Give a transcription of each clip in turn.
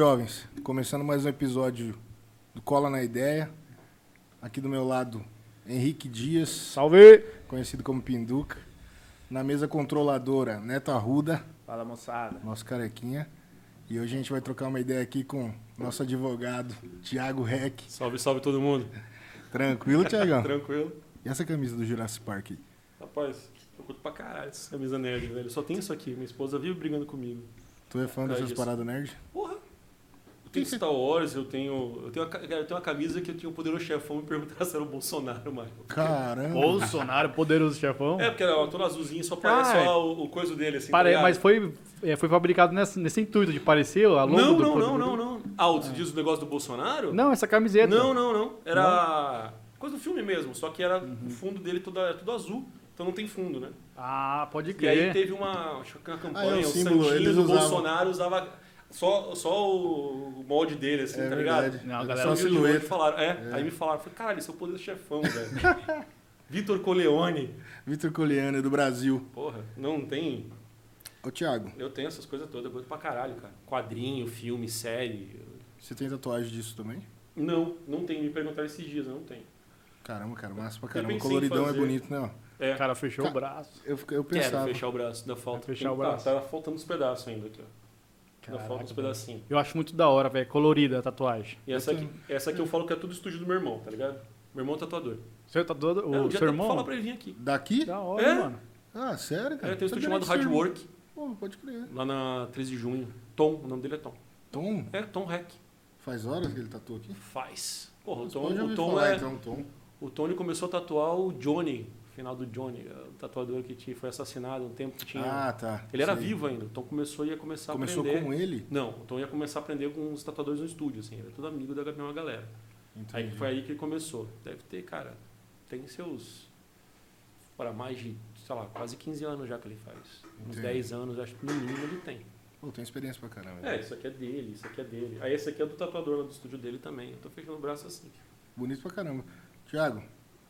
Jovens, começando mais um episódio do Cola na Ideia. Aqui do meu lado, Henrique Dias, Salve! conhecido como Pinduca. Na mesa controladora, Neto Arruda, Fala moçada. nosso carequinha. E hoje a gente vai trocar uma ideia aqui com nosso advogado, Thiago Reck. Salve, salve todo mundo. Tranquilo, Thiagão? Tranquilo. E essa camisa do Jurassic Park aí? Rapaz, eu curto pra caralho essa camisa nerd, velho. Só tem isso aqui. Minha esposa vive brigando comigo. Tu é fã Cara, dessas paradas nerd? Porra! Eu tenho Star Wars, eu tenho. Eu tenho, uma, eu tenho uma camisa que eu tinha o poderoso chefão me perguntar se era o Bolsonaro, mano. Caramba! Bolsonaro, poderoso chefão. É, porque era toda azulzinha, só parece Ah, é. só o, o coisa dele, assim. Pare- tá ligado? mas foi, é, foi fabricado nesse, nesse intuito de parecer a logo Não, do não, não, não, não. Ah, você diz o negócio do Bolsonaro? Não, essa camiseta. Não, não, não. Era coisa do filme mesmo, só que era Uhum. o fundo dele todo, é tudo azul. Então não tem fundo, né? Ah, pode E crer. aí teve uma, acho que uma campanha, Ah, é o o símbolo, Santinho do usavam. Bolsonaro usava só, só o molde dele, assim, É tá verdade. ligado? Não, galera só silhueta. falaram, é, aí me falaram, falei, caralho, isso é o poder do chefão, velho. Vitor Coleone. Vitor Coliano, é do Brasil. Porra, não tem. Ô, Thiago, Eu tenho essas coisas todas, eu gosto pra caralho, cara. Quadrinho, filme, série. você tem tatuagem disso também? Não, não tem. Me perguntaram esses dias, eu não tenho. Caramba, cara, massa pra caramba. Coloridão é bonito, né? É, O cara fechou Ca- o braço. Eu, eu quero pensava. fechar o braço, ainda falta. Vai fechar tem- o braço. Tá, tá faltando uns pedaços ainda aqui, ó. Caraca, falta uns velho. pedacinhos. Eu acho muito da hora, velho. Colorida a tatuagem. E essa aqui, essa aqui eu falo que é tudo estúdio do meu irmão, tá ligado? Meu irmão é tatuador. Seu tatuador, É, um o dia seu tem que irmão? falar pra ele vir aqui. Daqui? Da hora, É? mano. Ah, sério, cara? É, tem um estúdio chamado Hard seu Work, Pô, pode crer. lá na 13 de junho. Tom, o nome dele é Tom. Tom, É, Tom Hack. faz horas que ele tatuou aqui? Faz. Porra, o Tom, o Tom falar, é. então, Tom. O Tony começou a tatuar o Johnny, final do Johnny, o tatuador que tinha, foi assassinado um tempo que tinha. Ah, tá. ele era Sei. vivo ainda. O Tom começou ia começar Começou a aprender. com ele? Não, o Tom ia começar a aprender com os tatuadores no estúdio, assim, era tudo amigo da mesma galera. Aí Entendi. foi aí que ele começou. Deve ter, cara, tem seus. Para mais de, sei lá, quase 15 anos já que ele faz. Uns Entendi. 10 anos, acho que no mínimo ele tem. Pô, tem experiência pra caramba. É, isso aqui é dele, isso aqui é dele. Aí esse aqui é do tatuador lá do estúdio dele também. Eu tô fechando o braço assim. Bonito pra caramba. Tiago,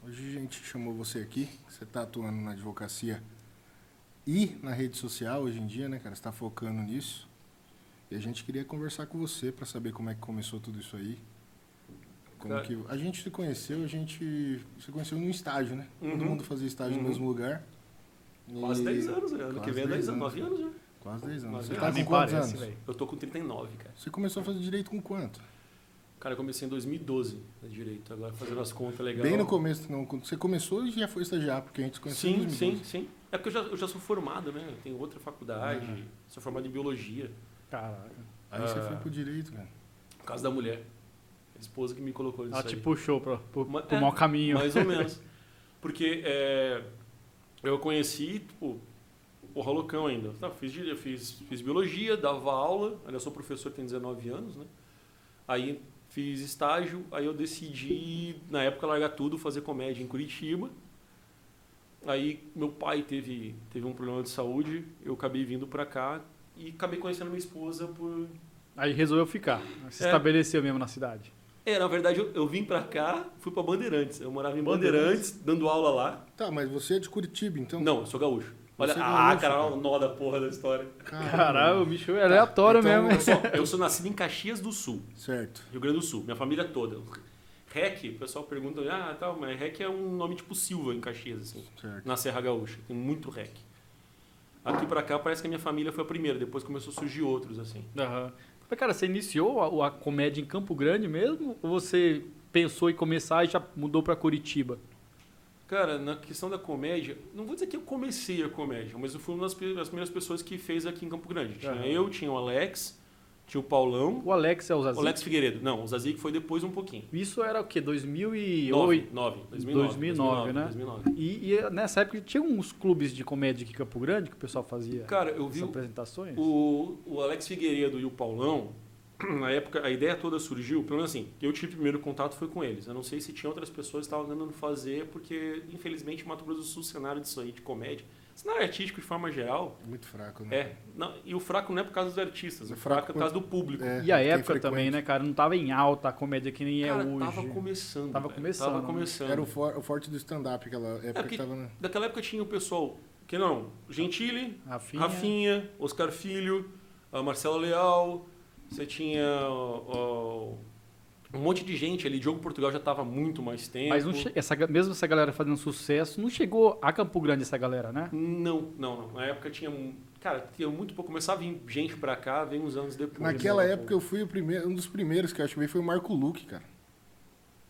hoje a gente chamou você aqui. Você tá atuando na advocacia e na rede social hoje em dia, né, cara? Você tá focando nisso. E a gente queria conversar com você pra saber como é que começou tudo isso aí. Como Cara. que a gente se conheceu, a gente se conheceu num estágio, né? Todo Uhum. mundo fazia estágio no Uhum. mesmo lugar. Quase E- 10 anos, né? Ano Quase que vem é 10 10 anos, 9 anos, né? Quase 10 anos. Você tá com quantos parece, anos? velho. Eu tô com 39, cara. Você começou a fazer direito com quanto? Cara, eu comecei em 2012 na direito. Agora fazendo as contas legal. Bem no começo, não. Quando você começou e já foi estagiar, porque a gente se conheceu em Sim, 2012. sim, sim. É porque eu já, eu já sou formado, né? Eu tenho outra faculdade, Uhum. sou formado em biologia. Caraca. Aí você Ah. foi pro direito, cara. Por causa da mulher. A esposa que me colocou nisso Ela te aí. puxou pro, pro, Ma- pro é, mau caminho. Mais ou menos. Porque é, eu conheci, tipo, porra loucão ainda. Tá, fiz, fiz, fiz biologia, dava aula, ainda sou professor, tenho 19 anos, né? Aí fiz estágio, aí eu decidi, na época, largar tudo, fazer comédia em Curitiba. Aí meu pai teve, teve um problema de saúde, eu acabei vindo pra cá e acabei conhecendo minha esposa por... Aí resolveu ficar. Se É. estabeleceu mesmo na cidade. É, na verdade, eu, eu vim pra cá, fui pra Bandeirantes. Eu morava em Bandeirantes. Bandeirantes, dando aula lá. Tá, mas você é de Curitiba, então? Não, eu sou gaúcho. Olha, ah, cara, olha o nó da porra da história. Caralho, o bicho é aleatório Então, mesmo. Eu sou, eu sou nascido em Caxias do Sul, Certo. Rio Grande do Sul, minha família toda. REC, o pessoal pergunta, ah, tal, mas REC é um nome tipo Silva em Caxias, assim, Certo. na Serra Gaúcha. Tem muito REC. Aqui pra cá parece que a minha família foi a primeira, depois começou a surgir outros, assim. Aham. Mas, cara, você iniciou a, a comédia em Campo Grande mesmo? Ou você pensou em começar e já mudou pra Curitiba? Cara, na questão da comédia, não vou dizer que eu comecei a comédia, mas eu fui uma das, primeiras pessoas que fez aqui em Campo Grande. Tinha Aham. eu, tinha o Alex, tinha o Paulão, O Alex é o o Zazik? Alex Figueiredo. Não, o Zazik foi depois um pouquinho. Isso era o quê? 2008? 9, 2009, 2009, né? 2009. E, e nessa época tinha uns clubes de comédia aqui em Campo Grande que o pessoal fazia Cara, eu vi o, apresentações? o, o Alex Figueiredo e o Paulão, na época, a ideia toda surgiu, pelo menos assim, eu tive primeiro contato foi com eles. Eu não sei se tinha outras pessoas que estavam tentando fazer, porque infelizmente Mato Grosso do Sul, o cenário disso aí de comédia, cenário artístico de forma geral, Muito fraco, né? é. Não, e o fraco não é por causa dos artistas, o O fraco, fraco é por causa do público. É, E a época também, né, cara? Não tava em alta a comédia que nem Cara, é hoje. tava começando. Tava velho. começando, Tava né? começando. Era o, for- o forte do stand-up, aquela época porque- que tava... Na... Daquela época tinha o pessoal, que não, Gentili, Rafinha. Rafinha, Oscar Filho, a Marcela Leal, você tinha ó, um monte de gente ali. Diogo Portugal já estava muito mais tempo. Mas não che- essa, mesmo essa galera fazendo sucesso, não chegou a Campo Grande essa galera, né? Não, não, não. Na época tinha. Cara, tinha muito pouco. Começava a vir gente pra cá, veio uns anos depois. Naquela né? época eu fui o primeiro, um dos primeiros que eu acho que veio foi o Marco Luque, cara.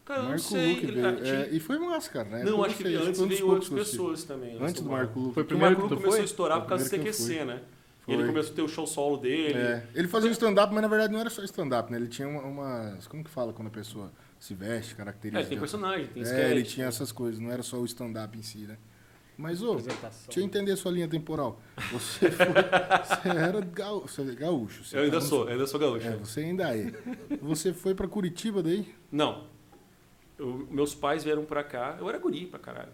Cara, não Marco sei. Luque ele- veio. ah, tinha- é, e foi massa, cara. né? Não, Eu acho que gostei, antes veio outras que pessoas também. assisti. Antes do Marco. Luque. Foi o primeiro Marco que começou foi? a estourar Foi por causa do que CQC, né? Foi. Ele começou a ter o show solo dele. É, ele fazia um stand-up, mas na verdade não era só stand-up, né? Ele tinha uma, umas. Como que fala quando a pessoa se veste, É, caracteriza? tem personagem, tem É, sketch. ele tinha essas coisas, não era só o stand-up em si, né? Mas, ô, deixa eu entender a sua linha temporal. Você foi. você era gaú- você é gaúcho. você Eu ainda tá sou, eu ainda sou gaúcho. É, você ainda é. Você foi pra Curitiba daí? Não. Eu- meus pais vieram pra cá. Eu era guri pra caralho.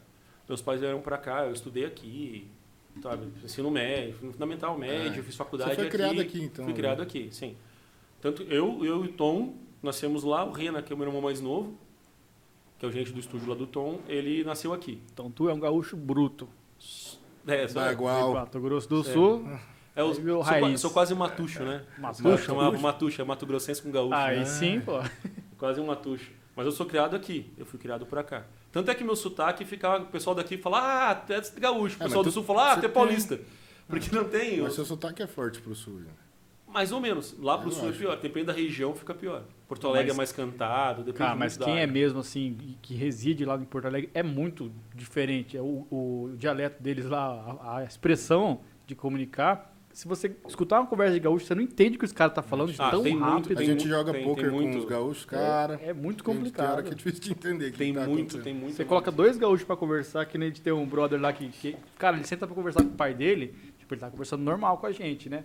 Meus pais vieram pra cá, eu estudei aqui, sabe? Ensino médio, fundamental médio, É. fiz faculdade Você foi aqui. criado aqui, então, Fui né? criado aqui, sim. Tanto eu, eu e o Tom nascemos lá. O Rena, que é o meu irmão mais novo, que é o gerente do estúdio lá do Tom, ele nasceu aqui. Então tu é um gaúcho bruto. É, só, igual. Mato Grosso do É. Sul. é o, sou, raiz. sou quase um matucho, né? Matucho? Chamava matucho, é Mato Grossense com gaúcho. Aí né? sim, pô. Quase um matucho. Mas eu sou criado aqui, eu fui criado por cá. Tanto é que meu sotaque ficava, o pessoal daqui fala, ah, tu é gaúcho. O É, pessoal do tu- sul fala, ah, você tu é tem- paulista. Porque não tem. Mas seu sotaque é forte pro sul. né? Mais ou menos. Lá pro Eu sul acho. é pior. Depende da região, fica pior. Porto Alegre Mas- é mais cantado, depende Cara, mas quem é mesmo assim, que reside lá em Porto Alegre, é muito diferente. É O, o dialeto deles lá, a, a expressão de comunicar. Se você escutar uma conversa de gaúcho, você não entende o que os caras estão falando de Ah, tão tem muito, rápido. A Tem gente mu- joga tem- poker tem com muito- os gaúchos, cara. É, é muito complicado. hora que é difícil de entender. Tem tá muito, tem muito. Você coloca dois gaúchos pra conversar, que nem a gente tem um brother lá que, que- Cara, ele senta pra conversar com o pai dele, tipo, ele tá conversando normal com a gente, né?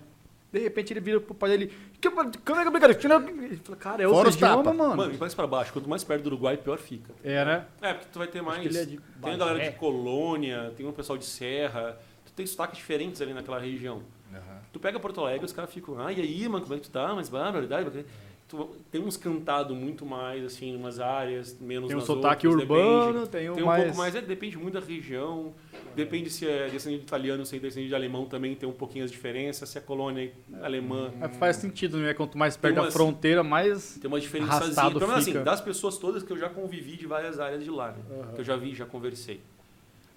De repente ele vira pro pai dele. "Que- Como é que é brincadeira? Ele fala, cara, é outro idioma, tapa. mano. Mano, e mais pra baixo. Quanto mais perto do Uruguai, pior fica. É, né? É, porque tu vai ter mais. é de tem a galera de Colônia, tem um pessoal de Serra. Tu tem sotaques diferentes ali naquela região. Aham. Tu pega Porto Alegre, os caras ficam, ah, e aí, mano, como é que tu tá? Mas barbaridade. Tu, tem uns cantado muito mais, assim, em umas áreas, menos Tem um nas sotaque outras, urbano, depende. tem um Tem um mais... pouco mais, é, depende muito da região. Depende se é descendente de italiano, se é descendente de alemão, também tem um pouquinho as diferenças. Se é colônia alemã, Mas faz sentido, né? Quanto mais perto da umas- fronteira, mais... tem uma diferençazinha. Menos assim, das pessoas todas que eu já convivi de várias áreas de lá, né? Aham. Que eu já vi, já conversei.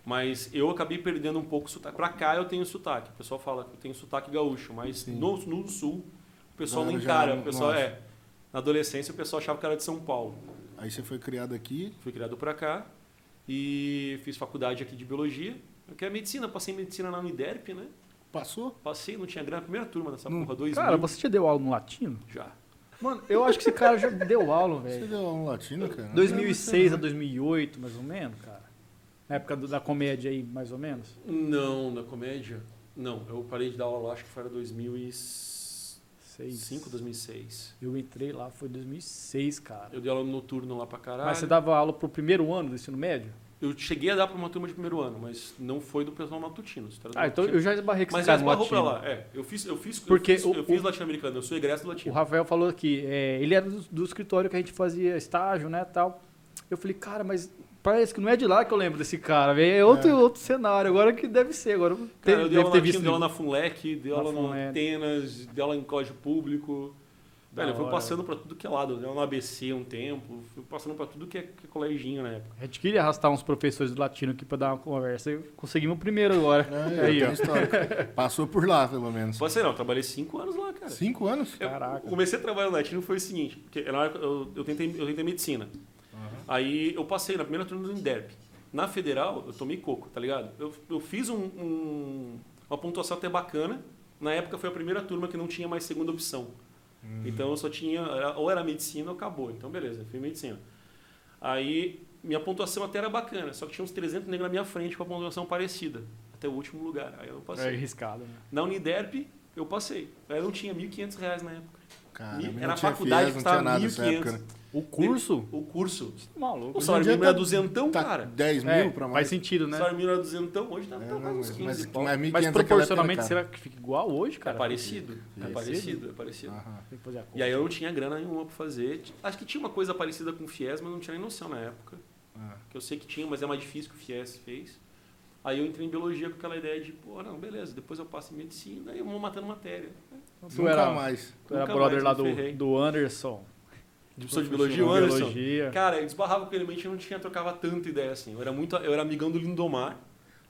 Mas eu acabei perdendo um pouco o sotaque. Pra cá eu tenho sotaque. O pessoal fala que eu tenho sotaque gaúcho, mas no, no sul o pessoal não já encara. não- O pessoal não é. Na adolescência o pessoal achava que era de São Paulo. Aí você foi criado aqui. Fui criado pra cá e fiz faculdade aqui de biologia. Eu quero medicina, passei medicina na Uniderp, né? Passou? Passei, não tinha grana. Primeira turma dessa Não. porra, dois Cara, mil. você já deu aula no latino? Já. Mano, eu acho que esse cara já deu aula, Você velho. deu um latino, cara? Não 2006 a lembro disso, 2008, mais ou menos, cara. Na época do- da comédia aí, mais ou menos. Não, na comédia. Não, eu parei de dar aula, acho que foi em 2005, Seis. 2006. Eu entrei lá, foi 2006, cara. Eu dei aula no noturno lá pra caralho. Mas você dava aula pro primeiro ano do ensino médio? Eu cheguei a dar pra uma turma de primeiro ano, mas não foi do pessoal matutino. Ah, então matutino. eu já esbarrei com Mas esse cara no esbarrou pra latino. lá. É, eu fiz, eu fiz, Porque eu fiz, o- fiz o- latino-americano, eu sou egresso do O latino. Rafael falou que é, ele era do, do escritório que a gente fazia estágio, né, tal. Eu falei, cara, mas parece que não é de lá que eu lembro desse cara, velho. É outro, É. outro cenário. Agora que deve ser. Agora Cara, eu dei aula ter na visto. Dei aula na Funlec, dei Na aula no Funlec. Atenas, dei aula em colégio público. Da Velho, eu fui passando pra tudo que é lado. Dei aula no ABC um tempo, fui passando pra tudo que é, que é coleginho na época. A gente queria arrastar uns professores do latino aqui pra dar uma conversa. E conseguimos o primeiro agora. É, Aí, ó. Passou por lá, pelo menos. Pode ser não, eu trabalhei cinco anos lá, cara. Cinco anos? Eu Caraca. comecei a trabalhar no Latino foi o seguinte, porque na eu, eu, tentei, eu tentei medicina. Aí eu passei na primeira turma do INDERP. Na federal, eu tomei coco, tá ligado? Eu, eu fiz um, um- uma pontuação até bacana. Na época foi a primeira turma que não tinha mais segunda opção. Então eu só tinha, era- ou era medicina ou acabou. Então beleza, fui medicina. Aí minha pontuação até era bacana, só que tinha uns 300 negros na minha frente com a pontuação parecida. Até o último lugar. Aí eu É passei. arriscado, né? Na Uniderp, eu passei. Aí eu não tinha 1.500 reais na época. Caramba, Era a faculdade FIES, que não tinha custava nada nessa 1.500. né? O curso? O curso. Maluco. O salário Hoje em mínimo era tá- duzentão, Tá cara. 10 mil É, pra faz mais. sentido, O né? salário mínimo era duzentão, hoje tá, É, tá não, uns mas, 15 mas, e pau. mas 1.500 Mas proporcionalmente, época era será que fica igual hoje, É cara? parecido. É Parecido? parecido, é parecido. caro. Aham. Tem que fazer a conta. E aí eu não tinha grana nenhuma pra fazer. Acho que tinha uma coisa parecida com o FIES, mas não tinha nem noção na época. Ah. Que eu sei que tinha, mas é mais difícil que o FIES fez. Aí eu entrei em biologia com aquela ideia de, pô, não, beleza, depois eu passo em medicina, aí eu vou matando matéria. Tu Nunca era, mais. tu era brother mais lá do, do Anderson. De professor de biologia, o de Anderson. biologia. Cara, eu esbarrava com ele, mas a gente não tinha, trocava tanta ideia assim. Eu era muito, eu era amigão do Lindomar.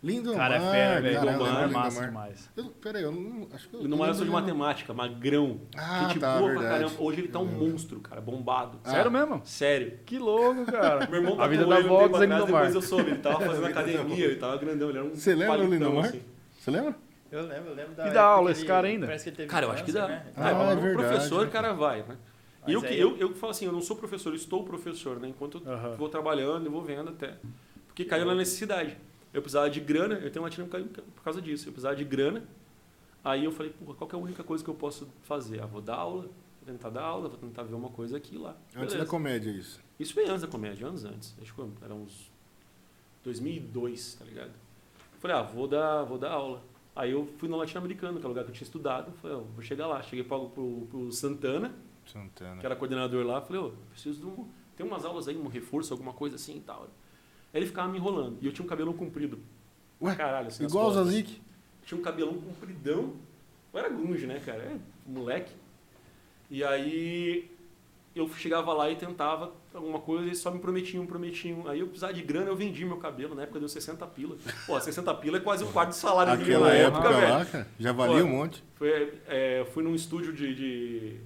Lindomar, Cara, é fera, velho. cara, eu Lindomar é massa demais. Eu, peraí, eu não. Acho que eu. Lindomar era só de matemática, magrão. Ah, gente tá, boa verdade. pra caramba. Hoje ele tá um monstro, cara, bombado. Ah. Sério mesmo? Sério. Que louco, cara. Meu irmão A vida da Vox é Lindomar. Depois eu soube, ele tava fazendo academia, ele tava grandão, ele era um Você lembra do Lindomar? assim. Você lembra? Eu lembro, eu lembro da. E dá aula esse cara ainda? Parece que ele teve Cara, eu acho que dá. né? Ah, é o verdade, professor, né? cara, vai, né? Mas eu, que- aí- eu, eu falo assim, eu não sou professor, eu estou professor, né? Enquanto eu vou trabalhando vou vendo até. Porque caiu na necessidade. Eu precisava de grana, eu tenho uma tina por causa disso. Eu precisava de grana. Aí eu falei, porra, qual que é a única coisa que eu posso fazer? Ah, vou dar aula, vou tentar dar aula, vou tentar ver uma coisa aqui e lá. Antes Beleza. da comédia, isso. Isso foi antes da comédia, anos antes. Acho que era uns 2002, tá ligado? Falei, ah, vou dar, vou dar aula. Aí eu fui no latino-americano, que é o lugar que eu tinha estudado. Falei, ó, vou chegar lá. Cheguei pro, pro, pro Santana, Santana. que era coordenador lá. Falei, ô, preciso de um... Tem umas aulas aí, um reforço, alguma coisa assim e tal. Aí ele ficava me enrolando. E eu tinha um cabelão comprido. Ué, Caralho, assim, Igual o. Zazik. Tinha um cabelão compridão. Eu era grunge, né, cara? É, moleque. E aí eu chegava lá e tentava alguma coisa e só me prometiam, prometiam. Aí eu precisava de grana, eu vendi meu cabelo. Na época deu 60 pila. Pô, 60 pila é quase um quarto de salário Aquela época velho. lá, cara, já valia Pô, um monte. Foi, é, fui num estúdio de, de-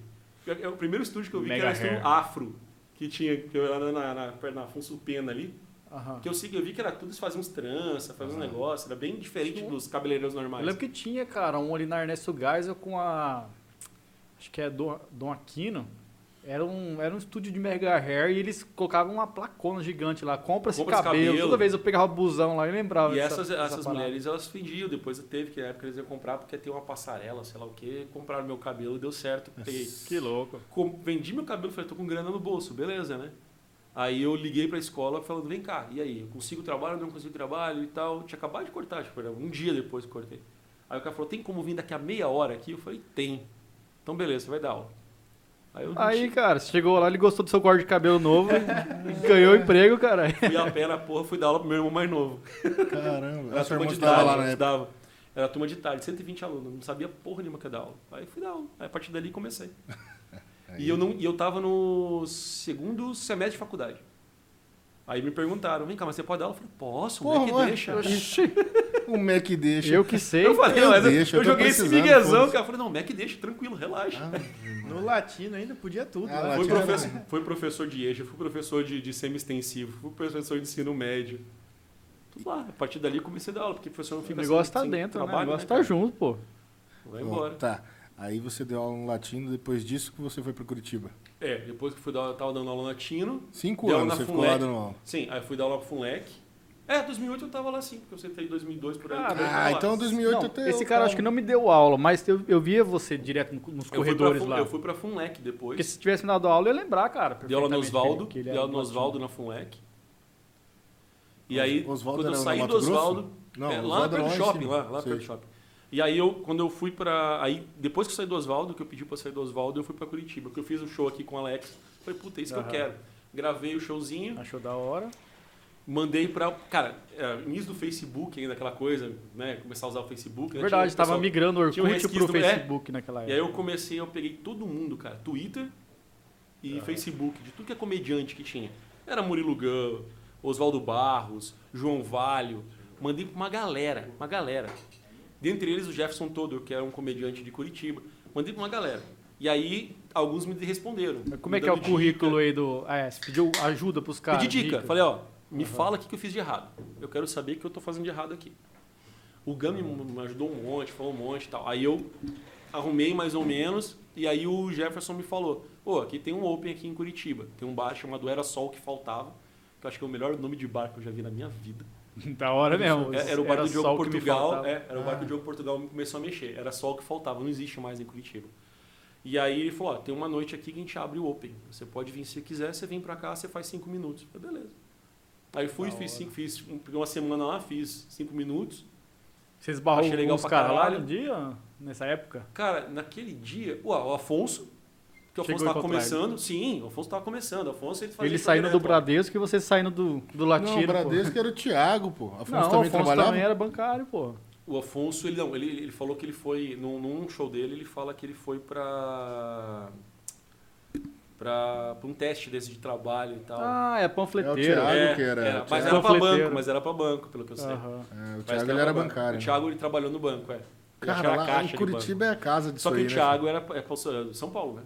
É o primeiro estúdio que eu vi Mega que era o estúdio Hair. Afro. Que tinha, que eu era na, na, na Afonso Pena ali. Aham. Que eu, sei, eu vi que era tudo, eles faziam uns trança, faziam uns negócios. Era bem diferente dos cabeleireiros Eu normais. lembro que tinha, cara, um ali na Ernesto Geisel com a. Acho que é Dom, Dom Aquino. Era um, era um estúdio de mega hair e eles colocavam uma placona gigante lá. Compra esse Compra cabelo. cabelo. Toda vez eu pegava o busão lá e lembrava. E dessa- essas, dessa essas parada. mulheres, elas vendiam. Depois teve, que na época eles iam comprar porque ter uma passarela, sei lá o quê. Compraram meu cabelo deu certo. Peguei. Que louco. Com- vendi meu cabelo, falei, tô com grana no bolso, beleza, né? Aí eu liguei pra escola falando, vem cá, e aí? Eu consigo trabalho, não consigo trabalho e tal. Tinha acabado de cortar, tipo, um dia depois que cortei. Aí o cara falou, tem como vir daqui a meia hora aqui? Eu falei, tem. Então beleza, vai dar aula. Aí eu Aí, cara, você chegou lá, ele gostou do seu corte de cabelo novo e ganhou emprego, cara. fui a pé na porra, fui dar aula pro meu irmão mais novo. Caramba. Era A sua turma irmã de tarde, lá época. estudava. Era turma de tarde, 120 alunos. Não sabia porra nenhuma que ia dar aula. Aí fui dar aula. Aí a partir dali comecei. Aí. E eu, não, e eu tava no segundo semestre de faculdade. Aí me perguntaram, vem cá, mas você pode dar aula? Eu falei, posso, Porra, é que ué, deixa? O Mac deixa. eu que sei. Eu falei, Eu mas eu, eu joguei esse miguezão, cara. Eu falei, não, Mac deixa, tranquilo, relaxa. Ah, No latino ainda podia tudo. Ah, né? Fui latino era- professor, fui professor de EJA, fui professor de, de semi-extensivo, fui professor de ensino médio. Tudo lá. A partir dali comecei a dar aula, porque o professor não O fica negócio sem- tá dentro, né? O trabalho, negócio tá cara? junto, pô. Vai bom, embora. Tá. Aí você deu aula no latino, depois disso que você foi para Curitiba. É, depois que fui dar, tava dando aula no latino. Cinco Deu anos na você ficou lá Funlec. dando aula. Sim, aí fui dar aula pro Funlec. É, 2008 eu tava lá sim, porque eu sentei em 2002 por aí. Ah, Eu Ah, então 2008 Não, até esse eu cara acho que não me deu aula, mas eu, eu via você direto no- nos Eu corredores Fun- lá. eu fui pra Funlec depois. Porque se tivesse me dado aula, eu ia lembrar, cara. Dei aula no Osvaldo, era aula no do Osvaldo na Funlec. E aí, Osvaldo quando eu saí do? Osvaldo, Não, é, lá perto do shopping, lá, lá perto do shopping. E aí eu, quando eu fui pra. Aí, depois que eu saí do Osvaldo, que eu pedi pra sair do Osvaldo, eu fui pra Curitiba. Porque eu fiz um show aqui com o Alex. Falei, puta, é isso que Aham. eu quero. Gravei o showzinho, Achou da hora. mandei pra. Cara, é, início do Facebook ainda, aquela coisa, né? Começar a usar o Facebook. né? Verdade, Tinha o tava pessoal- migrando o um Orkut resquício pro do- é. Facebook naquela E época. aí eu comecei, eu peguei todo mundo, cara, Twitter e Facebook, de tudo que é comediante que tinha. Era Murilo Gun, Oswaldo Barros, João Valho. Mandei pra uma galera, uma galera. Dentre eles o Jefferson Todo, que era um comediante de Curitiba. Mandei pra uma galera. E aí alguns me responderam. Como é me que é o currículo dica. aí do. É, você pediu ajuda pros caras? Pedi dica. Falei, ó, me fala o que eu fiz de errado. Eu quero saber o que eu tô fazendo de errado aqui. O Gami me ajudou um monte, falou um monte e tal. Aí eu arrumei mais ou menos, e aí o Jefferson me falou, pô, aqui tem um Open aqui em Curitiba. Tem um bar chamado Era Sol que faltava, que eu acho que é o melhor nome de bar que eu já vi na minha vida. Da hora mesmo. É, Era o bar do Diogo que Portugal. É, era o que Ah. o Diogo Portugal começou a mexer. Era só o que faltava, não existe mais em Curitiba. E aí ele falou, ó, tem uma noite aqui que a gente abre o Open. Você pode vir se quiser, você vem pra cá, você faz cinco minutos. Eu falei, beleza. Aí fui, Da fiz cinco, fiz um- uma semana lá, fiz cinco minutos. Vocês barrou Achei legal os caras lá no dia, nessa época? Cara, naquele dia, o Afonso, Porque o Afonso a tava encontrar começando. Sim, o Afonso tava começando. O Afonso ele fazia Ele saindo do. Bradesco e você saindo do, do Latino. Não, o pô. Bradesco era o Thiago, pô. Afonso Não, o também Afonso trabalhava? também era bancário, pô. O Afonso, ele não, ele, ele falou que ele foi, num, num show dele, ele fala que ele foi pra. pra, pra um teste desse de trabalho e tal. Ah, é É o panfleteiro. Thiago. que era- mas Thiago. era pra Panfleteiro. banco, mas era pra banco, pelo que eu sei. Aham. É, o Thiago era banco. bancário. O Thiago ele trabalhou no banco, é. Cara, era lá caixa em de Curitiba é a casa disso Só que aí, o né? Thiago era é, São Paulo, né?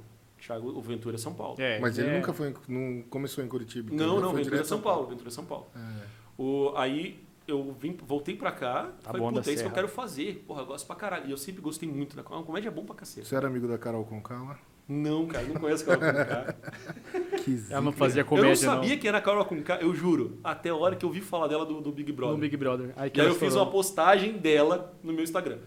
Thiago, o Ventura é São Paulo. É, Mas ele é. nunca foi, não começou em Curitiba. então Não, não, foi Ventura é São Paulo, Ventura é São Paulo. É. O, aí eu vim, voltei pra cá, Tá falei, puta, é isso que eu quero fazer. Porra, eu gosto pra caralho. E eu sempre gostei muito da comédia. Comédia é bom pra cacete. Você era amigo da Carol Conká lá? Não, cara, não conheço a Carol Conká. Que Ela não fazia Eu não comédia, sabia que era a Carol Conká, eu juro. Até a hora que eu vi falar dela do, do Big Brother. no Big Brother. Aí que E aí eu fiz uma postagem dela no meu Instagram.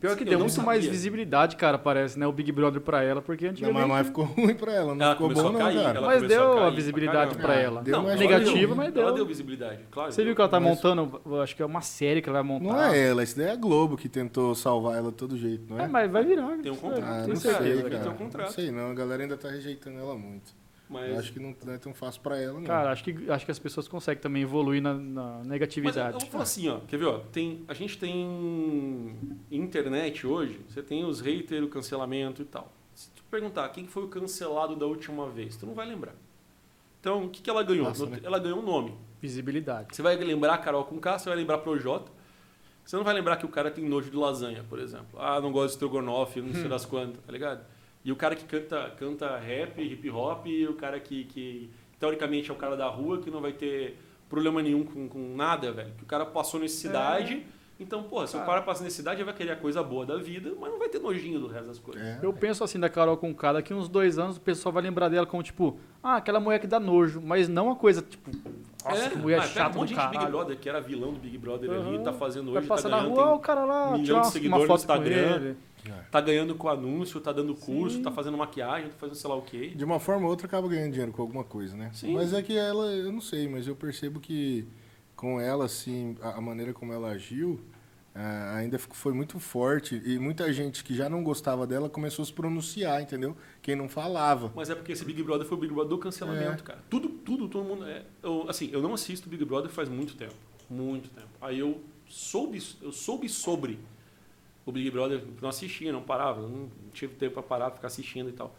Pior que Eu deu não muito mais sabia. visibilidade, cara, parece, né? O Big Brother pra ela, porque Não, antigamente... mas, mas ficou ruim pra ela, não Ela ficou bom a não, cair, cara. ela Mas deu a a pra visibilidade pra Ah, ela. deu, Não, Negativa, mas deu. Ela deu visibilidade, claro. Você viu que ela tá Mas- montando, acho que é uma série que ela vai montar. Não é ela, isso daí é a Globo que tentou salvar ela de todo jeito, não é? É, mas vai virar. Tem um contrato, é, Ah, não certeza. sei, Tem cara. ter um Não contrato. sei não, a galera ainda tá rejeitando ela muito. Mas, Eu acho que não, é tão fácil pra ela, não. Cara, acho que, acho que as pessoas conseguem também evoluir na, na mas eu, negatividade. eu vou falar assim, ó. Quer ver, ó? Tem, a gente tem internet hoje, você tem os haters, o cancelamento e tal. Se tu perguntar quem foi o cancelado da última vez, tu não vai lembrar. Então, o que, que ela ganhou? Passa, No- né? Ela ganhou um nome. Visibilidade. Você vai lembrar a Carol com K, você vai lembrar Projota. Você não vai lembrar que o cara tem nojo de lasanha, por exemplo. Ah, não gosto de estrogonofe, não sei das quantas, tá ligado? E o cara que canta, canta rap, hip hop, e o cara que, que teoricamente é o cara da rua, que não vai ter problema nenhum com, com nada, velho. Que o cara passou necessidade. Então, pô, se o cara passa necessidade, ele vai querer a coisa boa da vida, mas não vai ter nojinho do resto das coisas. É. Eu penso assim da Carol com K, daqui uns dois anos o pessoal vai lembrar dela como, tipo, ah, aquela mulher que dá nojo, mas não uma coisa, tipo, nossa, que mulher ah, chata um monte de Big. Brother, que era vilão do Big Brother ali, Aham. tá fazendo Vai hoje, tá passar na ganhando, rua, tem- ó, o cara lá, milhão tirar de uma, seguidores no Instagram. Ele. tá ganhando com anúncio, tá dando curso, Sim. tá fazendo maquiagem, tá fazendo sei lá o quê. De uma forma ou outra acaba ganhando dinheiro com alguma coisa, né? Sim. Mas é que ela, eu não sei, mas eu percebo que com ela, assim, a, maneira como ela agiu, ah, ainda ficou- foi muito forte. E muita gente que já não gostava dela começou a se pronunciar, entendeu? Quem não falava. Mas é porque esse Big Brother foi o Big Brother do cancelamento, É. cara. Tudo, tudo, todo mundo. É, eu, assim, eu não assisto Big Brother faz muito tempo. Muito tempo. Aí eu soube, eu soube sobre o Big Brother, não assistia, não parava, não tive tempo para parar, ficar assistindo e tal.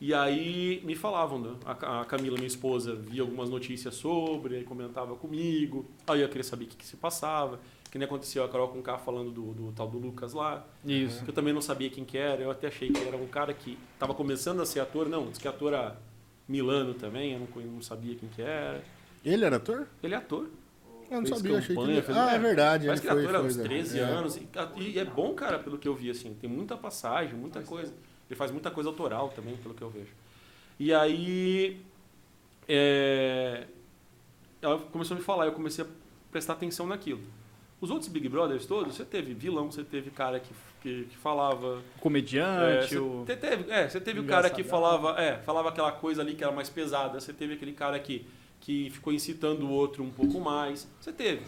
E aí me falavam, né? a, a Camila, minha esposa, via algumas notícias sobre, aí comentava comigo, aí eu queria saber o que, que se passava, que nem aconteceu a Carol com o K falando do, do tal do Lucas lá, Isso. que eu também não sabia quem que era, eu até achei que era um cara que estava começando a ser ator, não, diz que é ator a Milano também, eu não, não sabia quem que era. Ele era ator? Ele é ator. Eu não Fez sabia, achei que fez- Ah, é verdade. Parece que ele ator há uns foi, 13 é. anos. E, e é bom, cara, pelo que eu vi, assim. Tem muita passagem, muita coisa. Ele faz muita coisa autoral também, pelo que eu vejo. E aí. é, ela começou a me falar, eu comecei a prestar atenção naquilo. Os outros Big Brothers todos, você teve vilão, você teve cara que, que, que falava. O É, comediante, você, teve, é, você teve o cara que falava, é, falava aquela coisa ali que era mais pesada. Você teve aquele cara que, que ficou incitando o outro um pouco mais. Você teve.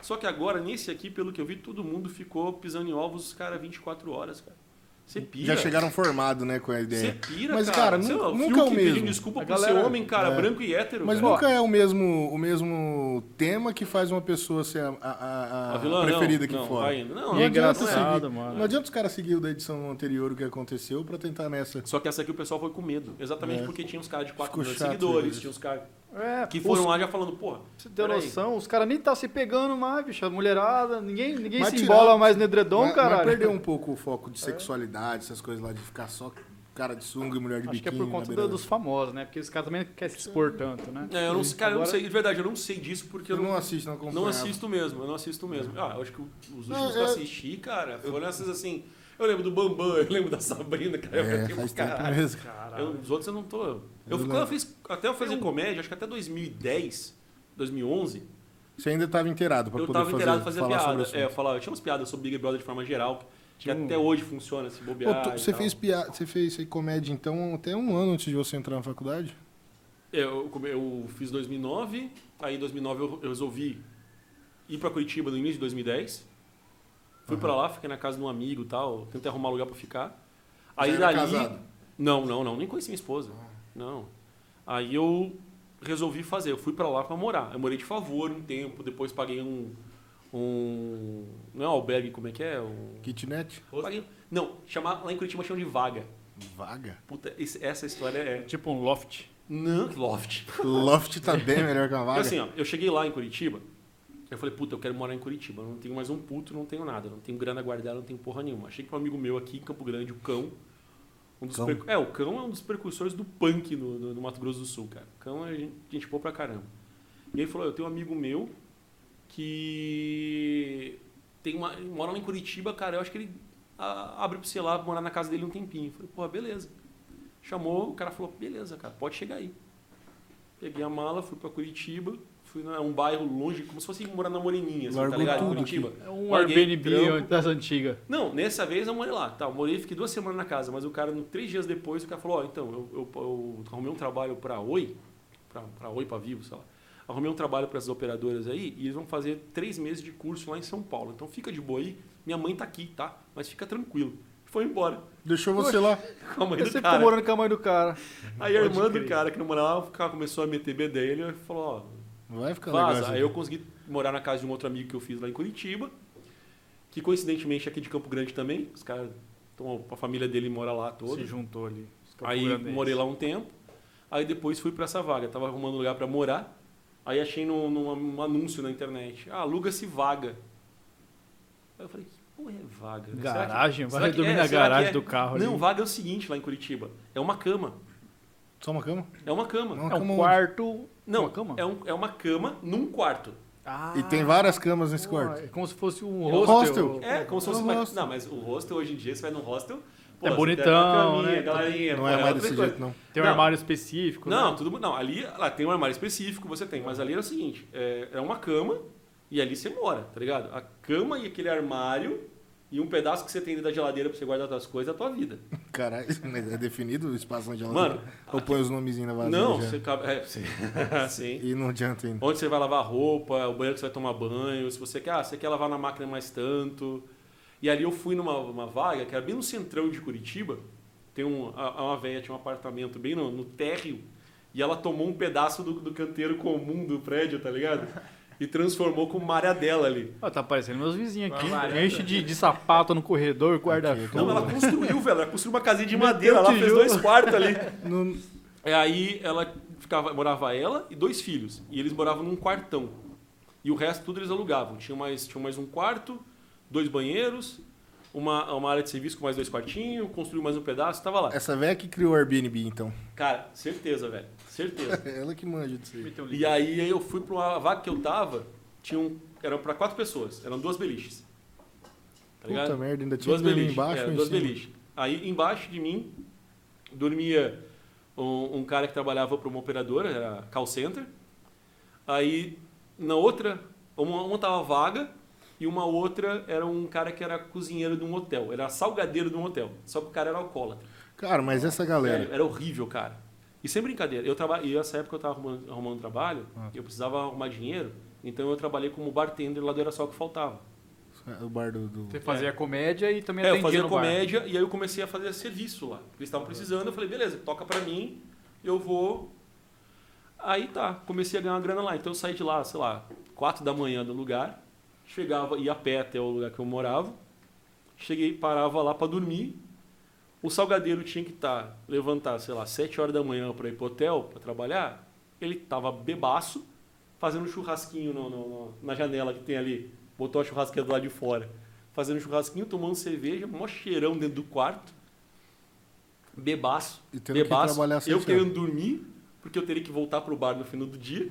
Só que agora, nesse aqui, pelo que eu vi, todo mundo ficou pisando em ovos os caras 24 horas, cara. Você pira. Já chegaram formados, né, com a Você ideia. pira, Mas, cara. cara, lá, o nunca é o mesmo. pedindo desculpa A por galera- ser homem, cara, É. branco e hétero. Mas velho. nunca é o mesmo, o mesmo tema que faz uma pessoa ser a, a- a- vilã, preferida não, aqui não, fora. vai indo. Não, E é adianta engraçado, seguir. mano. Não adianta os caras seguir o da edição anterior o que aconteceu pra tentar nessa. Só que essa aqui o pessoal foi com medo. Exatamente É. porque tinha uns caras de 4 Ficou milhões de seguidores, isso. tinha uns caras É, que os- foram lá já falando, porra. Você tem noção? Os caras nem tá se pegando mais, bicho. A mulherada, ninguém, ninguém Mas se tirar- embola mais no edredom, mas, caralho. mas perdeu um pouco o foco de sexualidade, essas coisas lá de ficar só cara de sunga e mulher de Acho que é biquíni. por conta do- dos famosos, né? Porque os caras também não querem se expor tanto, né? É, eu não, cara, eu não Agora- sei, de verdade, eu não sei disso porque Eu eu não não, assisto, não acompanho. não assisto mesmo, eu não assisto mesmo. Ah, eu acho que os últimos que eu é- assisti, cara, foram essas assim. Eu lembro do Bambam, eu lembro da Sabrina, cara. eu É, fiquei, faz tempo caralho. mesmo. Eu- os outros eu não tô. Eu, Eu quando eu fiz, até eu fazer comédia, acho que até 2010, 2011, Você ainda estava inteirado pra eu poder tava fazer, inteirado fazer falar sobre piada. É, eu, falava, eu tinha umas piadas sobre Big Brother de forma geral, que Tinha um- até hoje funciona, se Pô, bobear. tu- e você fez piada, você fez comédia então até um ano antes de você entrar na faculdade? Eu, come- eu fiz 2009, aí em 2009 eu, eu resolvi ir pra Curitiba no início de 2010. Fui pra lá, fiquei na casa de um amigo e tal, tentei arrumar lugar pra ficar. Aí dali. casado? Não, não, não. Nem conheci minha esposa. Não. Aí eu resolvi fazer. Eu fui pra lá pra morar. Eu morei de favor um tempo. Depois paguei um... um não é um albergue, como é que é? Um, Kitnet? paguei, não, chamar, lá em Curitiba chamam de vaga. Vaga. Puta, esse- essa história é... Tipo um loft. Não, loft. Loft tá bem melhor que uma vaga. Porque assim, ó, eu cheguei lá em Curitiba, eu falei, puta, eu quero morar em Curitiba. Eu não tenho mais um puto, não tenho nada. Não tenho grana guardada, não tenho porra nenhuma. Achei que um amigo meu aqui em Campo Grande, o Cão, um dos Cão? percu- É, o Cão é um dos precursores do punk no, no- no Mato Grosso do Sul, cara. O Cão é gente, gente boa pra caramba. E ele falou, eu tenho um amigo meu que tem uma, mora lá em Curitiba, cara, eu acho que ele a, abre pra você lá, morar na casa dele um tempinho. Eu falei, pô, beleza. Chamou, o cara falou, beleza, cara, pode chegar aí. Peguei a mala, fui pra Curitiba, fui a um bairro longe, como se fosse morar na Moreninha, assim, tá ligado? Tudo Curitiba. É um Larguei Airbnb trampo. das antigas. Não, nessa vez eu morei lá. Tá, eu morei, fiquei duas semanas na casa, mas o cara, no- três dias depois, o cara falou, ó, então, eu, eu, eu arrumei um trabalho pra Oi, pra, pra Oi, pra Vivo, sei lá. Arrumei um trabalho para essas operadoras aí e eles vão fazer três meses de curso lá em São Paulo. Então fica de boa aí. Minha mãe tá aqui, tá? Mas fica tranquilo. Foi embora. Deixou você lá. Com a mãe Você do cara. morando com a mãe do cara. Aí a irmã do cara que não morava lá o cara começou a meter bedelho e falou, ó, Vai ficar legal. Vaza. isso Aí eu consegui morar na casa de um outro amigo que eu fiz lá em Curitiba, que coincidentemente é aqui de Campo Grande também. Os caras, então, a família dele mora lá toda. Se juntou ali. Aí morei lá um tempo. Aí depois fui pra essa vaga. Tava arrumando lugar pra morar. Aí achei num, num- anúncio na internet. Ah, aluga-se vaga. Aí eu falei, que porra é vaga? né? Será que- Garagem, será vai que- dormir é, na que garagem é? do carro Não, ali. vaga é o seguinte lá em Curitiba. É uma cama. Só uma cama? É uma cama. Não. É cama um quarto. Não, uma cama? É, um- é uma cama num quarto. Ah, E tem várias camas nesse pô, quarto. É como se fosse um É um hostel. hostel. É, como se fosse um uma... hostel. Não, mas o hostel, hoje em dia, você vai num hostel... É você bonitão, tem uma caminha, né? Galerinha, Não pô, é mais desse coisa. jeito, não. Tem um Não. armário específico. Não, né? tudo... Não, ali lá tem um armário específico, você tem. Mas ali era o seguinte, é, é uma cama e ali você mora, tá ligado? A cama e aquele armário e um pedaço que você tem dentro da geladeira pra você guardar suas coisas é a tua vida. Caralho, mas é definido o espaço onde ela Mano, Ou põe os nomezinhos na vasilha Não, já? você. É, sim. sim. E não adianta ainda. Onde você vai lavar roupa, o banheiro que você vai tomar banho, se você quer, ah, você quer lavar na máquina mais tanto. E ali eu fui numa uma vaga que era bem no centrão de Curitiba. Tem um, a, uma velha tinha um apartamento bem no, no térreo e ela tomou um pedaço do, do canteiro comum do prédio, tá ligado? E transformou com uma área dela ali. Ó, tá parecendo meus vizinhos aqui. Enche de, de sapato no corredor, Não, guarda-chuva. ela construiu, velho. Ela construiu uma casinha de madeira lá, fez dois quartos ali. Não- É, aí ela ficava, morava ela e dois filhos. E eles moravam num quartão. E o resto tudo eles alugavam. Tinha mais, tinha mais um quarto, dois banheiros, uma, uma área de serviço com mais dois quartinhos, construiu mais um pedaço, tava lá. Essa velha que criou o Airbnb, então. Cara, certeza, velho. Certeza. Ela que manja disso aí. Um E aí eu fui pra uma vaga que eu tava, tinha um, era pra quatro pessoas, eram duas beliches. Tá ligado? Puta merda, ainda tinha Duas beliches. embaixo é, duas cima? beliches. Aí embaixo de mim dormia um, um cara que trabalhava para uma operadora, era call center. Aí na outra, uma, uma tava vaga e uma outra era um cara que era cozinheiro de um hotel, era salgadeiro de um hotel. Só que o cara era alcoólatra. Cara, mas essa galera. Sério, era horrível, cara. E sem brincadeira, eu traba... e nessa época eu tava arrumando, arrumando trabalho, Ah. eu precisava arrumar dinheiro, então eu trabalhei como bartender lá do Era Só o que faltava. O bar do. do- Você fazia comédia e também É, eu atendia fazia no bar. comédia e aí eu comecei a fazer serviço lá. Eles estavam precisando, eu falei, beleza, toca pra mim, eu vou. Aí tá, comecei a ganhar uma grana lá. Então eu saí de lá, sei lá, 4 da manhã do lugar, chegava, ia a pé até o lugar que eu morava, cheguei, parava lá pra dormir. O salgadeiro tinha que estar, levantar, sei lá, 7 horas da manhã pra ir pro hotel, pra trabalhar. Ele tava bebaço, fazendo um churrasquinho no- no- no- na janela que tem ali. Botou a churrasqueira do lado de fora. Fazendo churrasquinho, tomando cerveja, mó cheirão dentro do quarto. Bebaço. E tendo que bebaço. trabalhar eu querendo dormir, porque eu teria que voltar pro bar no final do dia.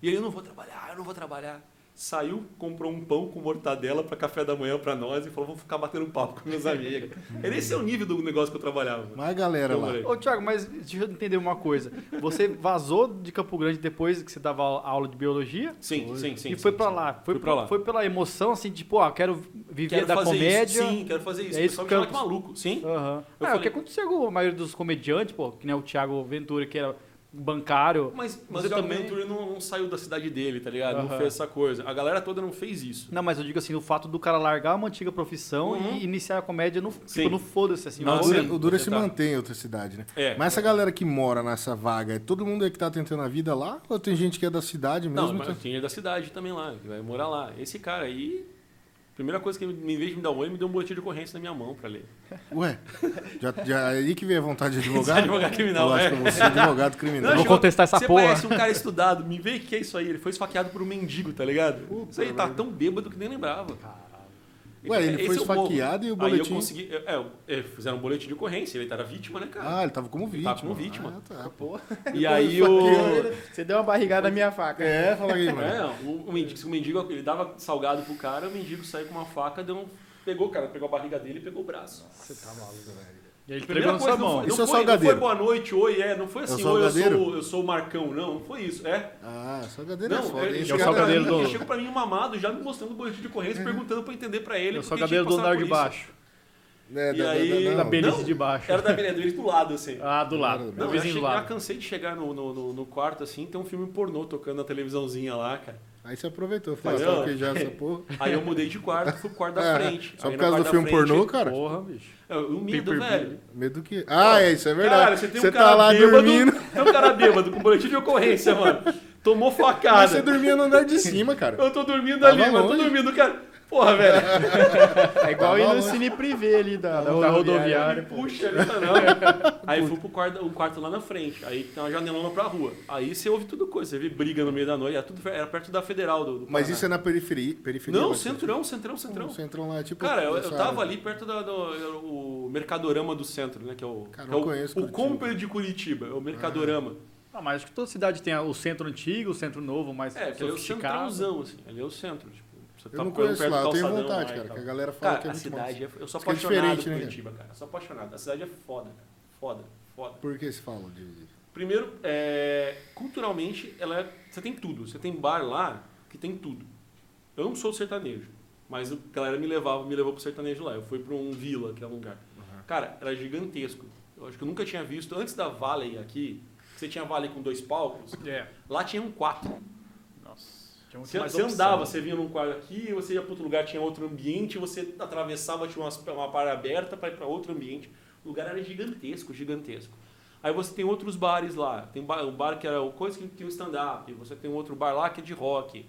E aí eu não vou trabalhar, eu não vou trabalhar. Saiu, comprou um pão com mortadela para café da manhã para nós e falou: vou ficar batendo papo com meus amigos. Era esse é o nível do negócio que eu trabalhava. Mas galera Eu lá. Ô, Thiago, mas deixa eu entender uma coisa. Você vazou de Campo Grande depois que você dava aula de biologia? Sim, sim, sim. e sim, foi pra sim. lá. Foi, pra lá. Foi pela emoção, assim, tipo, ó, quero viver Quero da fazer comédia. isso. Sim, quero fazer isso. É o isso que eu- de maluco. Sim. Aham. Eu É, o falei- que aconteceu com a maioria dos comediantes, pô, que nem o Thiago Ventura, que era bancário. Mas, mas o também- Ventura não, não saiu da cidade dele, tá ligado? Não Aham. fez essa coisa. A galera toda não fez isso. Não, mas eu digo assim, o fato do cara largar uma antiga profissão Uhum. e iniciar a comédia no, tipo, no foda-se, assim. Não, o. Dura, sim, o Dura você se tá. mantém em outra cidade, né? É. Mas essa galera que mora nessa vaga, é todo mundo aí que tá tentando a vida lá? Ou tem gente que é da cidade Não, mesmo? mas tinha da cidade também lá, que vai morar lá. Esse cara aí, primeira coisa que ele, em vez de me dar um oi, me deu um boletim de ocorrência na minha mão pra ler. Ué, já, já é aí que veio a vontade de advogar? Advogado criminal, Eu acho é. que você é advogado criminal. Vou contestar essa você porra. conhece um cara estudado, me vê o que é isso aí. Ele foi esfaqueado por um mendigo, tá ligado? isso aí tá tão bêbado que nem lembrava. Ué, ele Esse foi é o esfaqueado e o Aí boletim... eu consegui. É, é, fizeram um boletim de ocorrência, ele era vítima, né, cara? Ah, ele tava como vítima. Tava como vítima. Ah, tá. Pô, e aí o. você deu uma barrigada na minha faca. É, fala aí, mano. É, o, o mendigo, o mendigo, ele dava salgado pro cara, o mendigo saiu com uma faca, deu um, pegou o cara, pegou a barriga dele e pegou o braço. Você tá maluco, velho. E aí ele Primeira entregou na coisa, sua não mão. foi, Isso não, é foi, não salgadeiro? foi boa noite, oi, é, não foi assim, É o oi, eu salgadeiro? sou, eu sou o Marcão, não, não foi isso, é. Ah, salgadeiro é Não, foda. ele, hein? é o chegou salgadeiro pra mim, do- ele chegou pra mim mamado, já me mostrando o boletim de ocorrência, perguntando pra eu entender pra ele. Eu tinha cabelo que do andar de baixo. É, E da, aí- da, Da da, Não, beleza de baixo. Era da beleza dele do lado, assim. Ah, do lado. Não, Do Não, eu, vizinho do já cansei de chegar no, no, no- no quarto assim, tem um filme pornô tocando na televisãozinha lá, cara. Aí você aproveitou, falou, sabe que já essa porra. Aí eu mudei de quarto, fui pro quarto da É, frente. Só Aí por causa do filme frente- pornô, cara? Porra, bicho. É, o medo, velho. Medo que. Ah, é, isso é verdade. Cara, você tem você um cara tá lá bêbado, dormindo. Tem um cara bêbado com boletim de ocorrência, mano. Tomou Mas facada. você dormia no andar de cima, cara. Eu tô dormindo Tava ali, mano. Eu tô dormindo, cara. Porra, velho. É igual Tá ir no cine privê ali da, da Da rodoviária. rodoviária. Puxa, ali tá não. Aí fui pro quarto, um quarto lá na frente. Aí tem uma janelona pra rua. Aí você ouve tudo coisa. Você vê briga no meio da noite. Era, tudo, era perto da Federal do, do Mas Paraná. isso é na periferia? periferia Não, centrão, centrão, centrão. Centrão lá, tipo. Cara, eu, eu tava área. ali perto da- do, o Mercadorama do centro, né? Que é o, Cara, que é o, conheço o. Ah. Comper de Curitiba, é o Mercadorama. Ah, mas acho que toda cidade tem o centro antigo, o centro novo, mais É, ali é o centrãozão, assim. Ali é o centro. Tipo, você Eu não conheço perto lá, eu tenho vontade, cara, que a galera fala Cara, que é a muito cidade, massa. é, eu sou é apaixonado diferente, por né, Curitiba, cara. Eu sou apaixonado. A cidade é foda, cara. Foda, foda. Por que se fala de. Primeiro, é, culturalmente, ela é, você tem tudo. Você tem bar lá que tem tudo. Eu não sou sertanejo, mas a galera me levava, me levou pro sertanejo lá. Eu fui para um vila, que é um lugar. Cara, era gigantesco. Eu acho que eu nunca tinha visto antes da Valley aqui. Você tinha Valley com dois palcos. É. Lá tinha um quatro. Tinha muito Você, mais você opção. andava, você vinha num quarto aqui, você ia para outro lugar, tinha outro ambiente, você atravessava, tinha umas, uma para aberta para ir para outro ambiente. O lugar era gigantesco, gigantesco. Aí você tem outros bares lá. Tem um bar, um bar que era o coisa que tem um stand-up. Você tem um outro bar lá que é de rock.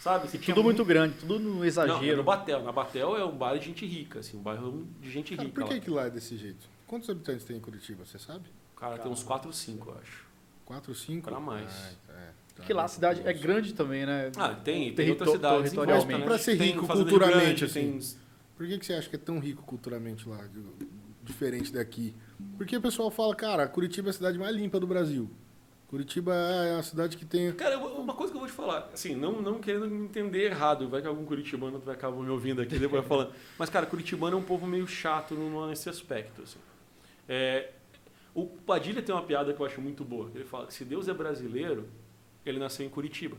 Sabe? Você tinha Tudo muito grande, tudo no Não, é exagero. no Batel. Na Batel é um bar de gente rica, assim, um bairro de gente Cara, rica. por que lá. que lá é desse jeito? Quantos habitantes tem em Curitiba, você sabe? Cara, tem uns 4 ou 5, eu acho. 4, 5? Pra mais. Ah, é. Porque lá a cidade é grande também, né? Ah, tem, tem volta, territorialmente. né? Pra ser rico Grande, assim. tem- Por que, que você acha que é tão rico culturalmente lá, diferente daqui? Porque o pessoal fala, cara, Curitiba é a cidade mais limpa do Brasil. Curitiba é a cidade que tem. Cara, uma coisa que eu vou te falar, assim, não, não querendo me entender errado, vai que algum curitibano vai acabar me ouvindo aqui depois falando. Mas, cara, curitibano é um povo meio chato nesse aspecto. Assim. É, o Padilha tem uma piada que eu acho muito boa. Ele fala que se Deus é brasileiro, ele nasceu em Curitiba.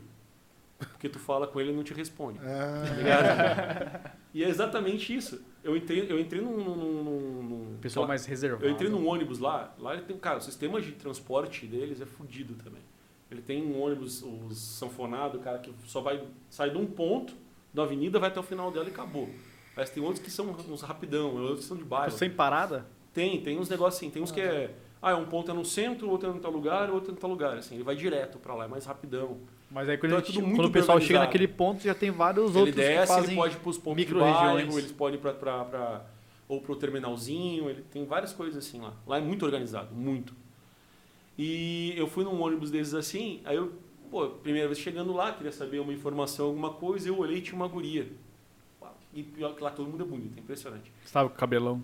Porque tu fala com ele e não te responde. Ah, Tá ligado? e é exatamente isso. Eu entrei, eu entrei num. num, num- num- Pessoal mais reservado. eu entrei num ônibus lá, lá ele tem, cara, o sistema de transporte deles é fudido também. Ele tem um ônibus, os sanfonado, cara, que só vai sair de um ponto da avenida, vai até o final dela e acabou. Mas tem outros que são uns rapidão, outros que são de bairro. Sem parada? Tem, tem uns negócios assim, tem uns que é, ah, é um ponto é no centro, outro é em tal lugar, outro é em tal lugar, assim, ele vai direto pra lá, é mais rapidão. Mas aí quando, Então é quando o pessoal chega naquele ponto, já tem vários ele outros que desce, fazem... ele pode ir pros pontos de micro-regiões. bairro, eles podem pra, ou pro terminalzinho, ele tem várias coisas assim lá. Lá é muito organizado, muito. E eu fui num ônibus desses assim, aí eu, pô, primeira vez chegando lá, queria saber uma informação, alguma coisa, eu olhei e tinha uma guria. E pior que lá todo mundo é bonito, é impressionante. Você tava com o cabelão.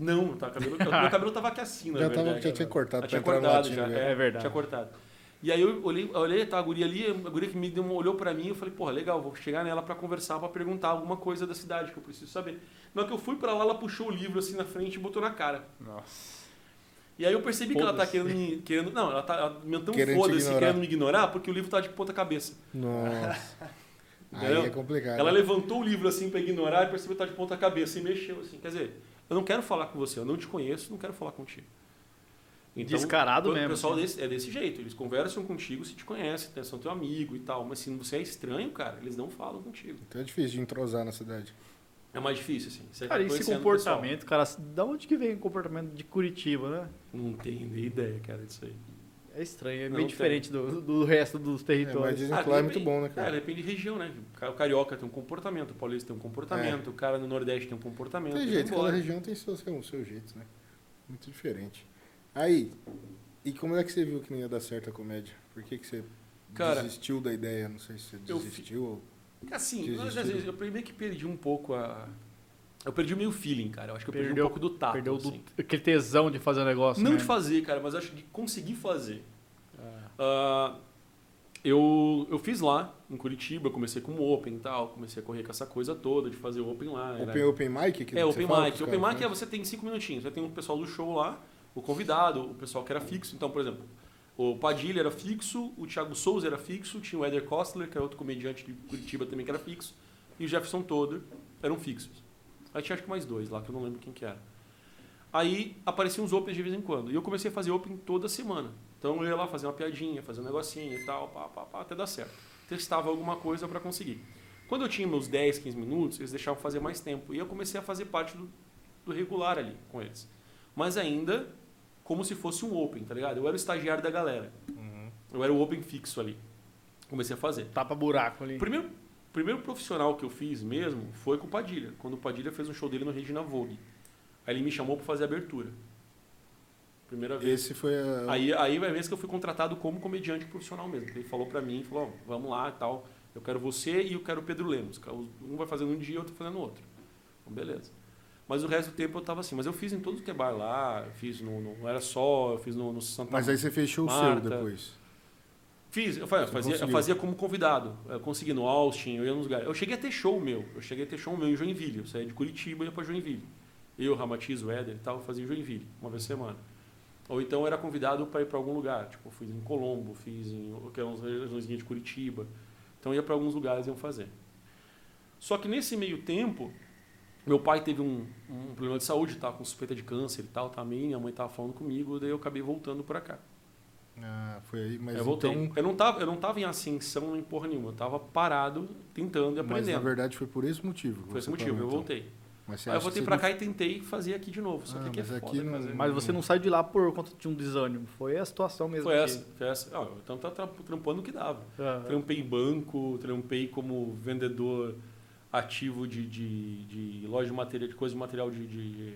Não, tá, cabelo, meu cabelo tava aqui assim, na já, tava, verdade. já tinha cortado Já tinha no cortado já, né? É verdade. Tinha cortado. E aí eu olhei, eu olhei tá, a guria ali, a guria que me deu, uma- olhou pra mim, eu falei, porra, legal, vou chegar nela pra conversar, pra perguntar alguma coisa da cidade que eu preciso saber. Na hora que eu fui pra lá, ela puxou o livro assim na frente e botou na cara. Nossa. E aí eu percebi que ela tá querendo me. Querendo, não, ela tá ela me tão foda-se, querendo me ignorar, porque o livro tá de ponta cabeça. Nossa. Aí é complicado. Ela né? levantou o livro assim pra ignorar e percebeu que tá de ponta cabeça e mexeu assim. Quer dizer, eu não quero falar com você, eu não te conheço, não quero falar contigo. Descarado o mesmo, pessoal assim. desse- é desse jeito. Eles conversam contigo se te conhecem, né, são teu amigo e tal. Mas se você é estranho, cara, eles não falam contigo. Então é difícil de entrosar na cidade. É mais difícil, assim. Você Cara, vai esse o comportamento, cara, da onde que vem o comportamento de Curitiba, né? Não tenho nem ideia, cara, disso aí. É estranho, é tem. diferente do, do resto dos É, mas territórios. dizem Ah, que lá é muito bom, né, É, cara? depende de região, né? O carioca tem um comportamento, o paulista tem um comportamento, o cara no Nordeste tem um comportamento. Tem jeito, cada região tem seu, seu, seu jeito, né? Muito diferente. Aí, e como é que você viu que não ia dar certo a comédia? Por que, que você Cara, desistiu da ideia? Não sei se você desistiu ou... Assim, Desistiu. às vezes eu meio que perdi um pouco a. Eu perdi meio feeling, cara. Eu acho que eu perdi Perdeu- um pouco do tato. Perdeu do- assim. aquele tesão de fazer o negócio. Não né? de fazer, cara, mas acho de conseguir fazer. Ah, eu, eu fiz lá, em Curitiba, comecei com o Open e tal, comecei a correr com essa coisa toda de fazer o Open lá. era- Open, open mic? Que É, Open fala Mic. Open Mic é fazem? você tem cinco minutinhos. Você tem o pessoal do show lá, o convidado, o pessoal que era fixo. Então, por exemplo, o Padilha era fixo, o Thiago Souza era fixo, tinha o Eder Kostler, que era outro comediante de Curitiba também que era fixo, e o Jefferson Toder eram fixos. Aí tinha acho que mais dois lá, que eu não lembro quem que era. Aí apareciam uns Opens de vez em quando. E eu comecei a fazer Open toda semana. Então eu ia lá fazer uma piadinha, fazer um negocinho e tal, pá, pá, pá, até dar certo. Testava alguma coisa para conseguir. Quando eu tinha meus 10, 15 minutos, eles deixavam fazer mais tempo. E eu comecei a fazer parte do, do regular ali com eles. Mas ainda como se fosse um Open, tá ligado? Eu era o estagiário da galera. Uhum. Eu era o Open fixo ali. Comecei a fazer. Tapa buraco ali. O primeiro, primeiro profissional que eu fiz mesmo foi com o Padilha. Quando o Padilha fez um show dele no Regina Vogue. Aí ele me chamou para fazer a abertura. Primeira vez. Esse foi a... Aí, aí a vez que eu fui contratado como comediante profissional mesmo. Ele falou pra mim, falou, ó, vamos lá e tal. Eu quero você e eu quero o Pedro Lemos. Um vai fazendo um dia e outro fazendo outro. Então, beleza. Mas o resto do tempo eu tava assim. Mas eu fiz em todo que é bar lá, fiz no, no- era só, eu fiz no, no Santa Mas aí você fechou o seu Marta. depois. Fiz, eu fa- Você fazia, eu fazia como convidado. Eu consegui no Austin, eu ia nos lugares. Eu cheguei a ter show meu. Eu cheguei a ter show meu em Joinville. Eu saía de Curitiba e ia pra Joinville. Eu, Ramatiz, o Éder e tal, fazia em Joinville, uma vez por semana. Ou então era convidado para ir para algum lugar. Tipo, eu fiz em Colombo, fiz em que eram as regiões de Curitiba. Então ia para alguns lugares e iam fazer. Só que nesse meio tempo, meu pai teve um, um problema de saúde, tava com suspeita de câncer e tal também. Minha mãe tava falando comigo, daí eu acabei voltando para cá. Ah, foi aí. Mas eu voltei. então... Eu, não tava, eu não tava em ascensão nem porra nenhuma. Eu tava parado, tentando e Mas na aprendendo. verdade foi por esse motivo. Foi esse motivo, eu então. voltei. Mas Aí eu voltei pra você cá e tentei fazer aqui de novo. Só Ah, que aqui é mas foda aqui não- fazer. Mas você não saiu de lá por conta de um desânimo. Foi a situação mesmo. Foi que- essa, foi essa. Ah, então tá tra- trampando o que dava. Ah, Trampei em banco, trampei como vendedor ativo de, de, de loja de material, de coisa de material de, de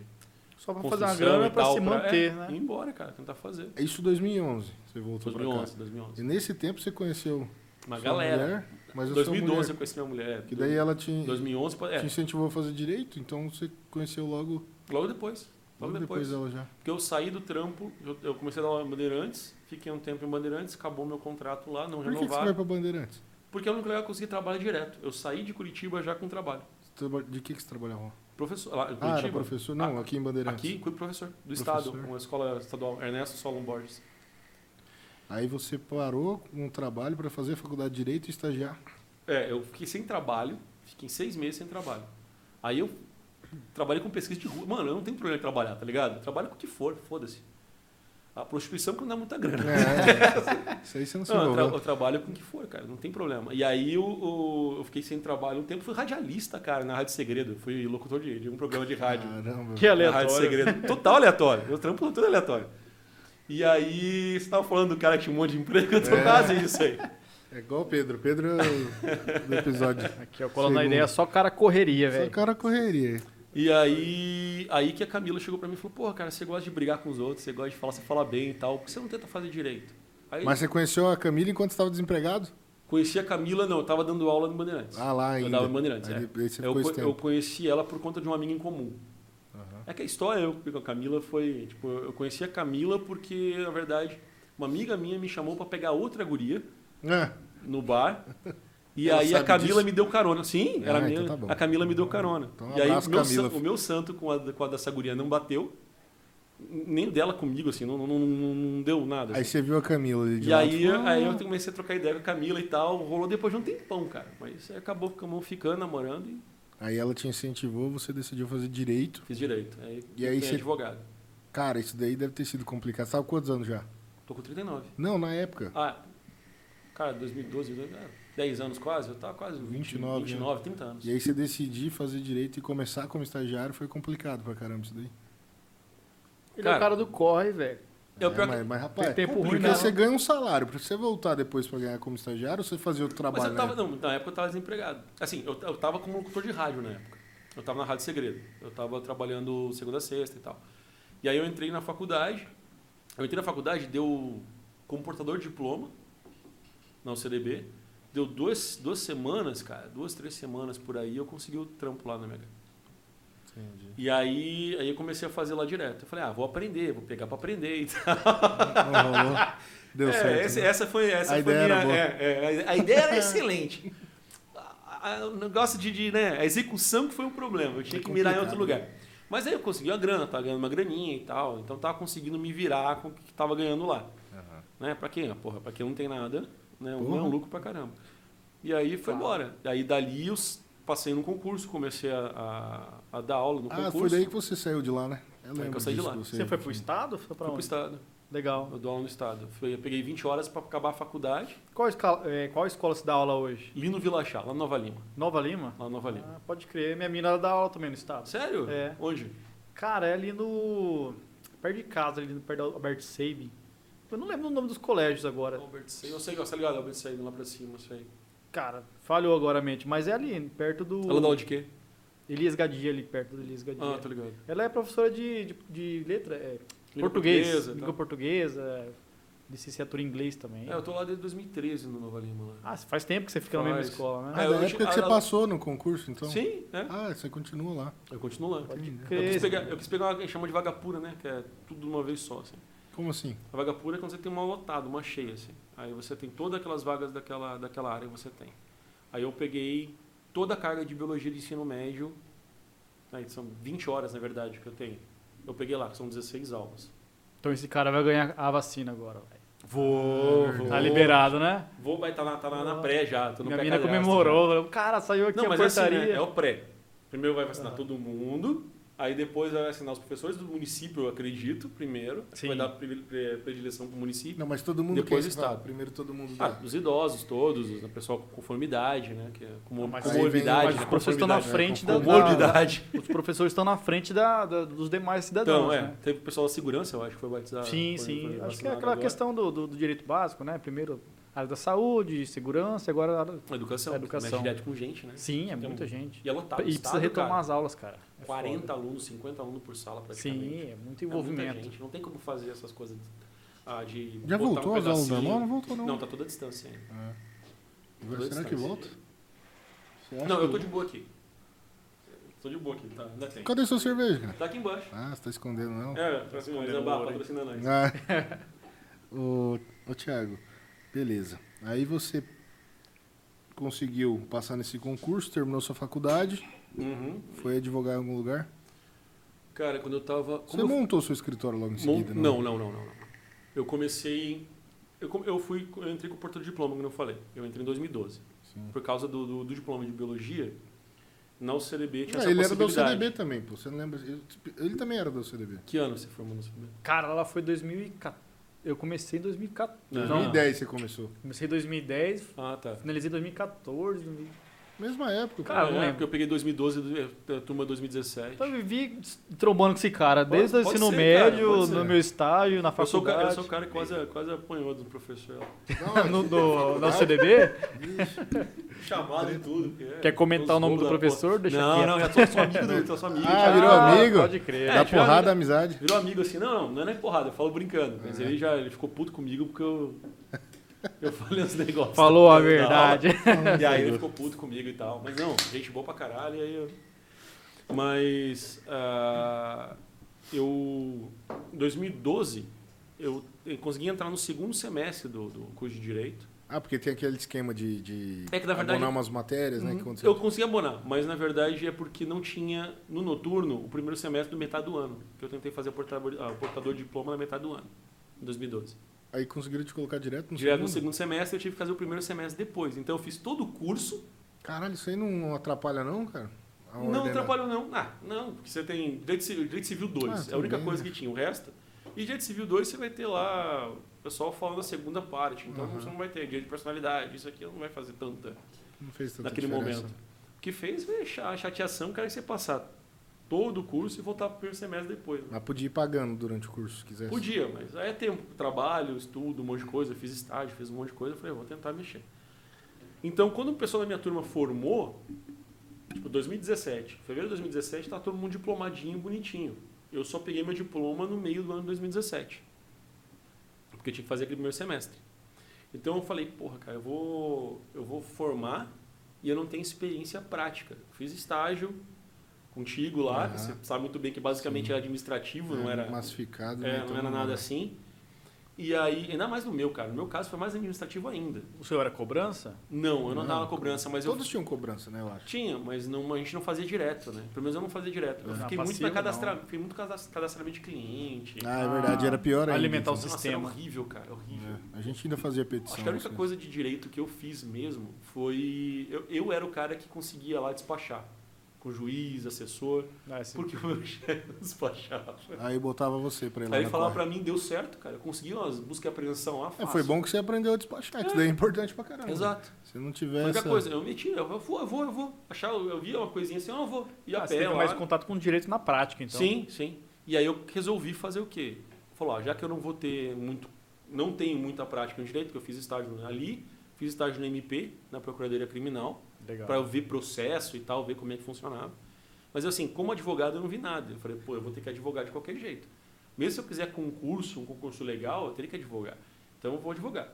Só pra fazer uma grana pra tal, se manter, é, né? Ir embora, cara, tentar fazer. É isso 2011, você voltou pra 2011, cá. 2011. E nesse tempo você conheceu Uma sua galera. mulher, mas a 2012 sua eu mulher, conheci minha mulher. que daí ela te, 2011, é, te incentivou a fazer direito, então você conheceu logo, logo depois. Logo, logo depois depois. dela já. Porque eu saí do trampo, eu, eu comecei a dar em Bandeirantes, fiquei um tempo em Bandeirantes, acabou meu contrato lá, não Por que, que você vai pra Bandeirantes? Porque eu não ia conseguir trabalhar direto. Eu saí de Curitiba já com trabalho. De que, que você trabalhava? Professor, lá Ah, Curitiba. era professor? Não, Ah, aqui em Bandeirantes. Aqui, fui professor do Professor. Estado, uma escola estadual, Ernesto Solon Borges. Aí você parou com um trabalho pra fazer faculdade de Direito e estagiar. É, eu fiquei sem trabalho, fiquei seis meses sem trabalho. Aí eu trabalhei com pesquisa de rua. Mano, eu não tenho problema em trabalhar, tá ligado? Eu trabalho com o que for, foda-se. A prostituição que não dá muita grana. É, isso aí você não se Não, eu, tra- eu trabalho com o que for, cara, não tem problema. E aí eu, eu, eu fiquei sem trabalho um tempo, fui radialista, cara, na Rádio Segredo. Fui locutor de, de um programa de rádio. Caramba. Que Na aleatório. Rádio Segredo. Total aleatório. Eu trampo tudo aleatório. E aí, você tava falando do cara que tinha um monte de emprego, eu tô É. quase isso aí. É igual o Pedro. Pedro é do episódio. Aqui, ó, colando na ideia, só cara correria, Só velho. cara correria. E aí, aí que a Camila chegou pra mim e falou: Porra, cara, você gosta de brigar com os outros, você gosta de falar, você fala bem e tal, por que você não tenta fazer direito? Aí Mas você conheceu a Camila enquanto estava desempregado? conheci a Camila, não, eu tava dando aula no Bandeirantes. Ah, lá ainda. eu dava em Bandeirantes, Aí, é. aí você Eu, eu conheci ela por conta de uma amiga em comum. É que a história eu com a Camila foi. Tipo, eu conheci a Camila porque, na verdade, uma amiga minha me chamou pra pegar outra guria Ah, no bar. E Ela aí a Camila disso? me deu carona. Sim, Ah, era então minha, tá a Camila me deu carona. Então, um e aí abraço, o meu, san- o meu santo com a, com a dessa guria não bateu. Nem dela comigo, assim, não, não, não, não deu nada. aí assim. você viu a Camila de E aí, falou, aí eu comecei a trocar ideia com a Camila e tal. Rolou depois de um tempão, cara. Mas acabou ficando, namorando e Aí ela te incentivou, você decidiu fazer direito. fiz direito. Aí, E aí você- advogado. Cara, isso daí deve ter sido complicado. Sabe quantos anos já? Tô com 39. Não, na época. Ah, cara, 2012, é, 10 anos quase, eu tava quase 20, 29, 29, 30 anos. E aí você decidir fazer direito e começar como estagiário foi complicado pra caramba isso daí. Ele é o Cara, cara do corre, velho. É o pior mas, que- mas, rapaz, Tem tempo ruim, porque não. você ganha um salário. Pra você voltar depois pra ganhar como estagiário, ou você fazia outro Mas trabalho, eu tava, né? não, na época eu tava desempregado. Assim, eu, eu tava como locutor de rádio na época. Eu tava na Rádio Segredo. Eu tava trabalhando segunda a sexta e tal. E aí eu entrei na faculdade. Eu entrei na faculdade, deu como portador de diploma na UCDB. Deu duas, duas semanas, cara, duas, três semanas por aí, eu consegui o trampo lá na Mega. Entendi. E aí, aí eu comecei a fazer lá direto. Eu falei, ah, vou aprender, vou pegar pra aprender e tal. Rolou. Deu É, certo. esse- né? essa foi essa A foi ideia minha, é, é, a ideia era excelente. A- a- O negócio de, de, né, a execução que foi um problema. Eu tinha que mirar em outro lugar. Mas aí eu consegui uma grana, tava ganhando uma graninha e tal. Então tava conseguindo me virar com o que tava ganhando lá. Né? Pra quem? Porra, pra quem não tem nada, né? Um é um lucro pra caramba. E aí foi embora. Aí dali eu passei no concurso, comecei a, a- a dar aula no Ah, concurso. foi daí que você saiu de lá, né? Eu que lembro eu saí de lá. que Você foi pro estado? Foi pra Fui pro estado. Legal. Eu dou aula no estado. Eu peguei 20 horas pra acabar a faculdade. Qual, escala, é, qual escola você dá aula hoje? Lino Vilachá, lá no Nova Lima. Nova Lima? Lá no Nova Lima. Ah, pode crer. Minha mina ela dá aula também no estado. Sério? É. Onde? Cara, é ali no. Perto de casa, ali no- perto da Albert Sabin. Eu não lembro o nome dos colégios agora. Albert Sei. Eu sei, eu sei ligado, Albert Sei, lá pra cima, sei. Cara, falhou agora a mente, mas é ali, perto do. Ela dá aula de quê? Elias Gadia, ali perto do Elias Gadia. Ah, tô ligado. Ela é professora de, de, de letra, é, Língua português, portuguesa, língua tá. portuguesa, licenciatura em inglês também. É, eu tô lá desde 2013 no Nova Lima. Lá. Ah, faz tempo que você fica na mesma Faz. escola, né? Ah, É, da época que você passou no concurso, então? Sim, é. Ah, você continua lá. Eu continuo lá. Pode Eu crer. quis, pegar, eu quis pegar uma que chama de vaga pura, né? Que é tudo de uma vez só, assim. Como assim? A vaga pura é quando você tem uma lotada, uma cheia, assim. Aí você tem todas aquelas vagas daquela, daquela área que você tem. Aí eu peguei toda a carga de biologia de ensino médio, aí são 20 horas, na verdade, que eu tenho. Eu peguei lá, que são 16 aulas. Então esse cara vai ganhar a vacina agora. velho. Vou, vou. Tá liberado, né? Vou, vai estar na, tá na, na pré já, tô no Minha mina comemorou. falou, Cara, saiu aqui Não, a mas é assim, portaria. né? É o pré. Primeiro vai vacinar todo mundo, aí depois vai vacinar os professores do município, eu acredito, primeiro. Sim. Vai dar pre- pre- predileção pro município. Não, mas todo mundo Depois quer o Estado. Primeiro todo mundo Ah, dá. os idosos todos, o pessoal com conformidade, né? Que é como, mas aí comorbidade, vem- né? Os professores estão na Conformidade, frente né? da, da, Comorbidade. Os professores estão na frente da, da- dos demais cidadãos, Então, é, né? teve o pessoal da segurança, eu acho que foi batizado. Sim, foi- sim. foi Acho que é aquela agora. questão do, do- do direito básico, né? Primeiro, área da saúde, segurança, agora... a área- Educação, A educação. mexe direto com gente, né? Sim, é Tem muita gente. E é lotado. E precisa retomar as aulas, cara. É 40 foda. alunos, 50 alunos por sala praticamente. Sim, é muito É muita envolvimento. gente, não tem como fazer essas coisas ah, de Já botar um voltou as aulas pedacinho. normal? Não voltou, não. Não, tá toda a distância ainda. Toda a Será que distância. volta? Você acha Não, eu que- tô de boa aqui. Tô de boa aqui, tá? Ainda tem. Cadê sua cerveja, cara? Tá aqui embaixo. Ah, você tá escondendo, não? É, pra cima, mas Zambá, patrocina nós. Ah. ô, ô, Thiago, beleza. Aí você conseguiu passar nesse concurso, terminou sua faculdade, Uhum. foi advogar em algum lugar. Cara, quando eu tava. Você eu- montou seu escritório logo em Mon- seguida, não, não, não, não, não. Eu comecei. Eu, com- eu fui. Eu entrei com o portador de diploma, como eu falei. Eu entrei em 2012. Sim. Por causa do, do, do diploma de biologia, na UCDB tinha Ah, essa ele era da possibilidade. UCDB também, pô. Você não lembra? Ele, ele também era da UCDB. Que ano você formou no UCDB? Cara, ela foi 2014. Eu comecei em 2014. Não. Não, 2010 você começou. comecei em 2010, Ah, tá. finalizei em 2014. 2000. Mesma época. Cara, Ah, não é, porque eu peguei 2012, a turma 2017. Então, eu vivi trombando com esse cara, Pode- desde o ensino ser, cara, médio, ser. no meu estágio, na Eu sou, faculdade. eu sou o cara que quase, quase apanhou do professor. lá. no, no, no CDB? Chamado e tudo. porque Quer comentar o nome do professor? Deixa Não, quieto. não, já sou, sou amigo do. Sou, sou amigo. Ah, já. virou amigo? Pode crer. É, Dá porrada, amizade. Virou amigo assim, não, não é nem porrada, eu falo brincando. Mas É. ele já ele ficou puto comigo porque eu. Eu falei uns negócios. Falou a da- da verdade. aula. E aí ele ficou puto comigo e tal. Mas não, gente boa pra caralho. E aí eu... Mas. ah, eu. Em 2012, eu eu consegui entrar no segundo semestre do, do curso de Direito. Ah, porque tem aquele esquema de, de É que, na verdade, abonar umas matérias, né? Que você- Eu consegui abonar, mas na verdade é porque não tinha no noturno o primeiro semestre do metade do ano. Que eu tentei fazer o portador, ah, portador de diploma na metade do ano, em 2012. Aí conseguiram te colocar direto no Direto segundo? no segundo semestre eu tive que fazer o primeiro semestre depois. Então eu fiz todo o curso. Caralho, isso aí não atrapalha não, cara? Não ordenar? atrapalhou, não. Ah, não, porque você tem direito civil, direito civil 2. Ah, é a única bem, coisa né? que tinha. O resto. E direito civil 2 você vai ter lá pessoal falando a segunda parte. Então Aham. você não vai ter direito de personalidade. Isso aqui não vai fazer tanta. Não fez tanta naquele diferença. momento. O que fez foi a chateação, cara, que você passar todo o curso e voltar pro primeiro semestre depois. né? Mas podia ir pagando durante o curso, se quisesse. Podia, mas aí é tempo, trabalho, estudo, um monte de coisa, fiz estágio, fiz um monte de coisa, eu falei, vou tentar mexer. Então, quando o pessoal da minha turma formou, tipo, 2017, fevereiro de 2017, tá todo mundo diplomadinho, bonitinho. Eu só peguei meu diploma no meio do ano de 2017. Porque eu tinha que fazer aquele primeiro semestre. Então eu falei, porra, cara, eu vou, eu vou formar e eu não tenho experiência prática. Fiz estágio contigo lá, que você sabe muito bem que basicamente Sim. era administrativo, não era Massificado. é, né? não era nada assim. E aí, ainda mais no meu, cara. No meu caso foi mais administrativo ainda. O seu era cobrança? Não, eu não, Não, dava cobrança, mas Todos eu tinham cobrança, né, eu acho. tinha, mas não, a gente não fazia direto, né? Pelo menos eu não fazia direto. Eu Ah, fiquei muito passivo, na cadastra, fiquei muito cadast- cadastramento de cliente. Ah, é verdade, era pior ainda. alimentar o então. Nossa, sistema. era horrível, cara, horrível. É, a gente ainda fazia petição. Acho que a única assim. coisa de direito que eu fiz mesmo foi. Eu, eu era o cara que conseguia lá despachar. Com juiz, assessor, Ah, porque o meu chefe não despachava. Aí botava você pra ir lá Aí ele falava pra mim, deu certo, cara. Eu consegui umas busca e apreensão lá. É, foi bom que você aprendeu a despachar, que isso daí é importante pra caramba. Exato. Se não A tivesse. única coisa, eu meti, eu vou, eu vou, eu vou. Achar, eu via uma coisinha assim, eu vou. E a Ah, você pé mais contato com o direito na prática, então. Sim, sim. E aí eu resolvi fazer o quê? Falou, ó, já que eu não vou ter muito, não tenho muita prática no direito, que eu fiz estágio ali, fiz estágio no MP, na Procuradoria Criminal. Para eu ver processo e tal, ver como é que funcionava. Mas assim, como advogado eu não vi nada. Eu falei, pô, eu vou ter que advogar de qualquer jeito. Mesmo se eu quiser concurso, um concurso legal, eu teria que advogar. Então eu vou advogar.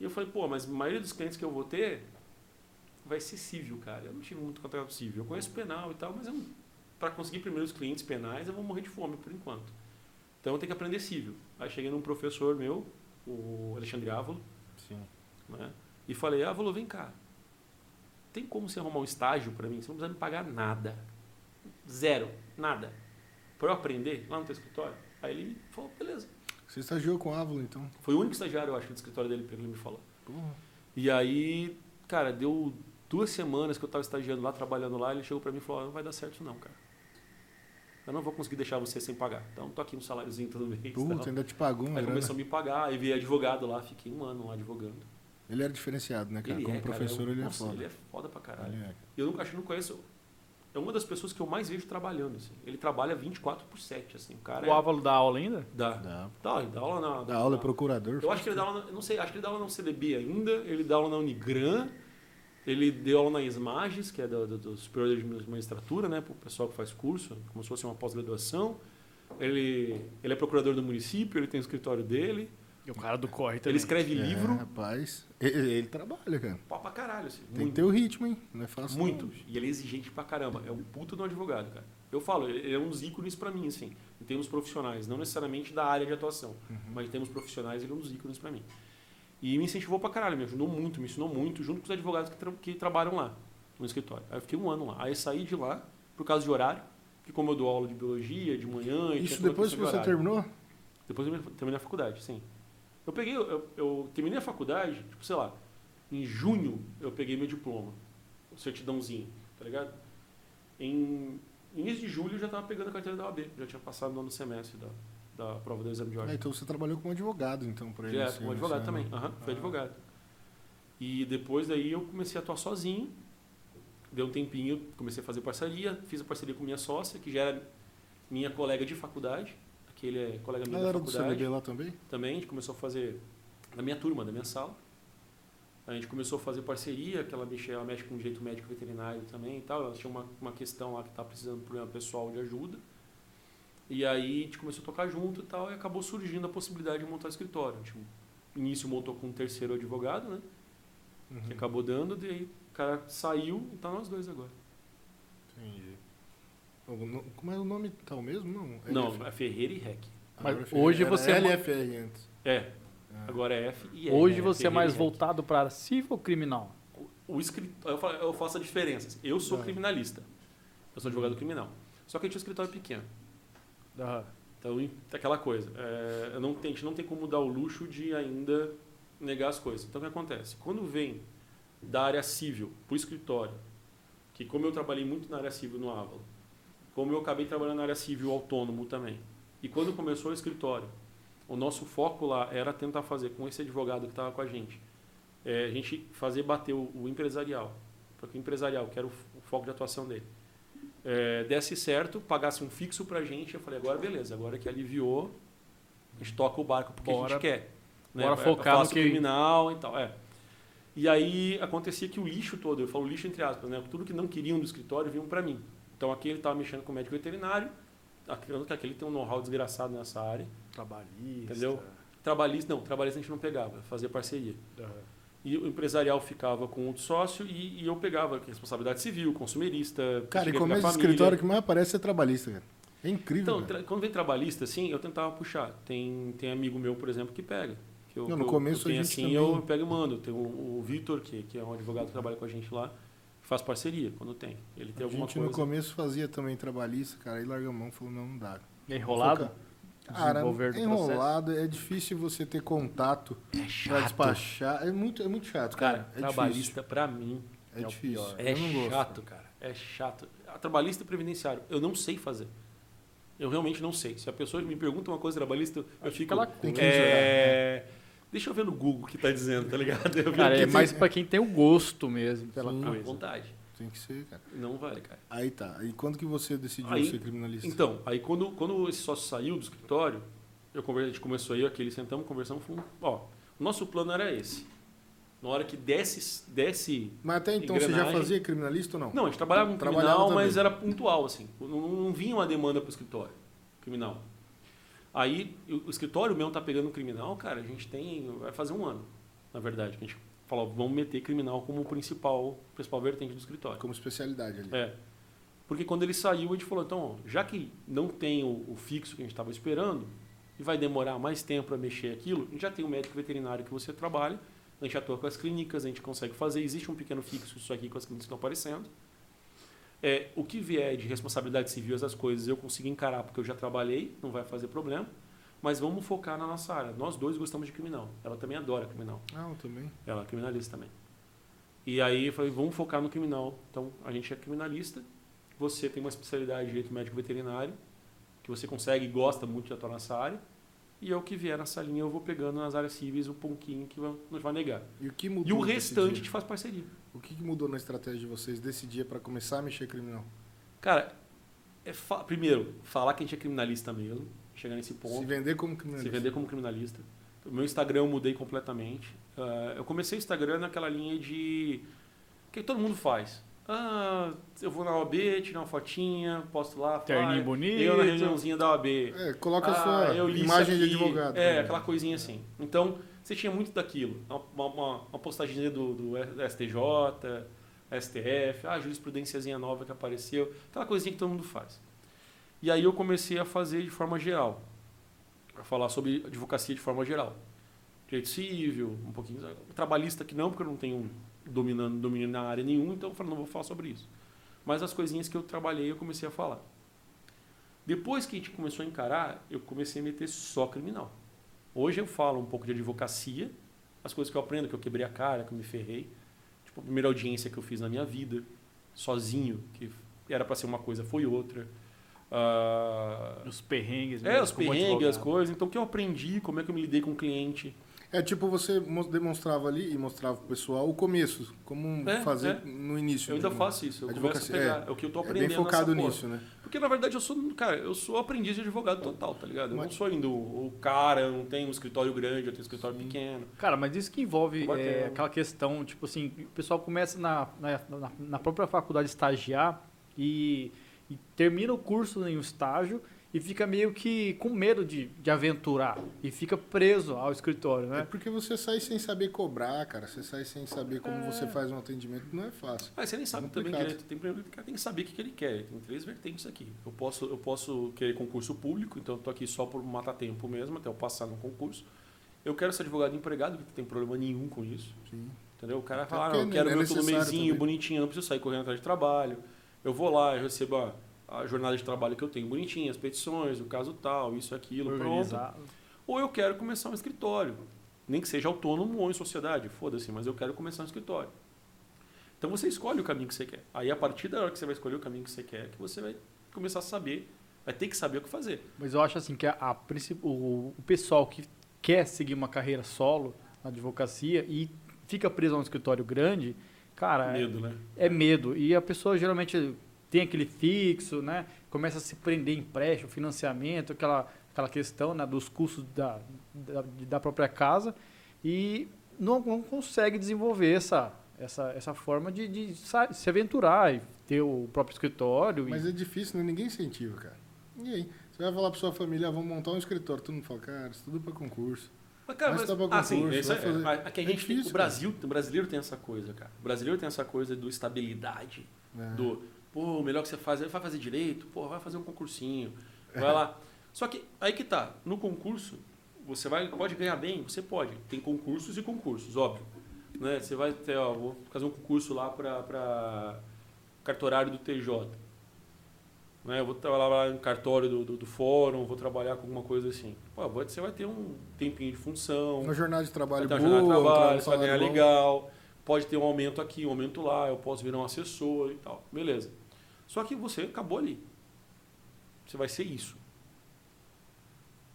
E eu falei, pô, mas a maioria dos clientes que eu vou ter vai ser civil, cara. Eu não tive muito contrato civil. Eu conheço penal e tal, mas para conseguir primeiros clientes penais, eu vou morrer de fome por enquanto. Então eu tenho que aprender civil. Aí cheguei num professor meu, o Alexandre Ávolo, Sim. né? E falei, Ávolo, vem cá. Tem como você arrumar um estágio para mim? Você não precisa me pagar nada. Zero. Nada. Para eu aprender lá no teu escritório? Aí ele falou, beleza. Você estagiou com o Ávila, então? Foi o único estagiário, eu acho, do escritório dele, pelo que ele me falou. Porra. E aí, cara, deu duas semanas que eu estava estagiando lá, trabalhando lá, ele chegou para mim e falou, "Ó, não vai dar certo não, cara. Eu não vou conseguir deixar você sem pagar. Então, tô aqui um saláriozinho todo mês. Puta, tal. ainda te pagou uma Aí grana. começou a me pagar, aí veio advogado lá, fiquei um ano lá advogando. Ele era diferenciado, né, cara? Ele Como é, cara, professor, é, ele é nossa, foda. Ele é foda pra caralho. Ele é. Eu nunca, acho que não conheço. É uma das pessoas que eu mais vejo trabalhando. Assim. Ele trabalha 24 por 7. Assim. O cara O Ávalo dá aula ainda? é, dá, Dá. dá, ele dá aula na. Da aula é procurador. Eu acho que ele dá aula, na, eu não sei, acho que ele dá aula na CDB ainda, ele dá aula na Unigran, ele deu aula na Esmages, que é do, do, do Superior de Magistratura, né, para o pessoal que faz curso, como se fosse uma pós-graduação. Ele, ele é procurador do município, ele tem o escritório dele, E o cara do corre também. ele escreve É, livro, rapaz. Ele, ele trabalha, cara. pau pra caralho, assim. Tem que muito. ter o ritmo, hein? Não é fácil. Muito. não. E ele é exigente pra caramba. É um puto do advogado, cara. Eu falo, ele é um dos ícones pra mim, assim, em termos profissionais. Não necessariamente da área de atuação, mas em termos profissionais ele é um dos ícones pra mim. E me incentivou pra caralho, me ajudou muito, me ensinou muito, junto com os advogados que, tra- que trabalham lá, no escritório. Aí eu fiquei um ano lá. Aí saí de lá, por causa de horário, que como eu dou aula de biologia, de manhã... e Isso depois que de você horário. terminou? Depois eu terminei a faculdade, sim. Eu peguei, eu, eu terminei a faculdade, tipo, sei lá, em junho eu peguei meu diploma, o certidãozinho, tá ligado? Em início de julho eu já tava pegando a carteira da OAB, já tinha passado no ano semestre da, da prova do exame de ordem. então você trabalhou como advogado, então, por. Direto, assim, como advogado também, fui Ah. advogado. E depois daí eu comecei a atuar sozinho, deu um tempinho, comecei a fazer parceria, fiz a parceria com minha sócia, que já era minha colega de faculdade, aquele é colega meu da do faculdade CDB lá também? também, a gente começou a fazer da minha turma, da minha sala. A gente começou a fazer parceria, que ela mexe, ela mexe com direito médico veterinário também e tal. Ela tinha uma, uma questão lá que estava precisando de um problema pessoal de ajuda. E aí a gente começou a tocar junto e tal, e acabou surgindo a possibilidade de montar escritório. A gente, início montou com um terceiro advogado, né? Uhum. Que acabou dando, daí o cara saiu e tá nós dois agora. Entendi. Como é o nome? Tá o mesmo? Não, Não, LF. é Ferreira e Rec. Mas Agora hoje era você é LFR antes. É, Ah. agora é F e R. Hoje né? você é Ferreira mais e Rec. voltado para civil ou criminal? O escritório, eu, faço a diferença. Eu sou Tá. criminalista. Eu sou advogado criminal. Só que a gente é um escritório pequeno. Então, em- aquela coisa. É, eu não tem, a gente não tem como dar o luxo de ainda negar as coisas. Então, o que acontece? Quando vem da área civil para o escritório, que como eu trabalhei muito na área civil no Ávalo, como eu acabei trabalhando na área civil autônomo também, e quando começou o escritório, o nosso foco lá era tentar fazer com esse advogado que estava com a gente, é, a gente fazer bater o, o empresarial, porque o empresarial, que era o, o foco de atuação dele, é, desse certo, pagasse um fixo pra gente, eu falei, agora beleza, agora que aliviou, a gente toca o barco porque a Bora- gente quer. né? bora focar no que- criminal e tal, é. E aí acontecia que o lixo todo, eu falo lixo entre aspas, né? Tudo que não queriam do escritório vinham para mim. Então aqui ele estava mexendo com o médico veterinário, acreditando que aquele tem um know-how desgraçado nessa área. Trabalhista. Entendeu? Trabalhista, não, trabalhista a gente não pegava, fazia parceria. Aham. E o empresarial ficava com outro sócio e, e eu pegava responsabilidade civil, consumerista. Cara, e começo de família. escritório que mais aparece é trabalhista, cara. É incrível. Então, quando vem trabalhista, assim, eu tentava puxar. Tem, tem amigo meu, por exemplo, que pega. Que eu, Não, no eu- começo eu tenho a gente assim, também- eu pego e mando. Tem o, o Vitor, que, que é um advogado que trabalha com a gente lá, faz parceria quando tem. Ele tem a alguma gente coisa. no começo fazia também trabalhista, cara, aí larga a mão, falou, não, não dá. E enrolado? Cara, Desenvolver do enrolado, é difícil você ter contato É pra chato. despachar. É muito, é muito chato, cara. Cara, é trabalhista, pra mim. É, é o difícil. pior. é Eu não gosto. chato, cara. É chato. A trabalhista e previdenciário, eu não sei fazer. Eu realmente não sei. Se a pessoa me pergunta uma coisa trabalhista, eu fico. ela Tem que é... Deixa eu ver no Google o que tá dizendo, tá ligado? Eu Cara, é mais tem- pra quem tem o gosto mesmo pela Sim. coisa. vontade. Tem que ser, cara. Não vai, cara. Aí tá. E quando que você decidiu Aí- ser criminalista? Então, aí quando, quando esse sócio saiu do escritório, eu conver- a gente começou aí, aquele sentamos, conversamos, falamos, ó, o nosso plano era esse. Na hora que desce, desce Mas até então você já fazia criminalista ou não? Não, a gente trabalhava com Trabalhava criminal, também. mas era pontual, assim. Não, não vinha uma demanda para o escritório criminal. Aí, o escritório mesmo tá pegando criminal, cara, a gente tem. Vai fazer um ano, na verdade. Que a gente falou, vamos meter criminal como principal, principal vertente do escritório. Como especialidade ali. É. Porque quando ele saiu, a gente falou, então, ó, já que não tem o, o fixo que a gente estava esperando, e vai demorar mais tempo para mexer aquilo, a gente já tem o médico veterinário que você trabalha, a gente atua com as clínicas, a gente consegue fazer, existe um pequeno fixo isso aqui com as clínicas que estão aparecendo. É, o que vier de responsabilidade civil, essas coisas, eu consigo encarar porque eu já trabalhei, não vai fazer problema. Mas vamos focar na nossa área. Nós dois gostamos de criminal. Ela também adora criminal. Ah, eu também. Ela é criminalista também. E aí eu falei, vamos focar no criminal. Então, a gente é criminalista, você tem uma especialidade de direito médico veterinário, que você consegue e gosta muito de atuar nessa área, e eu que vier nessa linha eu vou pegando nas áreas civis o pouquinho que vai- nos vai negar. E o que mudou E o restante a gente faz parceria. O que que mudou na estratégia de vocês desse dia pra começar a mexer criminal? Cara, é fa- primeiro, falar que a gente é criminalista mesmo, chegar nesse ponto. Se vender como se criminalista. vender como criminalista. O meu Instagram eu mudei completamente. Ah, eu comecei o Instagram naquela linha de. O que todo mundo faz? Ah, eu vou na OAB, tirar uma fotinha, posto lá. Terninho ah, bonito. Eu na reuniãozinha da OAB. É, coloca Ah, a sua isso imagem de advogado. É, né? aquela coisinha assim. Então, você tinha muito daquilo. Uma, uma, uma postagem do, do STJ, STF, ah, a jurisprudênciazinha nova que apareceu. Aquela coisinha que todo mundo faz. E aí eu comecei a fazer de forma geral. Para falar sobre advocacia de forma geral. Direito civil, um pouquinho. Trabalhista que não, porque eu não tenho dominando, na área nenhuma, então eu falei, não vou falar sobre isso. Mas as coisinhas que eu trabalhei, eu comecei a falar. Depois que a gente começou a encarar, eu comecei a meter só criminal. Hoje eu falo um pouco de advocacia, as coisas que eu aprendo, que eu quebrei a cara, que eu me ferrei. Tipo, a primeira audiência que eu fiz na minha vida, sozinho, que era para ser uma coisa, foi outra. Ah, Os perrengues. é, mesmo, os perrengues, as coisas. Então, o que eu aprendi, como é que eu me lidei com o cliente. É tipo você mo- demonstrava ali e mostrava pro pessoal o começo, como É, fazer é. no início. Eu ainda né? faço isso. Eu Advocacia, começo a pegar. É, o que eu tô É aprendendo bem focado nessa porra. nisso, né? Porque, na verdade, eu sou, cara, eu sou aprendiz de advogado total, tá ligado? Eu não sou ainda o cara, eu não tenho um escritório grande, eu tenho um escritório Sim. pequeno. Cara, mas isso que envolve é, aquela questão, tipo assim, o pessoal começa na, na, na- própria faculdade a estagiar e, e termina o curso em um estágio e fica meio que com medo de, de aventurar e fica preso ao escritório, É né? porque você sai sem saber cobrar, cara. Você sai sem saber como É. você faz um atendimento. Não é fácil. Mas você nem sabe É também direito. Tem, tem que saber o que ele quer. Tem três vertentes aqui. Eu posso, eu posso querer concurso público, então eu tô aqui só por matar tempo mesmo, até eu passar no concurso. Eu quero ser advogado empregado, que não tem problema nenhum com isso. Sim. Entendeu? O cara fala, ah, eu quero é meu todo também. bonitinho, não preciso sair correndo atrás de trabalho. Eu vou lá, eu recebo a, a jornada de trabalho que eu tenho bonitinha, as petições, o caso tal, isso, aquilo, pronto. Organizado. Ou eu quero começar um escritório. Nem que seja autônomo ou em sociedade, foda-se, mas eu quero começar um escritório. Então você escolhe o caminho que você quer. Aí a partir da hora que você vai escolher o caminho que você quer, que você vai começar a saber, vai ter que saber o que fazer. Mas eu acho assim que a, a o, o pessoal que quer seguir uma carreira solo na advocacia e fica preso a um escritório grande, cara, Medo, né? é medo. E a pessoa geralmente tem aquele fixo, né? Começa a se prender em empréstimo, financiamento, aquela, aquela questão né, dos custos da, da, da própria casa e não, não consegue desenvolver essa, essa, essa forma de, de se aventurar e ter o próprio escritório. e- Mas é difícil, né? Ninguém incentiva, cara. Ninguém. Você vai falar pra sua família, ah, vamos montar um escritório. Todo mundo fala, cara, isso tudo pra concurso. Mas, cara, Mas mas, tá ah, concurso, é, fazer- a- aqui a é gente tem, o Brasil, o brasileiro tem essa coisa, cara. O brasileiro tem essa coisa do estabilidade, É. do, pô, melhor que você faz, vai fazer direito, pô, vai fazer um concursinho, vai lá. Só que aí que tá, no concurso, você vai, pode ganhar bem, você pode. Tem concursos e concursos, óbvio. Né? Você vai ter, ó, vou fazer um concurso lá para cartorário do TJ. Né? Eu vou trabalhar lá no cartório do, do, do fórum, vou trabalhar com alguma coisa assim. Pô, você vai ter um tempinho de função, Uma jornada de trabalho vai ter boa, jornada de um trabalho, você vai ganhar bom. legal, pode ter um aumento aqui, um aumento lá, eu posso virar um assessor e tal. Beleza. Só que você acabou ali. Você vai ser isso.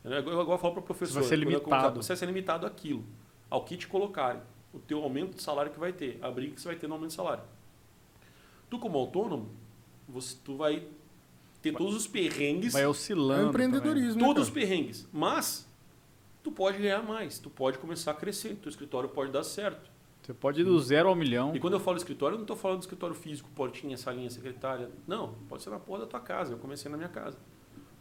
É eu falo para o professor. Você vai ser limitado. Você vai ser limitado àquilo. Ao que te colocarem. O teu aumento de salário que vai ter. A briga que você vai ter no aumento de salário. Tu como autônomo, você, tu vai ter todos os perrengues vai É oscilando. um empreendedorismo, né, todos os perrengues. Mas tu pode ganhar mais, tu pode começar a crescer, teu escritório pode dar certo. Você pode ir do zero ao milhão. E quando eu falo escritório, eu não estou falando do escritório físico, portinha, salinha, secretária. Não, pode ser na porra da tua casa. Eu comecei na minha casa.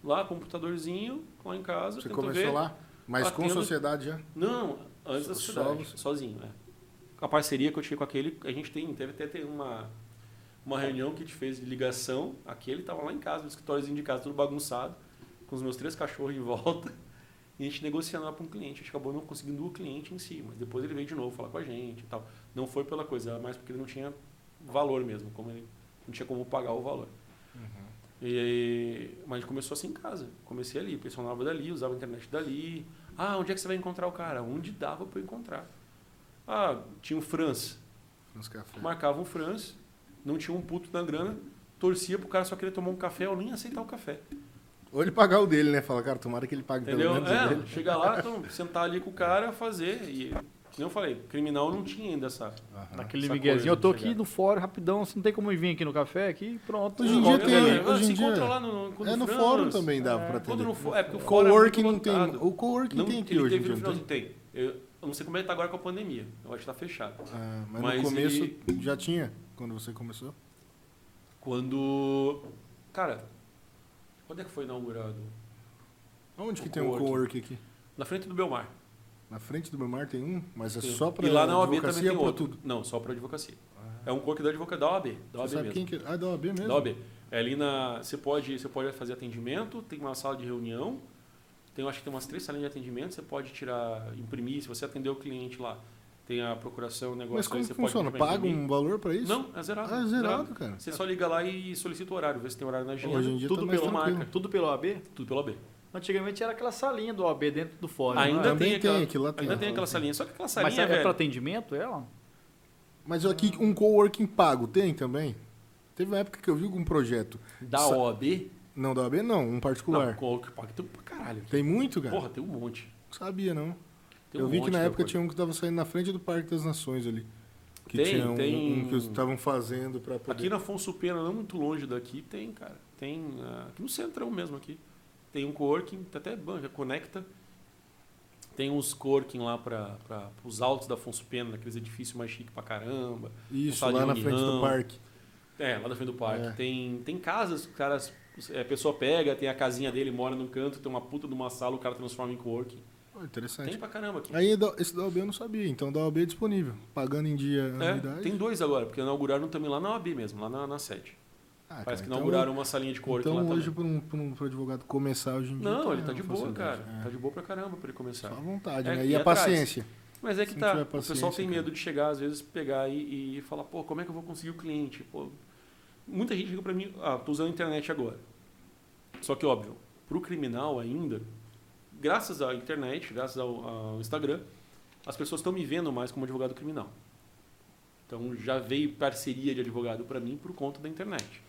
Lá, computadorzinho, lá em casa. Você começou ver. lá, mas com Batendo- sociedade já. Não, antes da sociedade, só- sozinho. É. A parceria que eu tive com aquele, a gente tem, teve até ter uma, uma reunião que a gente fez de ligação. Aquele estava lá em casa, no escritóriozinho de casa, tudo bagunçado, com os meus três cachorros em volta. E a gente negociando lá para um cliente. A gente acabou não conseguindo o cliente em si, mas depois ele veio de novo falar com a gente e tal. Não foi pela coisa, mais porque ele não tinha valor mesmo, como ele não tinha como pagar o valor. E aí, mas a gente começou assim em casa. Comecei ali, personava dali, usava a internet dali. Ah, onde é que você vai encontrar o cara? Onde dava para eu encontrar. Ah, tinha o Franz. Nos cafés. Marcava um Franz, não tinha um puto na grana, torcia pro cara só querer tomar um café ou nem aceitar o café. Ou ele pagar o dele, né? Fala, cara, tomara que ele pague Entendeu? pelo menos É, dele. chegar lá, então, sentar ali com o cara, fazer. E, como eu falei, criminal não tinha ainda essa. Aham. Naquele miguezinho, eu tô aqui no fórum rapidão, você não tem como vir aqui no café aqui, pronto. Hoje em dia tem, lugar. hoje em se dia- encontra lá no, É no Franz, fórum também dá pra atender. no fórum, é porque o é coworking não tem. O coworking Não, tem aqui ele hoje em teve dia. no não final tem? tem. Eu, eu não sei como é que tá agora com a pandemia. Eu acho que tá fechado. Ah, mas, Mas no começo ele- já tinha, quando você começou? Quando. Cara, quando é que foi inaugurado? Onde que tem um coworking aqui? Na frente do Belmar. Na frente do Belmar tem um, mas é Sim. só pra E lá na OAB também advocacia tem outro. tudo? Não, só para advocacia. É um corpo da advocacia da OAB. Da OAB mesmo. quem que... Ah, da OAB mesmo? Da OAB. É ali na. Você pode, você pode fazer atendimento, tem uma sala de reunião, tem, acho que tem umas três salinhas de atendimento, você pode tirar, imprimir, se você atender o cliente lá. Tem a procuração, o negócio Mas aí, como você funciona? pode Paga um valor pra isso? Não, é zerado. Ah, é zerado, cara. Você só liga lá e solicita o horário, vê se tem horário na agenda. Hoje em dia tudo tá pelo tranquilo. marca. Tudo pelo AB? Tudo pela OAB. Antigamente era aquela salinha do AB dentro do fórum. Ainda é? Tem, aquela, tem, lá tem. ainda tem aquela salinha. Só que aquela salinha, Mas é, é para atendimento ela? Mas aqui um coworking pago tem também? Teve uma época que eu vi algum projeto. da Sa- OAB, Não da OAB, não, um particular. não, que paga tem pra caralho. Tem muito, cara? Porra, tem um monte. Não sabia, não. Tem eu um vi que na época coisa. tinha um que tava saindo na frente do Parque das Nações ali. Que Tem, tinha um, tem- um que estavam fazendo pra poder... Aqui na Afonso Pena, não muito longe daqui, tem, cara. Tem, ah, aqui no centrão mesmo aqui. Tem um coworking, tá até banca, conecta. Tem uns coworking lá para os altos da Afonso Pena, naqueles edifícios mais chique pra caramba. Isso, lá na frente do parque. É, lá na frente do parque. É. Tem, tem casas, que caras, é, a pessoa pega, tem a casinha dele, mora num canto, tem uma puta de uma sala, o cara transforma em coworking. Pô, interessante. Tem pra caramba aqui. Aí esse da OAB eu não sabia, então da OAB é disponível. Pagando em dia É, tem dois agora, porque inauguraram também lá na OAB mesmo, lá na, na sede. Ah, Parece cara, que então- inauguraram uma salinha de coworking Então lá hoje, para um, pra um, advogado começar hoje em dia. Não, tá ele tá de boa, cara. Tá É. de boa pra caramba pra ele começar. Só a vontade, É, né? e a atrás. paciência. Mas é que Se tá. O pessoal tem cara. medo de chegar, às vezes, pegar e, e falar, pô, como é que eu vou conseguir o cliente? Pô, muita gente liga pra mim, ah, tô usando a internet agora. Só que, óbvio, pro criminal ainda, graças à internet, graças ao, ao Instagram, as pessoas estão me vendo mais como advogado criminal. Então já veio parceria de advogado para mim por conta da internet.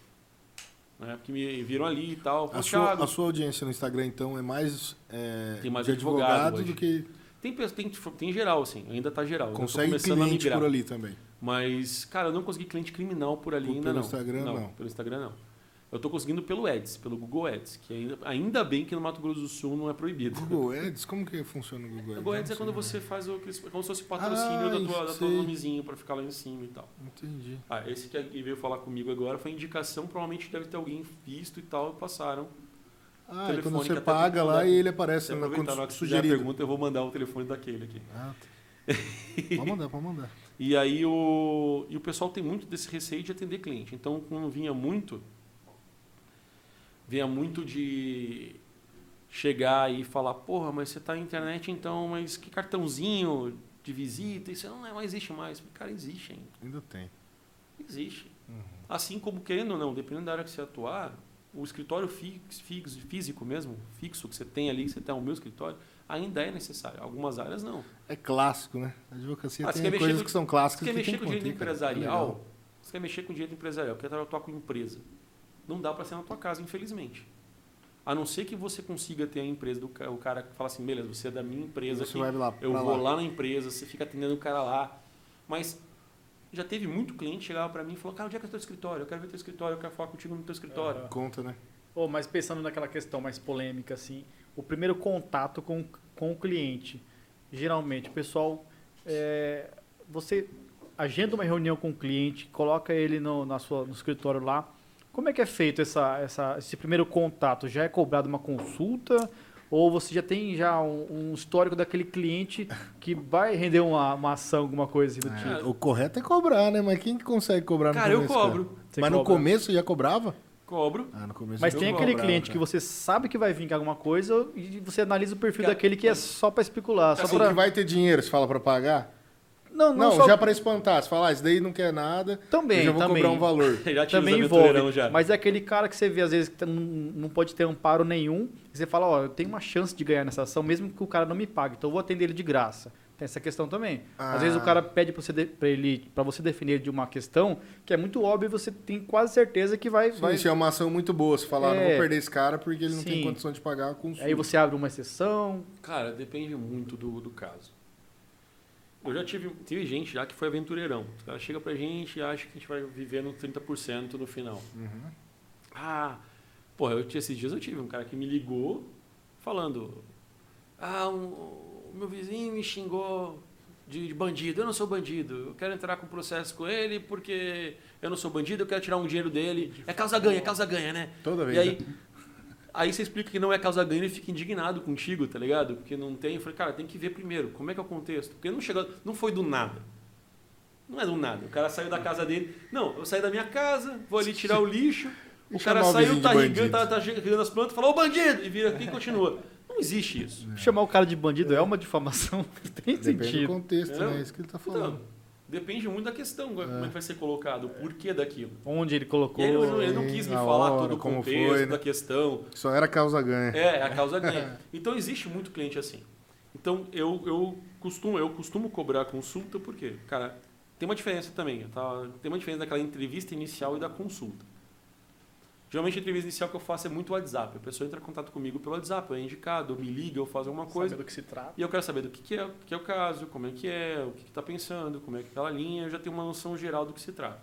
Né? Porque me viram ali e tal. A sua, "Thiago, a sua audiência no Instagram, então, é mais, é, Tem mais de advogado advogado do que Tem, tem, tem geral, assim, ainda tá geral. Consegue cliente por ali também. Mas, cara, eu não consegui cliente criminal por ali Por- ainda pelo não. Instagram, não. Pelo Instagram não. Eu tô conseguindo pelo Ads, pelo Google Ads, que ainda, ainda bem que no Mato Grosso do Sul não é proibido. Google Ads, como que funciona o Google O Ads? Google Ads é quando sei. você faz o, como se fosse patrocínio Ah, da tua, da tua nomezinho pra ficar lá em cima e tal. Entendi. Ah, esse que que veio falar comigo agora foi indicação, provavelmente deve ter alguém visto e tal, e passaram. Ah, é Telefone quando você paga lá mandar. e ele aparece na conta sugerida. pergunta, eu vou mandar o telefone daquele aqui. Ah, tá. pode mandar, pode mandar. E aí o, e o pessoal tem muito desse receio de atender cliente. Então, quando vinha muito, vinha muito de chegar e falar, porra, mas você está na internet então, mas que cartãozinho de visita, isso não, é- não existe mais. Cara, existe ainda. Ainda tem. Existe. Assim como, querendo ou não, dependendo da área que você atuar, o escritório fix, fix- físico mesmo, fixo que você tem ali, que você tem o meu escritório, ainda é necessário. Algumas áreas não. É clássico, né? A advocacia Ah, você tem quer coisas que são Você clássicas quer que mexer com direito. É empresarial? legal. Você quer mexer com direito empresarial, quer atuar com empresa. Não dá para ser na tua casa, infelizmente. A não ser que você consiga ter a empresa do o cara que fala assim, beleza, você é da minha empresa Você aqui, vai lá, eu vou lá. na empresa, você fica atendendo o cara lá. Mas já teve muito cliente que chegava para mim e falou, cara, onde é que é o teu escritório? Eu quero ver teu escritório, eu quero falar contigo no teu escritório. Conta, né? Ô, mas pensando naquela questão mais polêmica, assim, o primeiro contato com, com o cliente, geralmente, o pessoal, é, você agenda uma reunião com o cliente, coloca ele no, na sua, no escritório lá, como é que é feito essa, essa, esse primeiro contato? Já é cobrado uma consulta? Ou você já tem já um, um histórico daquele cliente que vai render uma, uma ação, alguma coisa assim do tipo? É, o correto é cobrar, né? Mas quem que consegue cobrar no Cara, eu começo? cobro. Você Mas no cobra? começo já cobrava? Cobro. Ah, no começo Mas eu tem cobrava, aquele cliente que cara. você sabe que vai vir com alguma coisa e você analisa o perfil Cara, daquele que é só para especular. Só Assim, pra... que vai ter dinheiro, você fala pra pagar? Não, não, Não, só... já pra espantar. Você fala, ah, isso daí não quer nada, Também, eu já vou também. cobrar um valor. Já Também envolve. já. Mas é aquele cara que você vê, às vezes, que não, não pode ter amparo nenhum. E você fala, ó, eu tenho uma chance de ganhar nessa ação, mesmo que o cara não me pague. Então eu vou atender ele de graça. Tem essa questão também. Ah. Às vezes o cara pede pra você, de, pra ele, pra você defender de uma questão que é muito óbvio e você tem quase certeza que vai... Sim, vai... isso é uma ação muito boa. Você falar, não É. vou perder esse cara porque ele não tem Sim. condição de pagar a consulta. Aí você abre uma exceção. Cara, depende muito do, do caso. Eu já tive, tive gente já que foi aventureirão. Os caras chegam pra gente e acham que a gente vai viver no 30% no final. Uhum. Ah, porra, eu, esses dias eu tive um cara que me ligou falando: Ah, um- o meu vizinho me xingou de, de bandido. Eu não sou bandido. Eu quero entrar com processo com ele porque eu não sou bandido, eu quero tirar um dinheiro dele. É causa ganha, é causa ganha, né? Toda vez. E aí, né? Aí você explica que não é causa ganha e ele fica indignado contigo, tá ligado? Porque não tem. Eu falei, cara, tem que ver primeiro, como é que é o contexto? Porque não chegou, não foi do nada. Não é do nada. O cara saiu da casa dele. Não, eu saí da minha casa, vou ali tirar o lixo. O cara saiu, tá bandido. tá, tá regando as plantas, falou, ô bandido! E vira aqui e continua. Não existe isso. Chamar o cara de bandido é uma difamação. Tem Depende do sentido. contexto, Entendeu? né? É isso que ele tá falando. Então, depende muito da questão, como é que vai ser colocado, o porquê daquilo. Onde ele colocou. Ele, não- ele não quis me falar hora, todo o contexto foi, né? da questão. Só era causa ganha. É, a causa ganha. Então existe muito cliente assim. Então eu, eu costumo eu costumo cobrar consulta porque, cara, tem uma diferença também, tá? Tem uma diferença daquela entrevista inicial e da consulta. Geralmente a entrevista inicial que eu faço é muito WhatsApp. A pessoa entra em contato comigo pelo WhatsApp, é indicado, me liga, eu faço alguma coisa. Saber do que se trata. E eu quero saber do que, que, é, o que é o caso, como é que é, o que está pensando, como é que aquela linha, eu já tenho uma noção geral do que se trata.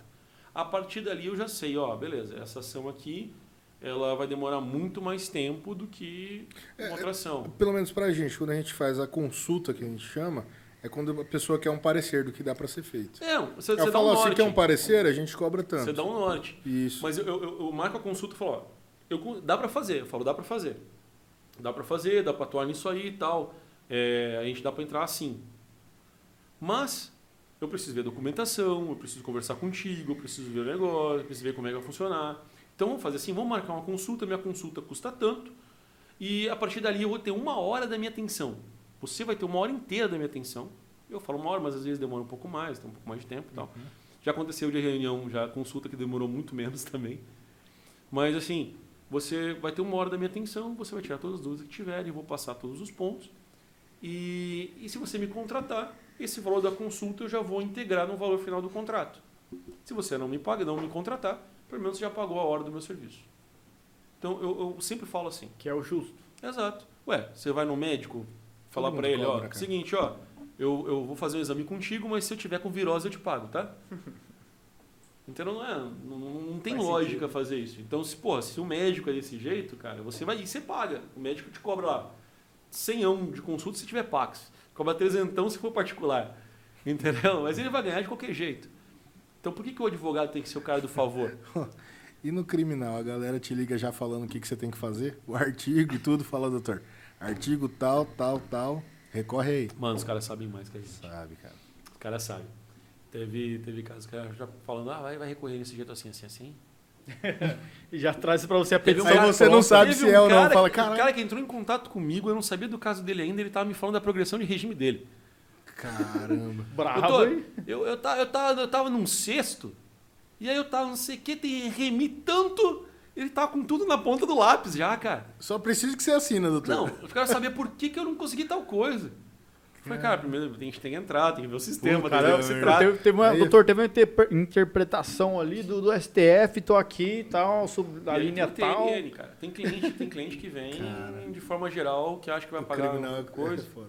A partir dali eu já sei, ó, beleza, essa ação aqui, ela vai demorar muito mais tempo do que uma outra ação. Pelo menos pra gente, quando a gente faz a consulta, que a gente chama, é quando a pessoa quer um parecer do que dá pra ser feito. É, você, Eu você falo, um ó, se norte. quer um parecer, a gente cobra tanto. Você dá um norte. Isso. Mas eu, eu, eu- marco a consulta e falo, ó, eu, dá para fazer. Eu falo, dá para fazer. Dá para fazer, dá para atuar nisso aí e tal. É, a gente dá para entrar assim. Mas eu preciso ver a documentação, eu preciso conversar contigo, eu preciso ver o negócio, eu preciso ver como é que vai funcionar. Então vamos fazer assim, vamos marcar uma consulta, minha consulta custa tanto. E a partir dali eu vou ter uma hora da minha atenção. Você vai ter uma hora inteira da minha atenção. Eu falo uma hora, mas às vezes demora um pouco mais, tem um pouco mais de tempo e tal. Já aconteceu de reunião, já consulta que demorou muito menos também. Mas assim, você vai ter uma hora da minha atenção, você vai tirar todas as dúvidas que tiverem, eu vou passar todos os pontos. E, e se você me contratar, esse valor da consulta eu já vou integrar no valor final do contrato. Se você não me paga, não me contratar, pelo menos você já pagou a hora do meu serviço. Então eu, eu sempre falo assim. Que é o justo. Exato. Ué, você vai no médico falar mundo ele, cobra, ó, cara. seguinte, ó, eu, eu vou fazer o exame contigo, mas se eu tiver com virose eu te pago, tá? Então não é, não, não- tem Faz lógica fazer isso. Então, se, pô, se o médico é desse jeito, cara, você vai e você paga. O médico te cobra lá 100 de consulta se tiver Pax. Cobra trezentão se for particular. Entendeu? Mas ele vai ganhar de qualquer jeito. Então por que, que o advogado tem que ser o cara do favor? E no criminal, a galera te liga já falando o que, que você tem que fazer? O artigo e tudo, fala, doutor. Artigo tal, tal, tal. Recorre aí. Mano, os caras sabem mais que a gente. Sabe, cara. Os caras sabem. Teve, teve casos que já falando, ah, vai, vai recorrer desse jeito assim, assim, assim. E já traz pra você a um petição. Aí você não sabe se é ou não. Fala, cara. O cara que entrou em contato comigo, eu não sabia do caso dele ainda, ele tava me falando da progressão de regime dele. Caramba. Bravo, Doutor, hein? eu, eu, tava, eu, tava, eu tava num cesto, e aí eu tava não sei o que, tem remi tanto, ele tava com tudo na ponta do lápis já, cara. Só preciso que você assina, doutor. Não, eu quero saber por que, que eu não consegui tal coisa. Falei, cara, primeiro a gente tem que entrar, tem que ver o sistema, Pô, tem que ver. Teve, teve uma, Aí- doutor, teve uma interpre- interpretação ali do, do STF, tô aqui e tal, sobre a E linha tem tal. TNN, cara. Tem cliente, tem cliente que vem Cara. de forma geral que acha que vai o pagar criminal alguma é coisa. foda.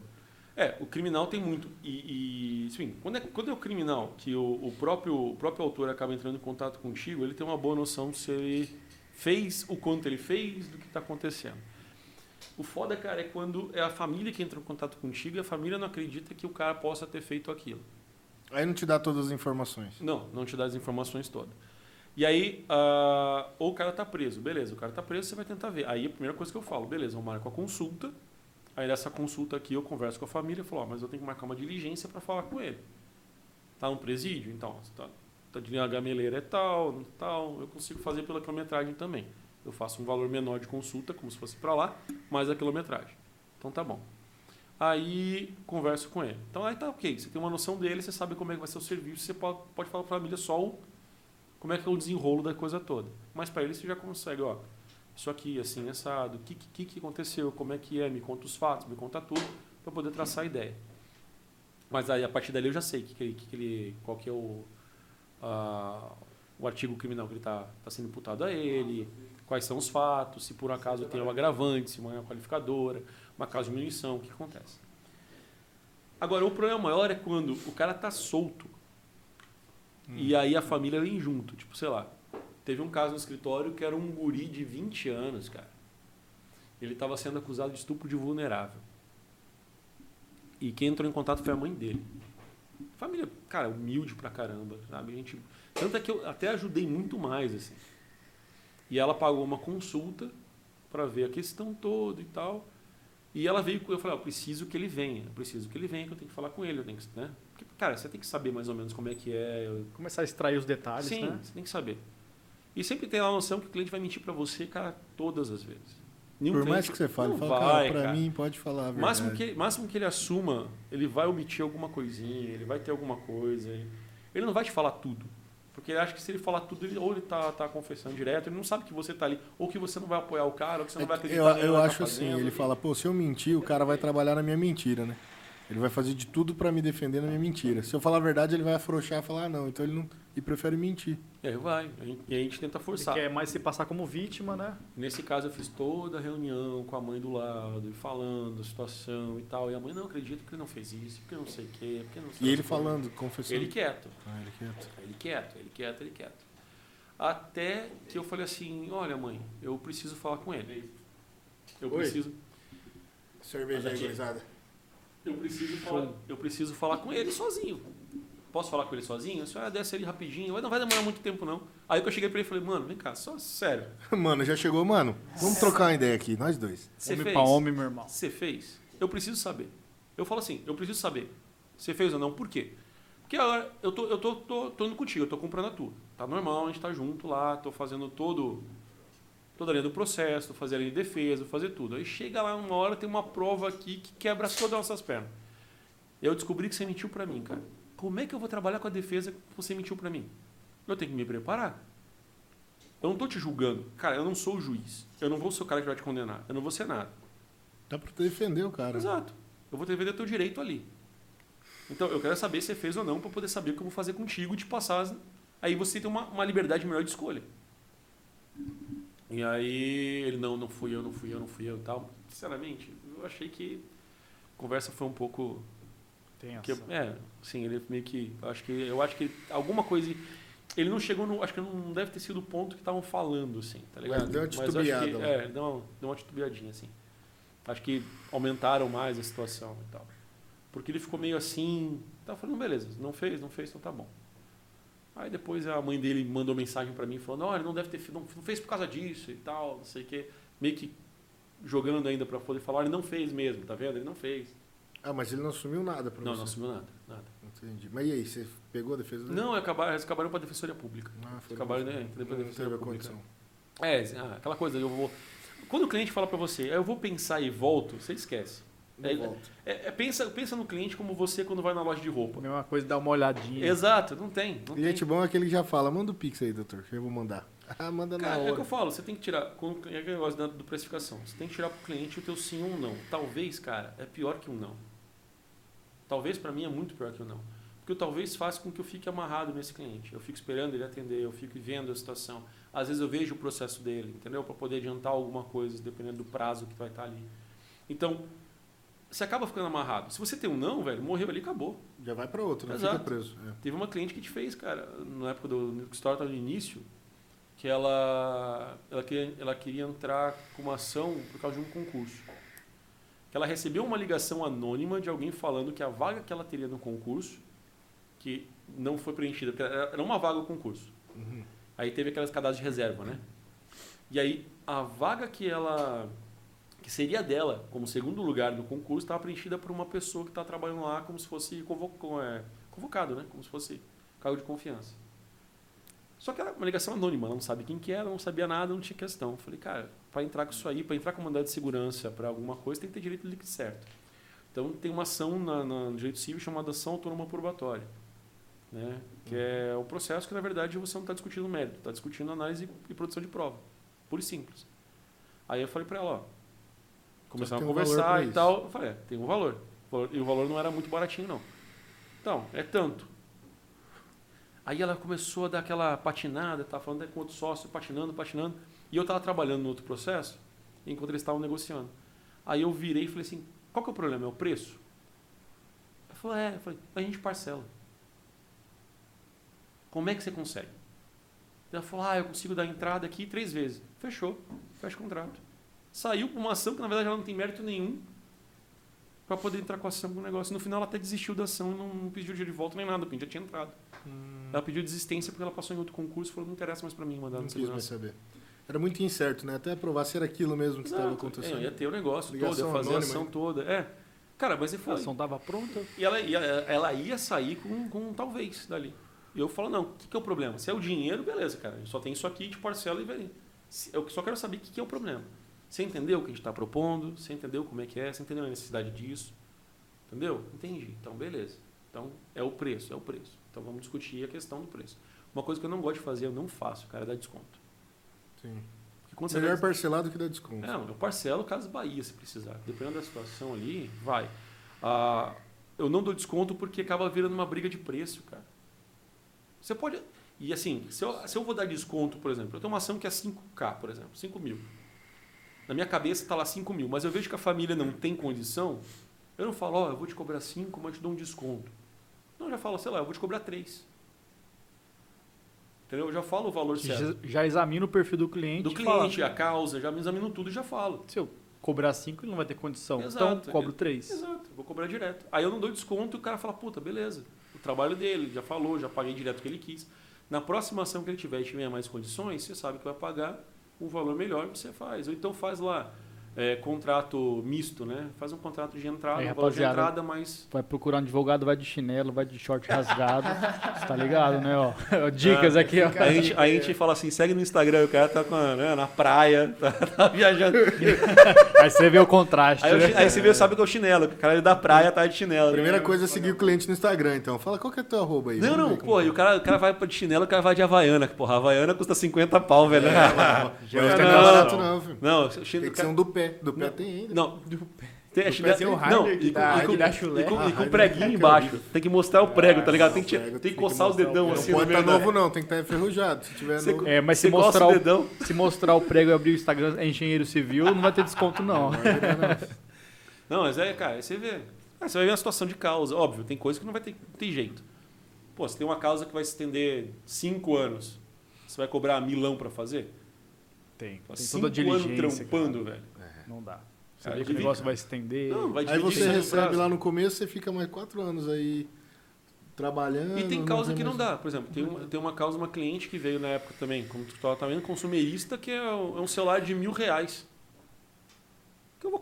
É, o criminal tem muito. E, e sim, quando é, quando é o criminal que o, o próprio, o próprio autor acaba entrando em contato contigo, ele tem uma boa noção se ele fez o quanto ele fez do que está acontecendo. O foda, cara, é quando é a família que entra em contato contigo e a família não acredita que o cara possa ter feito aquilo. Aí não te dá todas as informações. Não, não te dá as informações todas. E aí, ah, ou o cara tá preso. Beleza, o cara tá preso, você vai tentar ver. Aí a primeira coisa que eu falo, beleza, eu marco a consulta. Aí nessa consulta aqui eu converso com a família e falo, ó, mas eu tenho que marcar uma diligência para falar com ele. Tá no presídio? Então, você tá, de linha gameleira é tal, tal. Eu consigo fazer pela quilometragem também. Eu faço um valor menor de consulta, como se fosse para lá, mais a quilometragem. Então tá bom. Aí converso com ele. Então aí tá ok. Você tem uma noção dele, você sabe como é que vai ser o serviço, você pode, pode falar para a família só o, como é que é o desenrolo da coisa toda. Mas para ele você já consegue, ó, isso aqui, assim, assado, o que, que, que aconteceu, como é que é, me conta os fatos, me conta tudo, para poder traçar a ideia. Mas aí a partir dali eu já sei que, que, que ele, qual que é o, ah, o artigo criminal que ele está tá sendo imputado a ele, quais são os fatos, se por acaso tem um agravante, se uma é uma qualificadora, uma causa de diminuição, o que acontece. Agora, o problema maior é quando o cara tá solto e aí a família vem junto. Tipo, sei lá, teve um caso no escritório que era um guri de 20 anos, cara. Ele estava sendo acusado de estupro de vulnerável. E quem entrou em contato foi a mãe dele. Família, cara, humilde pra caramba, sabe? A gente, tanto é que eu até ajudei muito mais, assim. E ela pagou uma consulta para ver a questão toda e tal. E ela veio, eu falei, eu preciso que ele venha, eu preciso que ele venha, que eu tenho que falar com ele, eu tenho que, né? Porque, cara, você tem que saber mais ou menos como é que é. eu- Começar a extrair os detalhes, Sim, né? você tem que saber. E sempre tem a noção que o cliente vai mentir para você, cara, todas as vezes. Nenhum Por mais que você fale, fala, vai, cara, pra cara. mim pode falar a. Máximo que, ele, máximo que ele assuma, ele vai omitir alguma coisinha, ele vai ter alguma coisa. Ele não vai te falar tudo. Porque ele acha que se ele falar tudo, ele, ou ele tá, tá confessando direto, ele não sabe que você tá ali, ou que você não vai apoiar o cara, ou que você não vai acreditar É eu eu vai acho tá assim, fazendo. ele fala, pô, se eu mentir, o cara vai trabalhar na minha mentira, né? Ele vai fazer de tudo pra me defender na minha mentira. Se eu falar a verdade, ele vai afrouxar e falar, ah, não, então ele não. E prefere mentir. Aí vai. E a gente tenta Ele forçar. quer mais se passar como vítima, né? Nesse caso, eu fiz toda a reunião com a mãe do lado, e falando a situação e tal. E a mãe, não acredito que ele não fez isso, porque não sei o quê, porque não sei E ele as coisas." falando, confessando. Ele quieto. Ah, ele quieto. Ele quieto, ele quieto, ele quieto. Até que eu falei assim, olha mãe, eu preciso falar com ele. Eu Oi. preciso, Cerveja aí, gurizada. Eu preciso falar, eu preciso falar com ele sozinho. Posso falar com ele sozinho? A senhora desce ali rapidinho, não vai demorar muito tempo não. Aí que eu cheguei pra ele e falei, mano, vem cá, só sério. Mano, já chegou, mano. Vamos trocar uma ideia aqui, nós dois. Você homem fez? pra homem, meu irmão. Você fez? Eu preciso saber. Eu falo assim, eu preciso saber. Você fez ou não? Por quê? Porque agora eu tô, eu tô, tô, tô indo contigo, eu tô comprando a tua. Tá normal, a gente tá junto lá, tô fazendo todo toda a linha do processo, fazendo a linha de defesa, fazer tudo. Aí chega lá uma hora, tem uma prova aqui que quebra todas as nossas pernas. Eu descobri que você mentiu pra mim, cara. Como é que eu vou trabalhar com a defesa que você mentiu pra mim? Eu tenho que me preparar. Eu não tô te julgando. Cara, eu não sou o juiz. Eu não vou ser o cara que vai te condenar. Eu não vou ser nada. Dá pra defender o cara. Exato. Eu vou vender teu direito ali. Então, eu quero saber se você fez ou não para poder saber o que eu vou fazer contigo e te passar. as- Aí você tem uma, uma liberdade melhor de escolha. E aí ele, não, não fui eu, não fui eu, não fui eu e tal. Sinceramente, eu achei que a conversa foi um pouco Tem que, essa. é, sim, ele meio que. eu Acho que eu acho que alguma coisa. Ele não chegou no. Acho que não deve ter sido o ponto que estavam falando, assim, tá ligado? Mas deu uma eu acho que. titubeada. É, deu uma, deu uma titubeadinha, assim. Acho que aumentaram mais a situação e tal. Porque ele ficou meio assim. Tá falando, beleza, não fez, não fez, então tá bom. Aí depois a mãe dele mandou mensagem pra mim falando, não, ele não deve ter não, não fez por causa disso e tal, não sei o quê. Meio que jogando ainda pra poder falar, ele não fez mesmo, tá vendo? Ele não fez. Ah, mas ele não assumiu nada Não, você. não assumiu nada, nada. Entendi. Mas e aí, você pegou a defesa dele? Não, acabaram, eles acabaram para a Defensoria Pública. Ah, foi acabaram, não, né, não, não teve a Pública. condição. É, ah, aquela coisa, eu vou. Quando o cliente fala para você, "Ah, eu vou pensar e volto, você esquece. É. É, é, pensa, pensa no cliente como você quando vai na loja de roupa. Mesma coisa, dá uma olhadinha. Exato, não tem. Não E gente tem. bom é aquele que já fala, manda o Pix aí, doutor, que eu vou mandar. Ah, manda na Cara, é hora. que eu falo, você tem que tirar. Quando, é aquele negócio da, do precificação. Você tem que tirar pro cliente o teu sim ou um não. Talvez, cara, é pior que um não. Talvez para mim é muito pior que um não. Porque o talvez faz com que eu fique amarrado nesse cliente. Eu fico esperando ele atender, eu fico vendo a situação. Às vezes eu vejo o processo dele, entendeu? Para poder adiantar alguma coisa, dependendo do prazo que vai estar ali. Então, você acaba ficando amarrado. Se você tem um não, velho, morreu ali, acabou. Já vai pra outro, não Exato. fica preso. É. Teve uma cliente que te fez, cara, na época do Nuke Store, tava no início, que ela, ela, queria, ela queria entrar com uma ação por causa de um concurso. Que ela recebeu uma ligação anônima de alguém falando que a vaga que ela teria no concurso, que não foi preenchida, porque era era uma vaga o concurso. Uhum. Aí teve aquelas cadastros de reserva, né? E aí a vaga que ela que seria dela como segundo lugar no concurso estava preenchida por uma pessoa que está trabalhando lá como se fosse é, convocado, né? Como se fosse cargo de confiança. Só que era uma ligação anônima, ela não sabe quem que era, não sabia nada, não tinha questão. Falei, cara, para entrar com isso aí, para entrar com mandado de segurança para alguma coisa, tem que ter direito líquido certo. Então tem uma ação na, na- no direito civil chamada ação autônoma probatória. Né? Que é um processo que, na verdade, você não está discutindo mérito, está discutindo análise e produção de prova. Puro e simples. Aí eu falei para ela, ó, começaram a um conversar pra e tal. Eu falei, é, tem um valor. E o valor não era muito baratinho, não. Então, é tanto. Aí ela começou a dar aquela patinada, estava falando com outro sócio, patinando, patinando. E eu estava trabalhando no outro processo, enquanto eles estavam negociando. Aí eu virei e falei assim, qual que é o problema? É o preço? Ela falou, é. Eu falei, a gente parcela. Como é que você consegue? Ela falou, ah, eu consigo dar entrada aqui três vezes. Fechou, fecha o contrato. Saiu com uma ação que na verdade ela não tem mérito nenhum para poder entrar com a ação com o negócio. No final ela até desistiu da ação, não, não pediu dinheiro de volta nem nada, porque já tinha entrado. Ela pediu desistência porque ela passou em outro concurso e falou, não interessa mais para mim mandar Não no quis mais saber. Era muito incerto, né? Até provar se era aquilo mesmo que estava acontecendo. É, ia ter o negócio todo, Ligação ia fazer a anônima, ação né? toda. É. Cara, mas e A foi. ação tava pronta. E ela ia, ela ia sair com, com um talvez dali. E eu falo, não, o que, que é o problema? Se é o dinheiro, beleza, cara. A gente só tem isso aqui, te parcela e vem. Eu só quero saber o que, que é o problema. Você entendeu o que a gente está propondo? Você entendeu como é que é? Você entendeu a necessidade disso? Entendeu? Entendi. Então, beleza. Então, é o preço, é o preço. Então, vamos discutir a questão do preço. Uma coisa que eu não gosto de fazer, eu não faço, cara, é dar desconto. Sim. Melhor dá- parcelado que dar desconto. não, eu parcelo Casas Bahia se precisar. Dependendo da situação ali, vai. Ah, eu não dou desconto porque acaba virando uma briga de preço, cara. Você pode. E assim, se eu, se eu vou dar desconto, por exemplo, eu tenho uma ação que é 5K, por exemplo, 5 mil. Na minha cabeça está lá 5 mil, mas eu vejo que a família não tem condição, eu não falo, ó, eu vou te cobrar 5, mas eu te dou um desconto. Não, eu já falo, sei lá, eu vou te cobrar 3. Entendeu? Eu já falo o valor certo. Já, já examina o perfil do cliente. Do e fala, cliente, a causa, já me examino tudo e já falo. Se eu cobrar 5, ele não vai ter condição. Exato. Então, cobro 3. Exato, vou cobrar direto. Aí eu não dou desconto e o cara fala, puta, beleza. O trabalho dele, já falou, já paguei direto o que ele quis. Na próxima ação que ele tiver e tiver mais condições, você sabe que vai pagar um valor melhor você faz. Ou então faz lá é, contrato misto, né? Faz um contrato de entrada, um valor de entrada, mas. Vai procurar um advogado, vai de chinelo, vai de short rasgado. Você tá ligado, né? Ó, Dicas aqui, ó. A, gente, a gente fala assim, segue no Instagram, o cara tá com a- né, na praia, tá, tá viajando. Aí você vê o contraste. Aí, né? aí você vê, sabe que é o chinelo, o cara da praia tá de chinelo. Primeira coisa é seguir o cliente no Instagram, então. Fala qual que é teu arroba aí. Não, não, pô, tá. e o cara, o cara vai de chinelo, o cara vai de Havaiana. que, Porra, Havaiana custa 50 pau, velho. Mas não é não, barato não, filho. Não, o Tem chinelo. que ser um do pé. Do pé tem ainda. Não, Tem, Vou trazer o não, e com, da- e com- da chulé. e com- Ah, e com Harder preguinho é embaixo. Tem que mostrar o prego, tá ligado? Tem que, prego tem que tem que coçar o mostrar o dedão assim Não pode meio estar novo não, tem que estar enferrujado. Se tiver Você novo... É, mas se mostrar, o o, dedão. se mostrar o prego e abrir o Instagram é engenheiro civil, não vai ter desconto, não. Não, mas é, cara, aí você vê. Ah, você vai ver a situação de causa. Óbvio, tem coisa que não vai ter, não tem jeito. Pô, você tem uma causa que vai se estender cinco anos. Você vai cobrar milão pra fazer? Tem. Tem cinco toda a anos diligência. trampando, cara. velho. Não dá. Você vê que o negócio vai se estender. Não, vai Aí você recebe lá no começo, você fica mais quatro anos aí trabalhando. E tem causa que não mais- dá. Por exemplo, tem uma, tem uma causa, uma cliente que veio na época também, como tu estava vendo, consumerista, que é um, é celular de mil reais. Que eu vou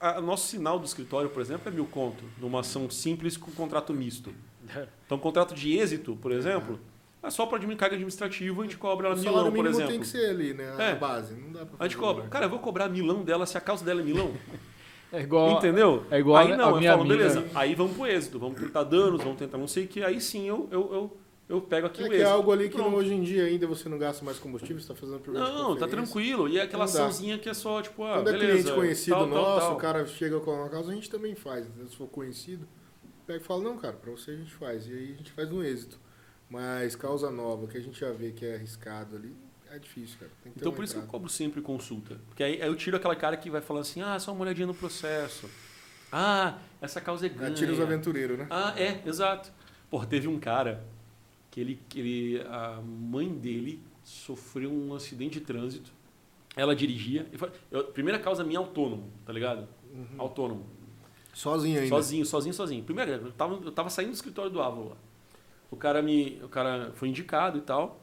a- a- nosso sinal do escritório, por exemplo, é mil conto, numa ação simples com contrato misto. Então, contrato de êxito, por exemplo, é só para carga administrativa, a gente cobra ela milão, por mínimo exemplo. tem que ser ali, né? A É. base. Não dá pra A gente fazer cobra. mais. Cara, eu vou cobrar milão dela se a causa dela é milão. É igual. Entendeu? é igual aí a- não, a minha eu falo, amiga- beleza, aí vamos pro êxito, vamos tentar danos, vamos tentar não sei o que, aí sim eu, eu, eu, eu pego aqui É o que é êxito. algo ali que não- hoje em dia ainda você não gasta mais combustível, você tá fazendo programa de Não, tá tranquilo. E é aquela açãozinha que é só, tipo, ah, Quando é beleza, cliente conhecido tal, tal, nosso, tal. o cara chega com uma causa, a gente também faz. né? Se for conhecido, pega e fala, não, cara, pra você a gente faz. E aí a gente faz no êxito. Mas causa nova, que a gente já vê que é arriscado ali, é difícil, cara. Tem que ter Então por isso que eu entrada. cobro sempre consulta. Porque aí, aí eu tiro aquela cara que vai falando assim, ah, só uma olhadinha no processo. Ah, essa causa é ganha. Tira os aventureiros, né? Ah, é, exato. Porra, teve um cara que ele, que ele. A mãe dele sofreu um acidente de trânsito. Ela dirigia. e foi- eu- primeira causa minha autônomo, tá ligado? Autônomo. Sozinho ainda. Sozinho, sozinho, sozinho. Primeiro, eu tava, eu tava saindo do escritório do Ávila lá. O cara me. O cara foi indicado e tal.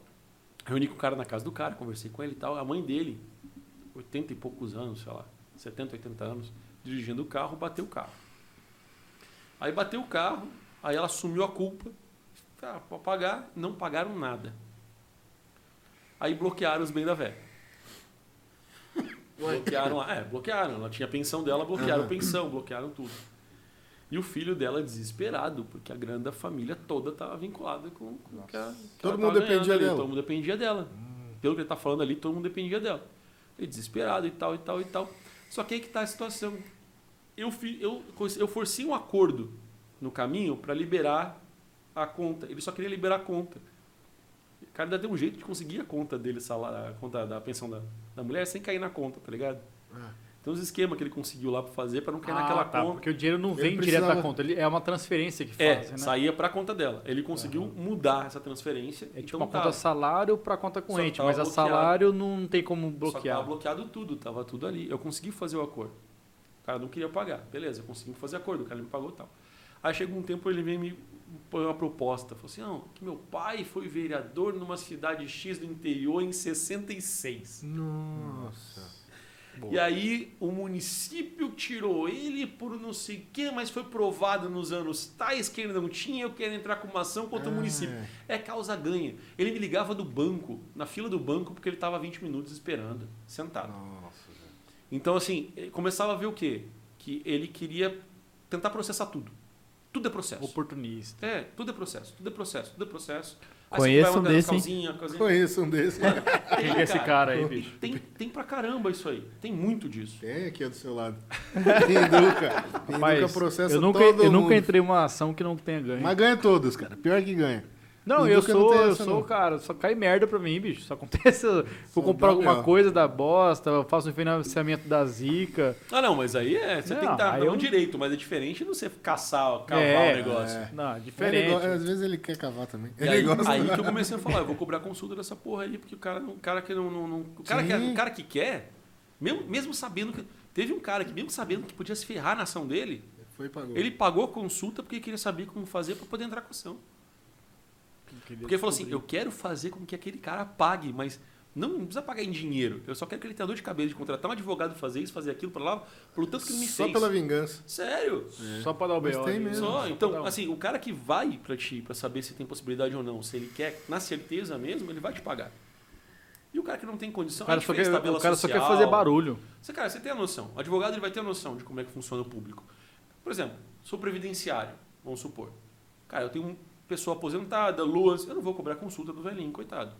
Reuni com o cara na casa do cara, conversei com ele e tal. A mãe dele, 80 e poucos anos, sei lá, 70, 80 anos, dirigindo o carro, bateu o carro. Aí bateu o carro, aí ela assumiu a culpa. Ah, pra pagar, não pagaram nada. Aí bloquearam os bens da velha. Bloquearam, é, bloquearam. Ela tinha a pensão dela, bloquearam a pensão, bloquearam tudo. E o filho dela desesperado, porque a grana da família toda estava vinculada com, com o que a, que Todo mundo dependia ganhando dela. Todo mundo dependia dela. Pelo que ele está falando ali, todo mundo dependia dela. Ele desesperado e tal, e tal, e tal. Só que aí que está a situação. Eu, eu, eu forcei um acordo no caminho para liberar a conta. Ele só queria liberar a conta. O cara ainda deu um jeito de conseguir a conta dele, a conta da pensão da, da mulher, sem cair na conta, tá ligado? É. Tem uns esquemas que ele conseguiu lá para fazer para não cair Ah, naquela tá, conta. porque o dinheiro não Ele vem direto da conta, ele é uma transferência que É, fazem, né? saía para a conta dela. Ele conseguiu mudar essa transferência. É tipo então uma tava- conta salário para conta corrente, mas a bloqueado. salário não tem como Só bloquear. bloqueado tudo, tava tudo ali. Eu consegui fazer o acordo. O cara não queria pagar. Beleza, conseguimos fazer acordo, o cara me pagou e tal. Aí chegou um tempo ele veio me pôr uma proposta. Falou assim: não, que meu pai foi vereador numa cidade X do interior em 66. Nossa. E aí o município tirou ele por não sei o quê, mas foi provado nos anos tais que ele não tinha, eu quero entrar com uma ação contra o Ah, município. É causa ganha. Ele me ligava do banco, na fila do banco, porque ele estava 20 minutos esperando, sentado. Nossa. Então, assim, ele começava a ver o quê? Que ele queria tentar processar tudo. Tudo é processo. Oportunista. É, tudo é processo, tudo é processo, tudo é processo. Conheço um desse, hein? Calzinha, calzinha. Conheço um desse. Quem que é esse cara aí, bicho? Tem, tem pra caramba isso aí. Tem muito disso. Tem aqui do seu lado. Pinduca. Pinduca Rapaz, processa eu nunca, todo eu nunca entrei em uma ação que não tenha ganho. Mas ganha todos, cara. Pior que ganha. Não, eu não sou, tem eu sou, não. cara, só cai merda pra mim, bicho. Só acontece, vou Só comprar alguma coisa da bosta, eu faço um financiamento da zica. Ah, não, mas aí é. Você Não, tem que dar não eu- direito, mas é diferente de você caçar, cavar É, o negócio. é. Não, Ele diferente. go- Às vezes ele quer cavar também. E Ele aí, gosta. aí que eu comecei a falar, eu vou cobrar consulta dessa porra aí, porque o cara, não- o cara que não. não- não- o, cara que, Sim. o cara que quer, mesmo, mesmo sabendo que. Teve um cara que, mesmo sabendo que podia se ferrar na ação dele, Foi pagou. ele pagou a consulta porque queria saber como fazer para poder entrar com a ação. Porque ele falou assim: eu quero fazer com que aquele cara pague, mas não, não precisa pagar em dinheiro. Eu só quero que ele tenha dor de cabeça de contratar um advogado fazer isso, fazer aquilo para lá, pelo tanto que ele me Só fez. pela vingança. Sério? Só pra dar o B.O. tem ali. mesmo. Só, pra então, um- assim, o cara que vai pra ti pra saber se tem possibilidade ou não, se ele quer, na certeza mesmo, ele vai te pagar. E o cara que não tem condição, o cara, a só quer, tabela o cara só quer fazer barulho. Você, cara, você tem a noção. O advogado ele vai ter a noção de como é que funciona o público. Por exemplo, sou previdenciário, vamos supor. Cara, eu tenho uma pessoa aposentada, luas, eu não vou cobrar consulta do velhinho, coitado.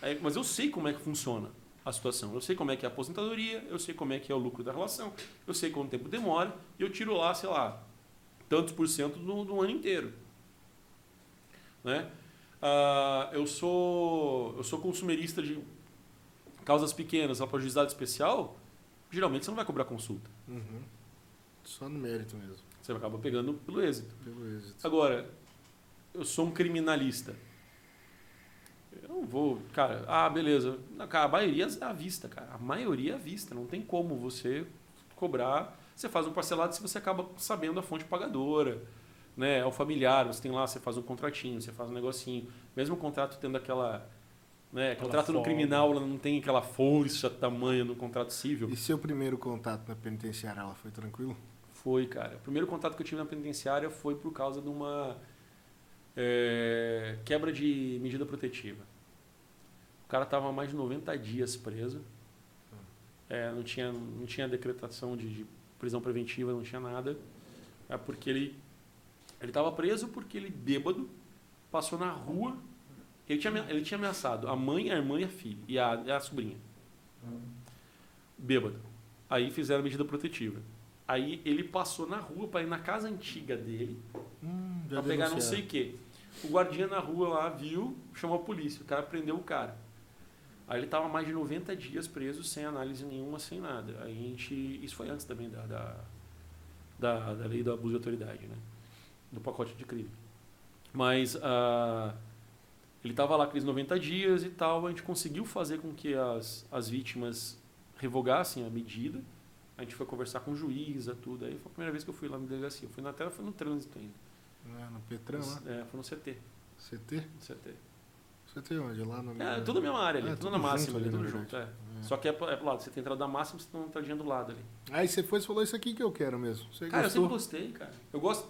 Aí, mas eu sei como é que funciona. a situação. Eu sei como é que é a aposentadoria, eu sei como é que é o lucro da relação, eu sei quanto tempo demora, e eu tiro lá, sei lá, tantos por cento do, do ano inteiro. Né? Ah, eu, sou, eu sou consumerista de causas pequenas, a juizado especial, geralmente você não vai cobrar consulta. Uhum. Só no mérito mesmo. Você acaba pegando pelo êxito. Pelo êxito. Agora, eu sou um criminalista. Eu não vou, cara, ah, beleza. Não, cara, a maioria é à vista, cara. A maioria é à vista. Não tem como você cobrar. Você faz um parcelado se você acaba sabendo a fonte pagadora. Né? É o familiar, você tem lá, você faz um contratinho, você faz um negocinho. Mesmo o contrato tendo aquela. Né? Aquela contrato no folga. criminal ela não tem aquela força tamanha no contrato civil. E seu primeiro contato na penitenciária, ela foi tranquilo? Foi, cara. O primeiro contato que eu tive na penitenciária foi por causa de uma é, quebra de medida protetiva. O cara estava mais de 90 dias preso. É, não, tinha, não tinha decretação de, de prisão preventiva, não tinha nada. É porque ele ele estava preso porque ele, bêbado, passou na rua. Ele tinha, ele tinha ameaçado a mãe, a irmã e a filha. E a, a sobrinha. Bêbado. Aí fizeram medida protetiva. Aí ele passou na rua para ir na casa antiga dele Hum, pra pegar não sei o quê. O guardinha na rua lá viu, chamou a polícia. O cara prendeu o cara. Aí ele tava mais de 90 dias preso, sem análise nenhuma, sem nada. Aí a gente. Isso foi antes também da, da, da, da lei do abuso de autoridade, né? Do pacote de crime. Mas ah, ele tava lá aqueles 90 dias e tal. A gente conseguiu fazer com que as, as vítimas revogassem a medida. A gente foi conversar com o juiz, tudo. Aí foi a primeira vez que eu fui lá na delegacia. Eu fui na tela, foi no trânsito ainda. É, no Petrão, lá? É, foi no CT. CT? no CT. CT onde? Lá no... É, tudo a mesma área ali, É, tudo, tudo na máxima ali, ali, tudo na junto. É. verdade. Só que é, pro- é pro lado, você tem entrada da máxima, você tem uma entradinha do lado ali. Aí você foi e falou isso aqui que eu quero mesmo. Você Cara, eu gostou? sempre gostei, cara. Eu gosto.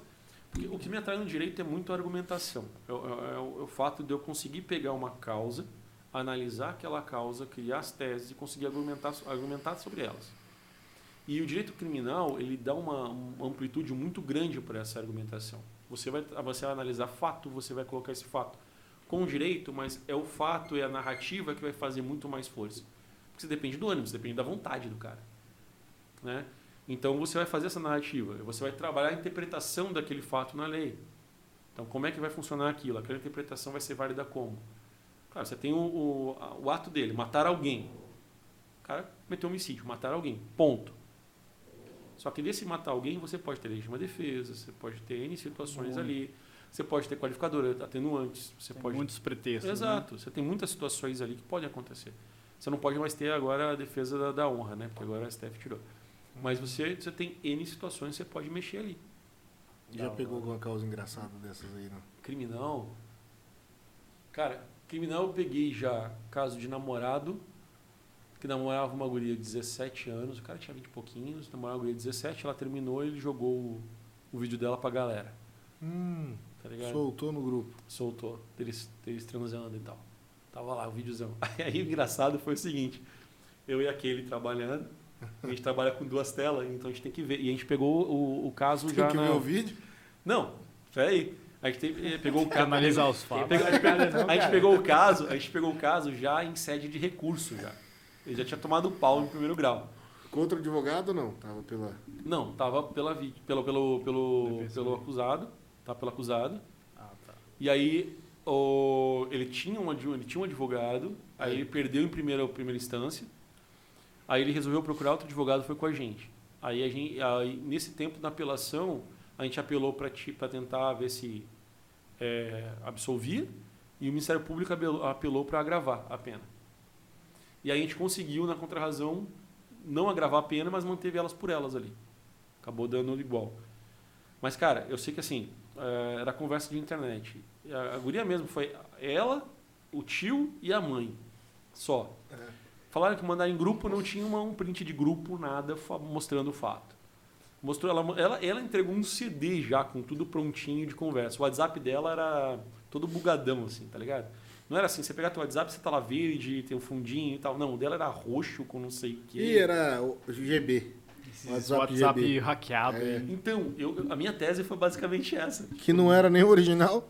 Porque o que me atrai no direito é muito a argumentação. É, o- é é o fato de eu conseguir pegar uma causa, analisar aquela causa, criar as teses e conseguir argumentar, argumentar sobre elas. E o direito criminal, ele dá uma, uma amplitude muito grande para essa argumentação. Você vai, você vai analisar fato, você vai colocar esse fato com direito, mas é o fato, é a narrativa que vai fazer muito mais força. Porque você depende do ânimo, você depende da vontade do cara. Né? Então você vai fazer essa narrativa, você vai trabalhar a interpretação daquele fato na lei. Então como é que vai funcionar aquilo? Aquela interpretação vai ser válida como? Claro, você tem o, o, o ato dele, matar alguém. O cara cometeu homicídio, matar alguém. Ponto. Só que desse matar alguém, você pode ter legítima defesa, você pode ter N situações Muito. ali, você pode ter qualificador, atenuantes, você Tem pode muitos pretextos. né? Exato. Você tem muitas situações ali que podem acontecer. Você não pode mais ter agora a defesa da, da honra, né? Porque agora a STF tirou. Mas você, você tem N situações que você pode mexer ali. Já pegou alguma causa engraçada dessas aí, não? Criminal. Cara, criminal eu peguei já caso de namorado, que namorava uma guria de 17 anos, o cara tinha 20 e pouquinhos, namorava uma guria de 17, ela terminou e ele jogou o, o vídeo dela pra galera. Hum, Tá ligado? soltou no grupo. soltou, deles, deles transando e tal. Tava lá o videozão. Aí o engraçado foi o seguinte, eu e aquele trabalhando, a gente trabalha com duas telas, então a gente tem que ver. E a gente pegou o, o caso Tem já que na... ver o vídeo? Não, peraí. A gente tem- eh, pegou o caso... analisar os fatos. Pegou- a gente pegou- a gente pegou o caso, a gente pegou o caso já em sede de recurso já. Ele já tinha tomado pau no primeiro grau. Contra o advogado, não? Tava pela... Não, tava pela vi- pelo pelo pelo, pelo acusado, tá pelo acusado. Ah, tá. E aí o, ele, tinha um, ele tinha um advogado, aí ele perdeu em primeira, primeira instância, aí ele resolveu procurar outro advogado, foi com a gente. Aí, a gente aí, nesse tempo na apelação, a gente apelou para tentar ver se é, absolvia, e o Ministério Público apelou- apelou para agravar a pena. E aí a gente conseguiu, na contrarrazão, não agravar a pena, mas manteve elas por elas ali. Acabou dando igual. Mas, cara, eu sei que assim, eh, era conversa de internet. A, guria mesmo foi ela, o tio e a mãe. Só. Falaram que mandar em grupo não tinha uma- um print de grupo, nada mostrando o fato. Mostrou, ela, ela, ela entregou um CD já com tudo prontinho de conversa. O WhatsApp dela era todo bugadão, assim, tá ligado? Não era assim, você pegar teu WhatsApp, você tá lá verde, tem o fundinho e tal. Não, o dela era roxo com não sei o quê. E era o GB. WhatsApp WhatsApp, GB. hackeado. É. aí. Então, eu, a minha tese foi basicamente essa. Que não era nem o original.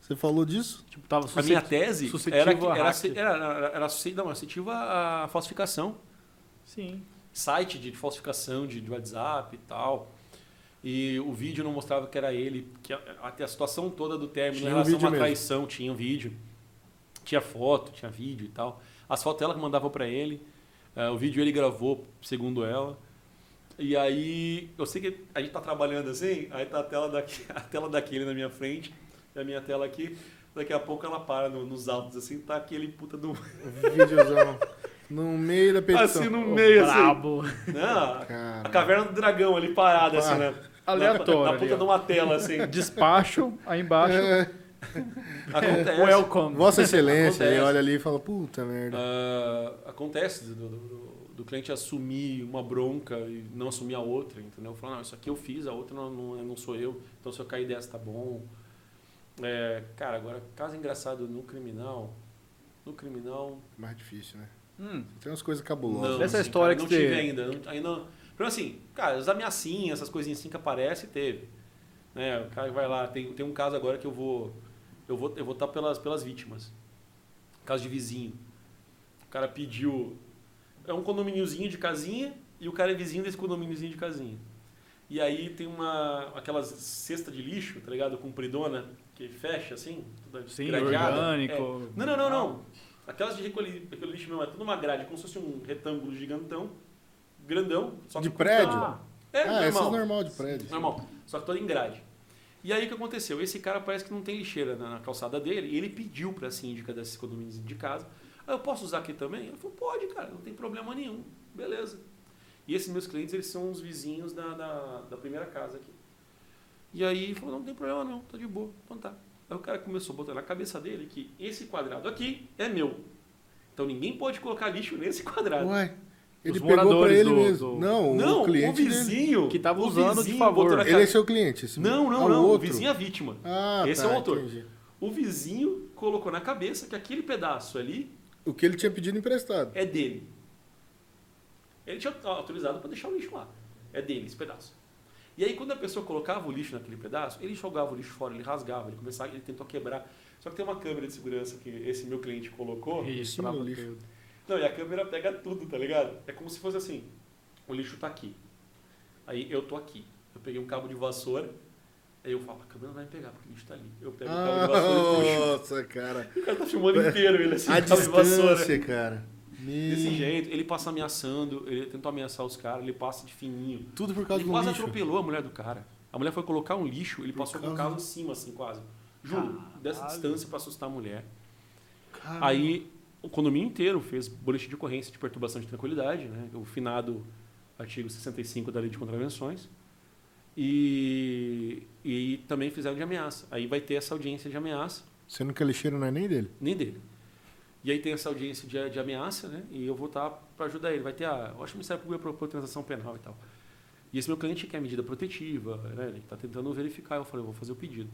Você falou disso? Tipo, tava A minha tese era, que- a era, era, era, era não, suscetível à falsificação. Sim. Site de falsificação de, de WhatsApp e tal. E o vídeo não mostrava que era ele. Que a, a, situação toda do término Tinha em um relação a vídeo uma mesmo. traição tinha um vídeo. Tinha foto, tinha vídeo e tal. As fotos ela que mandava pra ele. eh, o vídeo ele gravou, segundo ela. E aí, eu sei que a gente tá trabalhando assim, aí tá a tela, daqui, a tela daquele na minha frente, e a minha tela aqui. Daqui a pouco ela para no- nos altos assim, tá aquele puta do. Videozão. no meio da petição. Assim no meio, assim. Brabo. Não, a caverna do dragão ali parada, assim, né? Aleatório Na, na ali, puta ó. de uma tela, assim. Despacho, aí embaixo. É, Acontece. Welcome. Vossa Excelência, ele Acontece. olha ali e fala, puta merda. Ah, acontece do, do- do- cliente assumir uma bronca e não assumir a outra, entendeu? Falar, não, isso aqui eu fiz, a outra não, não, não sou eu, então se eu cair dessa tá bom. É, cara, agora, caso engraçado no criminal, no criminal... Mais difícil, né? Hum, Tem umas coisas cabulosas. Essa assim, história cara, que não tive ainda. Não, ainda não- Então, assim, cara, as ameaçinhas, essas coisinhas assim que aparecem, teve. Né? O cara vai lá, tem, tem um caso agora que eu vou. Eu vou eu vou estar pelas, pelas vítimas. Caso de vizinho. O cara pediu. É um condomíniozinho de casinha e o cara é vizinho desse condomíniozinho de casinha. E aí tem uma. aquelas cesta de lixo, tá ligado? Compridona, que fecha assim, toda sim, gradeada. orgânico. É. Não, não, não, não. Aquelas de recolher, recolher lixo mesmo, é tudo uma grade, como se fosse um retângulo gigantão, grandão. Só De que prédio? Ah, É, ah, normal. normal de prédio. Normal, só que todo em grade. E aí o que aconteceu? Esse cara parece que não tem lixeira na, na calçada dele e ele pediu pra síndica desses condomínios de casa: ah, eu posso usar aqui também? Ele falou: pode, cara, não tem problema nenhum. Beleza. E esses meus clientes, eles são os vizinhos da, da, da primeira casa aqui. E aí falou: não, não tem problema não, tá de boa. Então tá. Aí o cara começou a botar na cabeça dele que esse quadrado aqui é meu. Então ninguém pode colocar lixo nesse quadrado. Ué, ele Os pegou pra ele do- mesmo. do- Não, não, o cliente dele. vizinho. Que tava o usando de favor. Ele é seu cliente. Esse Não, Ah, não, o não. O outro. vizinho é a vítima. Ah, Esse tá, é o autor. entendi. O vizinho colocou na cabeça que aquele pedaço ali O que ele tinha pedido emprestado. é dele. Ele tinha autorizado para deixar o lixo lá. É dele esse pedaço. E aí quando a pessoa colocava o lixo naquele pedaço, ele jogava o lixo fora, ele rasgava, ele começava, ele tentou quebrar. Só que tem uma câmera de segurança que esse meu cliente colocou. Isso, brabo lixo. Não, e a câmera pega tudo, tá ligado? É como se fosse assim: o lixo tá aqui. Aí eu tô aqui. Eu peguei um cabo de vassoura. Aí eu falo, a câmera não vai me pegar, porque o lixo tá ali. Eu pego o cabo de vassoura e puxo. Nossa, cara. O cara tá filmando inteiro ele assim, A com cabo de vassoura. distância, cara. Desse Me- jeito, ele passa ameaçando, ele tentou ameaçar os caras, ele passa de fininho. Tudo por causa Ele do quase lixo. atropelou a mulher do cara. A mulher foi colocar um lixo, ele Por passou com o carro em cima, assim, quase. Juro, dessa distância pra assustar a mulher. Caramba. Aí o condomínio inteiro fez boletim de ocorrência de perturbação de tranquilidade, né? o finado artigo 65 da Lei de Contravenções. E, e também fizeram de ameaça. Aí vai ter essa audiência de ameaça, Sendo que a lixeira não é nem dele. nem dele. E aí tem essa audiência de, de ameaça, né? E eu vou estar para ajudar ele. Vai ter a. Eu acho que o Ministério Público vai propor transação penal e tal. E esse meu cliente quer medida protetiva, né? Ele está tentando verificar. Eu falei, eu vou fazer o pedido.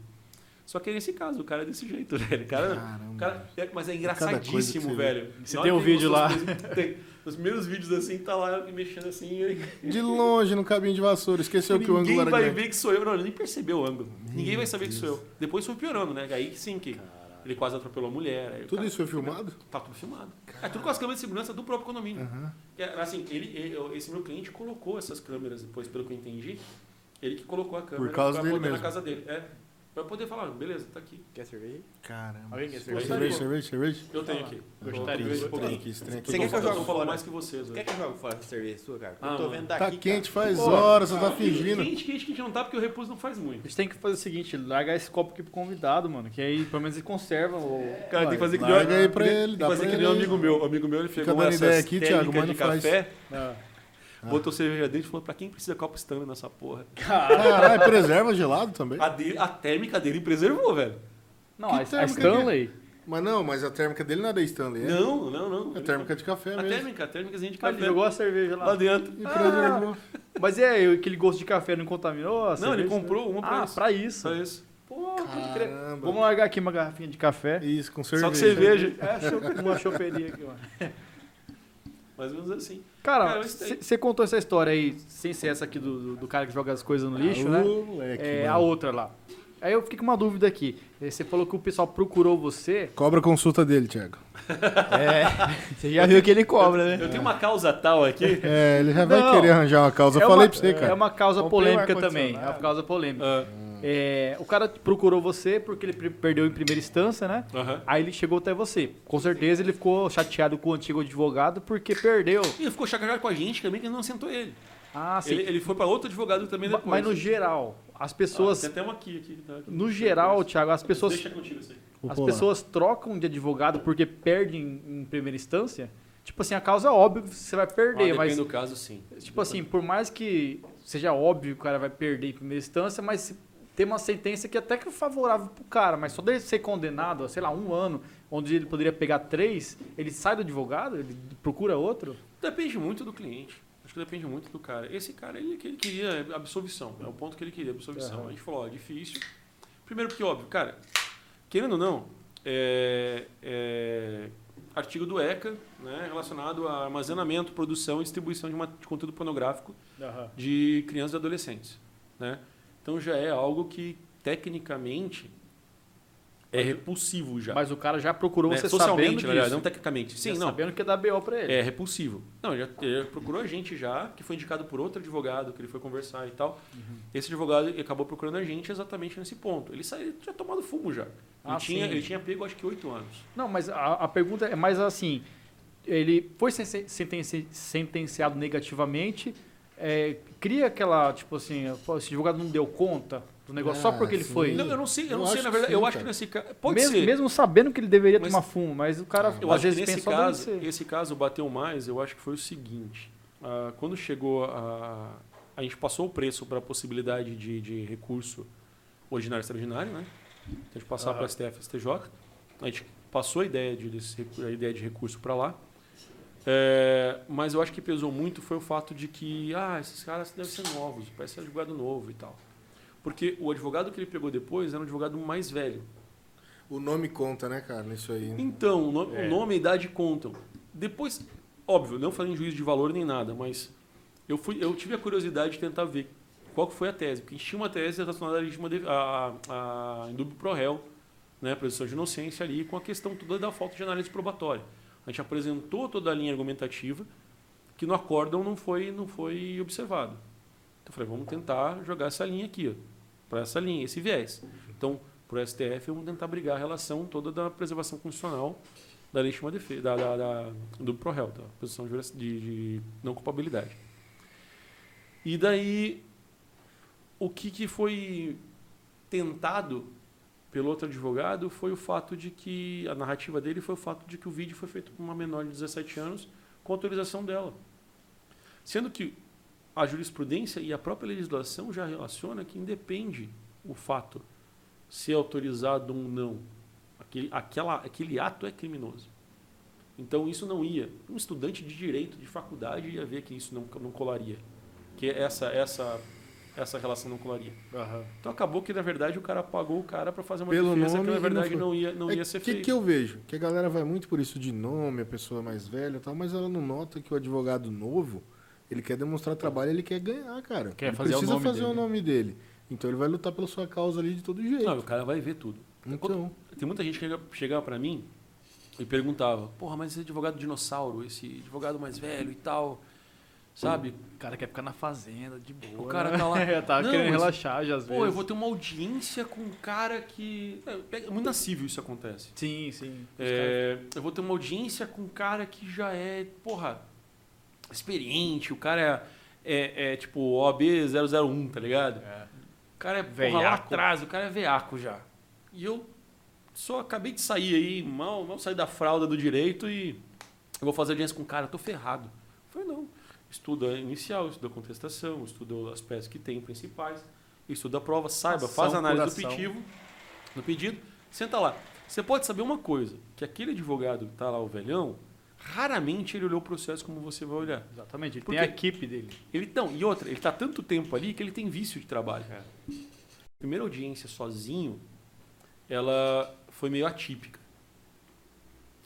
Só que nesse caso, o cara é desse jeito, né? O cara, Caramba. o cara, é- mas é engraçadíssimo, você velho. Você tem um vídeo lá. os primeiros- Tem. Os primeiros vídeos assim, tá lá mexendo assim. De longe, no cabinho de vassoura. Esqueceu que o ângulo Ninguém era vai grande. ver que sou eu. Não, ele nem percebeu o ângulo. Ninguém vai saber Deus. que sou eu. Depois foi piorando, né? Aí sim que ele quase atropelou a mulher. Tudo cara- isso foi filmado? Tá tudo filmado. É tudo com as câmeras de segurança do próprio condomínio. É, Assim, ele, ele- esse meu cliente colocou essas câmeras depois, pelo que eu entendi. Ele que colocou a câmera causa pra dele botar na mesmo. casa dele. É. Pra poder falar, beleza, tá aqui. Quer cerveja? Caramba. Alguém quer Cerveja, cerveja? cerveja, cerveja. Eu tenho aqui. Gostaria. Eu, Tem aqui, aqui. Você quer que eu jogue fora? mais que vocês. Quer que eu jogue fora essa cerveja sua, cara? Ah, eu tô vendo Tá daqui. quente faz horas, você tá fingindo. Quente, quente, quente não tá, porque o repouso não faz A muito. gente tem que fazer o seguinte, largar esse copo aqui pro convidado, mano. Que aí pelo menos ele conserva o. Cara, tem que fazer que Larga aí pra tem que ele, dá fazer pra que ele nem um amigo meu. O amigo meu, ele Fica pegou essas ideia aqui, Thiago, técnicas de café, Ah. Botou cerveja dentro e falou, pra quem precisa copo Stanley nessa porra? Caralho, preserva gelado também? A, dele, a térmica dele preservou, velho. Não, Que a, a térmica Stanley. Mas não, mas a térmica dele não é da Stanley, é? Não, não, não. É térmica de café A mesmo. térmica, a térmicazinha de Ah, ele café. jogou a cerveja lá. lá dentro. E preservou. Mas e aí, aquele gosto de café não contaminou? a Não, ele cerveja? comprou uma pra Ah, isso. pra isso. Só isso. Pô, pode crer. Caramba. Vamos largar aqui uma garrafinha de café. Isso, com Só cerveja. com cerveja. É, uma choperia aqui, mano. Mais ou menos assim. Cara, eu você contou essa história aí, sem ser essa aqui do, do, do cara que joga as coisas no lixo, Ah, né? moleque, É, mano. a outra lá. aí eu fiquei com uma dúvida aqui. Você falou que o pessoal procurou você. Cobra a consulta dele, Thiago. É, você já viu que ele cobra, né? Eu tenho uma causa tal aqui. É, ele já vai Não. querer arranjar uma causa. Eu é falei uma, pra você, É cara. uma causa Comprei polêmica também. É uma causa polêmica. Ah, É, o cara procurou você porque ele perdeu em primeira instância, né? aham. Aí ele chegou até você. Com certeza ele ficou chateado com o antigo advogado porque perdeu. E ele ficou chateado com a gente também, que não sentou ele. Ah, sim. Ele, ele foi para outro advogado também depois. Mas no geral, as Ah, pessoas. tem até uma aqui, aqui, tá? No geral, Thiago, as pessoas, Deixa contigo isso aí. As pessoas trocam de advogado porque perdem em primeira instância. Tipo assim, a causa é óbvio que você vai Ah, perder, depende mas do caso, sim. Tipo assim, por mais que seja óbvio que o cara vai perder em primeira instância, mas se tem uma sentença que até que é favorável pro cara, mas só dele ser condenado a, sei lá, um ano, onde ele poderia pegar três, ele sai do advogado, ele procura outro? Depende muito do cliente. Acho que depende muito do cara. Esse cara, ele, que ele queria absolvição. É o ponto que ele queria, absolvição. Aham. A gente falou, ó, é difícil. Primeiro porque, óbvio, cara, querendo ou não, é, é artigo do ECA, né, relacionado a armazenamento, produção e distribuição de, uma, de conteúdo pornográfico de crianças e adolescentes. Né? Então já é algo que, tecnicamente, é repulsivo já. Mas o cara já procurou né? você Socialmente, sabendo disso. não tecnicamente. Sim, Já não. Sabendo que é da BO pra ele. É repulsivo. Não, ele já, ele procurou a gente já, que foi indicado por outro advogado, que ele foi conversar e tal. Uhum. Esse advogado acabou procurando a gente exatamente nesse ponto. Ele saiu, tinha tomado fumo já. Ele, Ah, tinha, ele tinha pego acho que oito anos. Não, mas a, a pergunta é mais assim, ele foi sen- sentenci- sentenciado negativamente, é, cria aquela, tipo assim, pô, esse advogado não deu conta do negócio só Ah, porque ele sim. foi... Não, eu não sei, eu, Eu não sei, acho na que verdade. sim, eu acho que nesse caso. Pode mesmo, ser. mesmo sabendo que ele deveria Mas- tomar fumo, mas o cara Eu às acho que vezes nesse pensa só caso, ser. esse caso bateu mais, eu acho que foi o seguinte. ah, quando chegou a. A gente passou o preço para a possibilidade de, de recurso ordinário e extraordinário, né? Então a gente passar Aham. para a STF STJ. A gente passou a ideia de, desse a ideia de recurso para lá. É, mas eu acho que pesou muito foi o fato de que, ah, esses caras devem ser novos, parece ser advogado novo e tal. Porque o advogado que ele pegou depois era um advogado mais velho. O nome conta, né, cara, nisso aí. Então, o, no- É. o nome e a idade contam. Depois, óbvio, não fazendo juízo de valor nem nada, mas eu, fui, eu tive a curiosidade de tentar ver qual que foi a tese. Porque tinha uma tese relacionada à legítima de- a, a, a indúbio pro réu, né, presunção de inocência ali, com a questão toda da falta de análise probatória. A gente apresentou toda a linha argumentativa que no acórdão não foi, não foi observado. Então eu falei, vamos tentar jogar essa linha aqui, para essa linha, esse viés. Então, para o STF, vamos tentar brigar a relação toda da preservação constitucional da legítima defesa, da, da, da, do pro réu, da posição de, de, de não culpabilidade. E daí, o que, que foi tentado pelo outro advogado foi o fato de que, a narrativa dele foi o fato de que o vídeo foi feito por uma menor de 17 anos com autorização dela. Sendo que a jurisprudência e a própria legislação já relaciona que independe o fato ser autorizado ou não. Aquele, aquela, aquele ato é criminoso. Então isso não ia. Um estudante de direito de faculdade ia ver que isso não, não colaria. Que essa, essa, essa relação não colaria. Então acabou que, na verdade, o cara pagou o cara para fazer uma Pelo defesa que, nome na e verdade, não não, ia, não É ia ser que, feita. que eu vejo? Que a galera vai muito por isso de nome, a pessoa mais velha e tal, mas ela não nota que o advogado novo, ele quer demonstrar trabalho, ele quer ganhar, cara. Quer ele fazer o precisa nome fazer dele. o nome dele. Então ele vai lutar pela sua causa ali de todo jeito. Não, o cara vai ver tudo. então, Tem muita gente que chega- chegava para mim e perguntava: Porra, mas esse advogado dinossauro, esse advogado mais velho e tal, sabe? O cara quer ficar na fazenda, de boa. O cara né? tá lá. É, tá Não, querendo mas- relaxar já às vezes. Pô, eu vou ter uma audiência com um cara que. É, muito na civil isso acontece. Sim, sim. É, eu vou ter uma audiência com um cara que já é, porra, experiente, o cara é, é, é tipo OAB 001, tá ligado? caras- O cara é porra, Veiaco. lá atrás, o cara é veaco já. E eu só acabei de sair aí, mal, mal saí da fralda do direito e eu vou fazer audiência com o cara, eu tô ferrado. Falei, não. Estuda a inicial, estuda a contestação, estuda as peças que tem principais, estuda a prova, saiba, Ação faz a análise do pedido, do pedido, senta lá. Você pode saber uma coisa, que aquele advogado que tá lá, o velhão, raramente ele olhou o processo como você vai olhar. Exatamente, ele Por tem a equipe dele. Ele não, e outra, ele tá tanto tempo ali que ele tem vício de trabalho. É. Primeira audiência sozinho, ela foi meio atípica.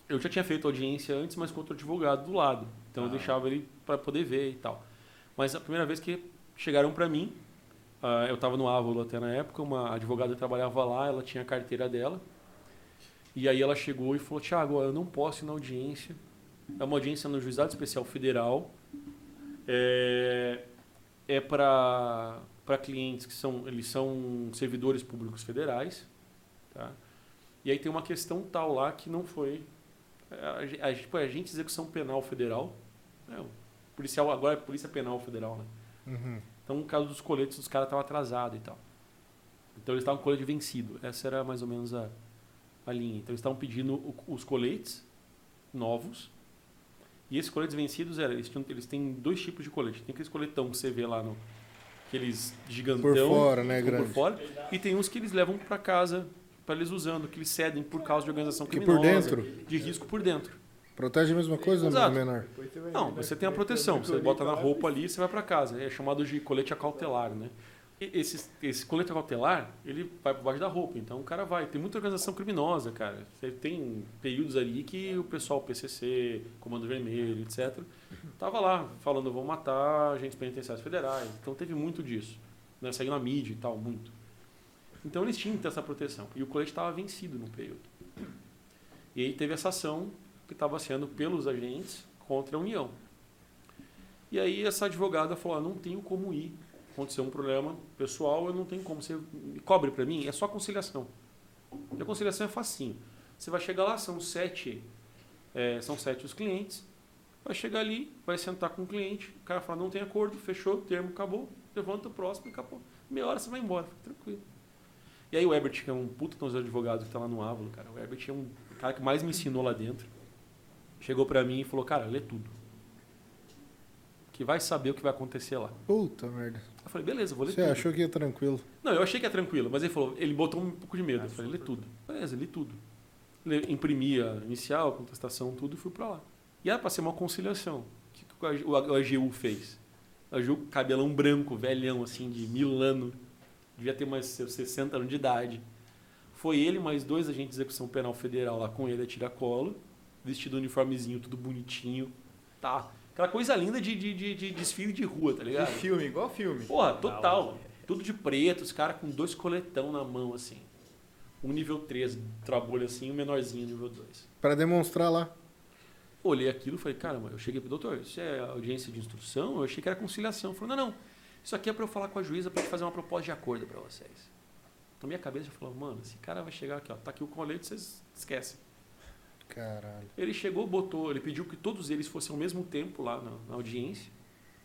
Eu já tinha feito audiência antes, mas com outro advogado do lado. Então eu Ah. deixava ele para poder ver e tal. Mas a primeira vez que chegaram para mim ah, eu estava no Ávolo até na época, uma advogada trabalhava lá, ela tinha a carteira dela. E aí ela chegou e falou: Tiago, eu não posso ir na audiência. É uma audiência no Juizado Especial Federal. É, é para clientes que são, eles são servidores públicos federais. Tá? E aí tem uma questão tal lá que não foi. A, a, a, tipo, a agente de execução penal federal. Né? Policial agora é Polícia Penal Federal. Né? Uhum. Então, no caso dos coletes, os caras estavam atrasados e tal. Então, eles estavam com colete vencido. Essa era mais ou menos a, a linha. Então, eles estavam pedindo o- os coletes novos. E esses coletes vencidos, era, eles, tinham- eles têm dois tipos de colete. Tem aqueles coletão que você vê lá no... Aqueles gigantão. Por fora, né, grande. Por fora. E tem uns que eles levam para casa, para eles usando, que eles cedem por causa de organização Que criminosa. por dentro De risco por dentro. protege a mesma coisa, Exato. menor. Não, você tem a proteção. Você bota na roupa ali e você vai para casa. É chamado de colete acautelar, né? Esse, esse colete acautelar, ele vai por baixo da roupa. Então o cara vai. Tem muita organização criminosa, cara. Você tem períodos ali que o pessoal, PCC, Comando Vermelho, etc., tava lá falando, vão matar agentes penitenciários federais. Então teve muito disso. Né? Saiu na mídia e tal, muito. Então eles tinham que ter essa proteção. E o colete estava vencido no período. E aí teve essa ação que estava sendo pelos agentes contra a União. E aí essa advogada falou, ah, não tenho como ir. Aconteceu um problema pessoal, eu não tenho como. Você cobre para mim? É só conciliação. E a conciliação é facinho. Você vai chegar lá, são sete, é, são sete os clientes. Vai chegar ali, vai sentar com o cliente. O cara fala, não tem acordo, fechou, termo, acabou. Levanta o próximo e acabou. Meia hora você vai embora, fica tranquilo. E aí o Herbert, que é um puta dos advogados que tá lá no Ávolo, cara. O Herbert é um cara que mais me ensinou lá dentro. Chegou pra mim e falou, cara, lê tudo. Que vai saber o que vai acontecer lá. Puta merda. Eu falei, beleza, vou ler Você tudo. achou que ia tranquilo? Não, eu achei que é tranquilo, mas ele falou, ele botou um pouco de medo. Eu falei, lê tudo. Beleza, li tudo. Le- Imprimi a inicial, contestação, tudo e fui pra lá. E era pra ser uma conciliação. O que que o AG o AGU fez? O AGU, cabelão branco, velhão, assim, de mil anos. Devia ter mais seus 60 anos de idade. Foi ele mais dois agentes de execução penal federal lá com ele a tiracolo, vestido uniformezinho, tudo bonitinho. Tá. Aquela coisa linda de, de, de, de desfile de rua, tá ligado? De filme, igual filme. Porra, total. Tudo de preto, os caras com dois coletão na mão, assim. Um nível 3, trabolho assim, e um menorzinho nível 2. Pra demonstrar lá. Olhei aquilo e falei, caramba, eu cheguei pro doutor, isso é audiência de instrução? Eu achei que era conciliação. Ele falou, não, não, isso aqui é pra eu falar com a juíza pra gente fazer uma proposta de acordo pra vocês. Então minha cabeça já falou, mano, esse cara vai chegar aqui, ó, tá aqui o colete, vocês esquecem. Caralho. Ele chegou, botou, ele pediu que todos eles fossem ao mesmo tempo lá na, na audiência.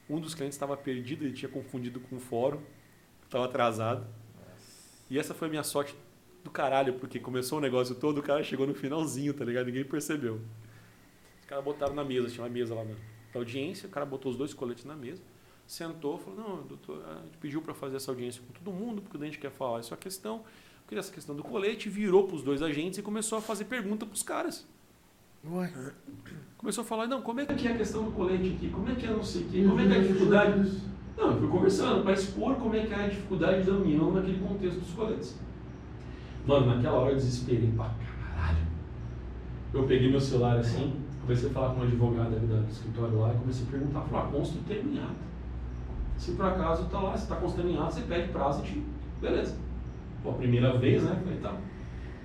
Um dos clientes estava perdido, ele tinha confundido com o fórum, estava atrasado. E essa foi a minha sorte do caralho, porque começou o negócio todo, o cara chegou no finalzinho, tá ligado? Ninguém percebeu. Os caras botaram na mesa, tinha uma mesa lá na, na audiência, o cara botou os dois coletes na mesa, sentou, falou, não, doutor, a gente pediu para fazer essa audiência com todo mundo, porque a gente quer falar essa questão, porque essa questão do colete, virou para os dois agentes e começou a fazer pergunta para os caras. Ué. Começou a falar, não, como é que é a questão do colete aqui? Como é que é não sei o quê? Como é que é a dificuldade? Não, eu fui conversando para expor como é que é a dificuldade da União naquele contexto dos coletes. Mano, naquela hora eu desesperei pra caralho. Eu peguei meu celular assim, comecei a falar com uma advogada ali do escritório lá e comecei a perguntar, falar, ah, consta o ata. Se por acaso tá lá, se tá em ata, você pede prazo e te... Beleza. Pô, a primeira vez, né? Falei, tá.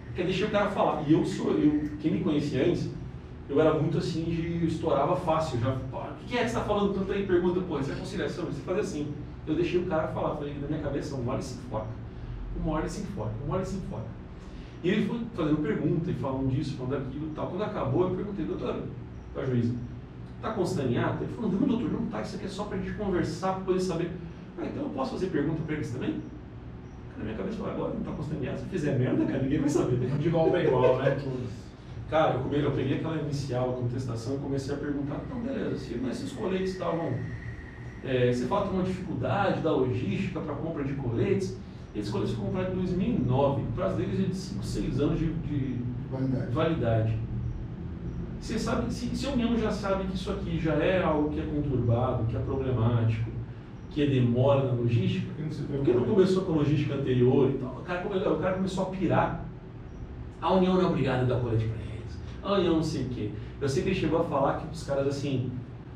Porque deixei o cara falar. E eu sou, eu, quem me conhecia antes, eu era muito assim de. Eu estourava fácil. Já, o que é que você tá falando tanto aí? Pergunta, pô, isso é conciliação, você faz assim. Eu deixei o cara falar, falei, na minha cabeça, uma hora e se enfoca. Uma hora e se enfoca, uma hora e se enfoca. E ele foi fazendo pergunta e falando disso, falando daquilo e tal. Quando acabou, eu perguntei, doutora, pra juíza, tá ata? Ele falou, não, doutor, não tá, isso aqui é só pra gente conversar, pra poder saber. Ah, então eu posso fazer pergunta pra eles também? Na minha cabeça, eu falei, agora não tá ata, se fizer merda, cara, ninguém vai saber. De igual para igual, né? Cara, eu, eu peguei aquela inicial, a contestação, e comecei a perguntar, então beleza, se esses coletes estavam. é, você fala que tem uma dificuldade da logística para compra de coletes. Esses coletes foram comprados em 2009, o prazo deles é de 5, 6 anos de, de Validade. validade. Você sabe, se, se a União já sabe que isso aqui já é algo que é conturbado, que é problemático, que demora na logística, por que não começou com a logística anterior e tal? O cara, o cara começou a pirar. A União não é obrigada a dar colete para eles. A União não sei o quê. Eu sei que ele chegou a falar que os caras assim,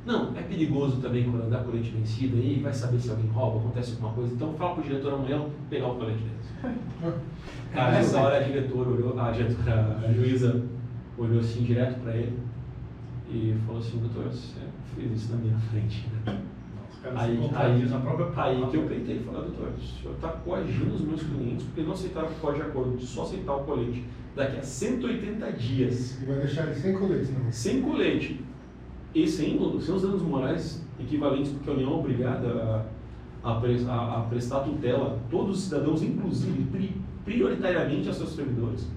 Não, é perigoso também quando andar colete vencido aí, vai saber se alguém rouba, acontece alguma coisa. Então fala pro diretor amanhã pegar o colete deles. Cara, nessa hora a diretora olhou, a diretora, a juíza olhou assim direto pra ele e falou assim, doutor, você fez isso na minha frente, né? Os caras Aí, contradizem na própria aí, aí que eu peitei e falei, doutor, o senhor está coagindo os meus clientes porque não aceitaram o código de acordo de só aceitar o colete daqui a 180 dias, E vai deixar ele sem colete, não. sem colete e sem, sem os danos morais equivalentes, porque a União é obrigada a, a, a- a prestar tutela a todos os cidadãos, inclusive pri- prioritariamente a seus servidores.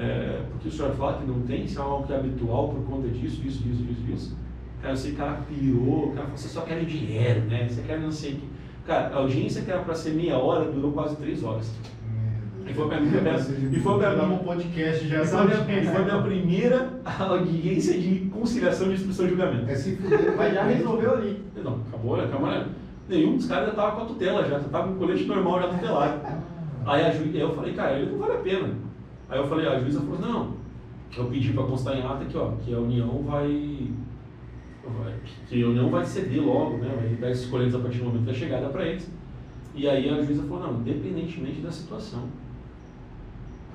É, porque o senhor fala que não tem, isso é algo que é habitual por conta disso, disso, disso, disso, disso. Cara, eu sei que o cara pirou, o cara falou, você só quer dinheiro, né? Você quer não sei o que. Cara, a audiência que era para ser meia hora durou quase três horas. E foi a minha, e foi a minha, um podcast já e foi a minha, e foi a minha primeira audiência de conciliação de instrução de julgamento. É se fuder. Mas já resolveu ali. Não, acabou, né? Calma, né? Nenhum dos caras já tava com a tutela já, já tava com o colete normal já tutelado. Aí a ju... eu falei, cara, ele não vale a pena. Aí eu falei, a juíza falou, não, eu pedi para constar em ata aqui, ó, que a União vai, vai- que a União vai ceder logo, né? Vai dar esses a partir do momento da chegada para eles. E aí a juíza falou, não, independentemente da situação,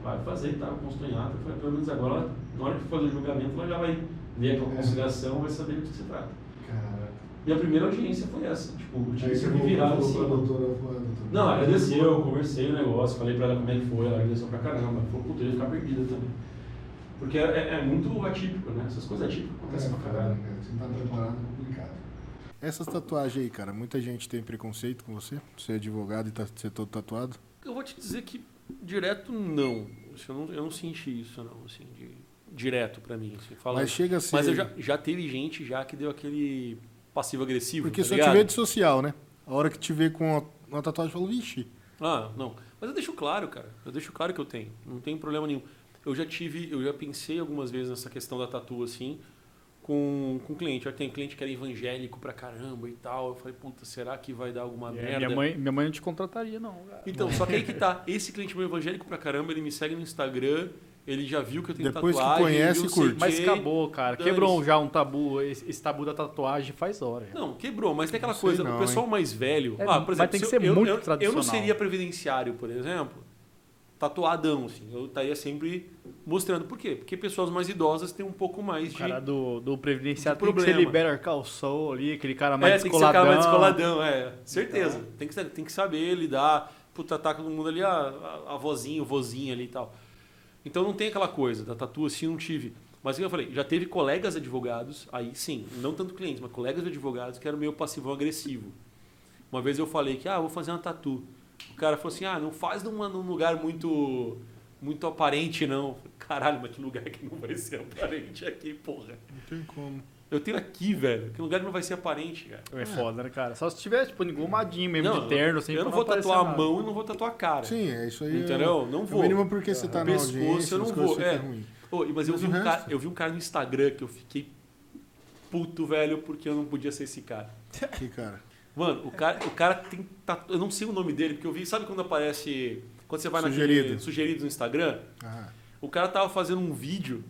vai fazer, tá? Constou em ata. Falei, pelo menos agora, na hora que for fazer o julgamento, ela já vai ver aquela conciliação, vai saber do que se trata. Caraca. Minha primeira audiência foi essa. Tipo, eu tive que você me e virar falou assim. pra doutora, falou, doutora. Não, agradeceu, eu conversei o negócio, falei pra ela como é que foi, ela agradeceu pra caramba. Falou, puta, eu ia ficar perdida também. Porque é, é- é muito atípico, né? Essas coisas atípicas acontecem pra caralho. Se não tá preparado, é complicado. Essas tatuagens aí, cara, muita gente tem preconceito com você? Você é advogado e tá, ser todo tatuado? Eu vou te dizer que direto não. Assim, Eu não, eu não senti isso, não, assim, de, direto pra mim. Assim, falando. Mas chega a ser. Mas eu já, já teve gente já que deu aquele passivo-agressivo. Porque tá só ligado? te vê de social, né? A hora que te vê com uma, tatuagem, fala, vixe. Ah, não. Mas eu deixo claro, cara. Eu deixo claro que eu tenho. Não tem problema nenhum. Eu já tive, eu já pensei algumas vezes nessa questão da tatu, assim, com, com cliente. Olha, tem cliente que era evangélico pra caramba e tal. Eu falei, puta, será que vai dar alguma É, merda? minha, mãe, minha mãe não te contrataria, não. cara. Então, só que aí que tá. Esse cliente meu evangélico pra caramba, ele me segue no Instagram, ele já viu que eu tenho Depois que tatuagem. ele conhece, viu, sei curte. o Mas acabou, cara. Quebrou já um tabu, esse, esse tabu da tatuagem faz hora. já. Não, quebrou, mas tem aquela Não coisa, não, o pessoal mais velho. É, ah, por mas exemplo, tem que se ser eu, muito eu, eu não tradicional. seria previdenciário, por exemplo, tatuadão, assim. Eu estaria sempre mostrando. Por quê? Porque pessoas mais idosas têm um pouco mais O de. cara do, do previdenciário de tem que ser problema. libera calçou ali, aquele cara mais é, tem que ser o cara descoladão. mais descoladão, é. Certeza. Tem, que, tem que saber lidar. Puta, tá todo mundo ali, a, a, a vozinha, o vozinho ali e tal. Então não tem aquela coisa, da tatu assim não tive. Mas eu falei, já teve colegas advogados, aí sim, não tanto clientes, mas colegas de advogados que eram meio passivo-agressivo. Uma vez eu falei que, ah, vou fazer uma tatu. O cara falou assim, ah, não faz numa, num lugar muito muito aparente, não. Caralho, mas que lugar que não vai ser aparente aqui, porra. Não tem como. Eu tenho aqui, velho. Que lugar que não vai ser aparente, cara. É foda, né, cara? Só se tiver, tipo, engomadinho mesmo, Não, de terno, assim, eu não vou tatuar a mão e não vou tatuar a cara. Sim, é isso aí. Entendeu? Não É, vou. o mínimo porque você tá O na pescoço audiência, eu não vou, é. ruins. Ô, mas eu Mas vi, um resto? cara, eu vi um cara no Instagram que eu fiquei puto, velho, porque eu não podia ser esse cara. Que cara. Mano, o cara, o cara tem tatu... Eu não sei o nome dele, porque eu vi... Sabe quando aparece... Quando você vai Sugerido. naquele... Sugerido no Instagram? Ah, O cara tava fazendo um vídeo,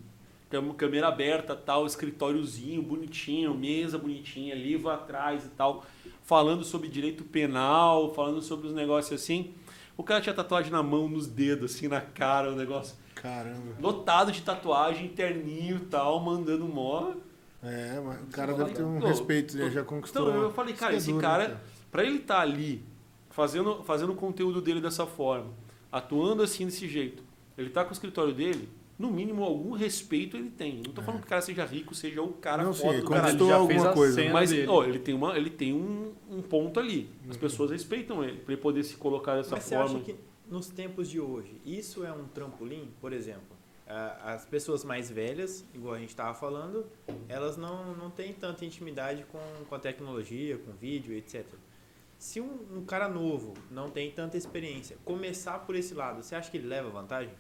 câmera aberta, tal, escritóriozinho bonitinho, mesa bonitinha, livro atrás e tal, falando sobre direito penal, falando sobre os negócios assim. O cara tinha tatuagem na mão, nos dedos, assim, na cara, o negócio. caramba. Lotado de tatuagem, terninho e tal, mandando mó. É, mas o cara deve ter um tô- respeito, ele já conquistou. Então, eu falei, cara, esse é duro, cara, né, pra ele estar ali, fazendo, fazendo o conteúdo dele dessa forma, atuando assim desse jeito, ele tá com o escritório dele, no mínimo algum respeito ele tem. Não tô falando que o cara seja rico, seja o cara É. Não, sim, foda ele do caralho. conquistou já alguma fez a coisa. cena Mas dele. ó, ele tem, uma, ele tem um, um ponto ali. Uhum. As pessoas respeitam ele, pra ele poder se colocar dessa Mas você forma. acha que nos tempos de hoje, isso é um trampolim? Por exemplo, as pessoas mais velhas, igual a gente estava falando, elas não, não têm tanta intimidade com, com a tecnologia, com vídeo, etc. Se um, um cara novo não tem tanta experiência, começar por esse lado, você acha que ele leva vantagem?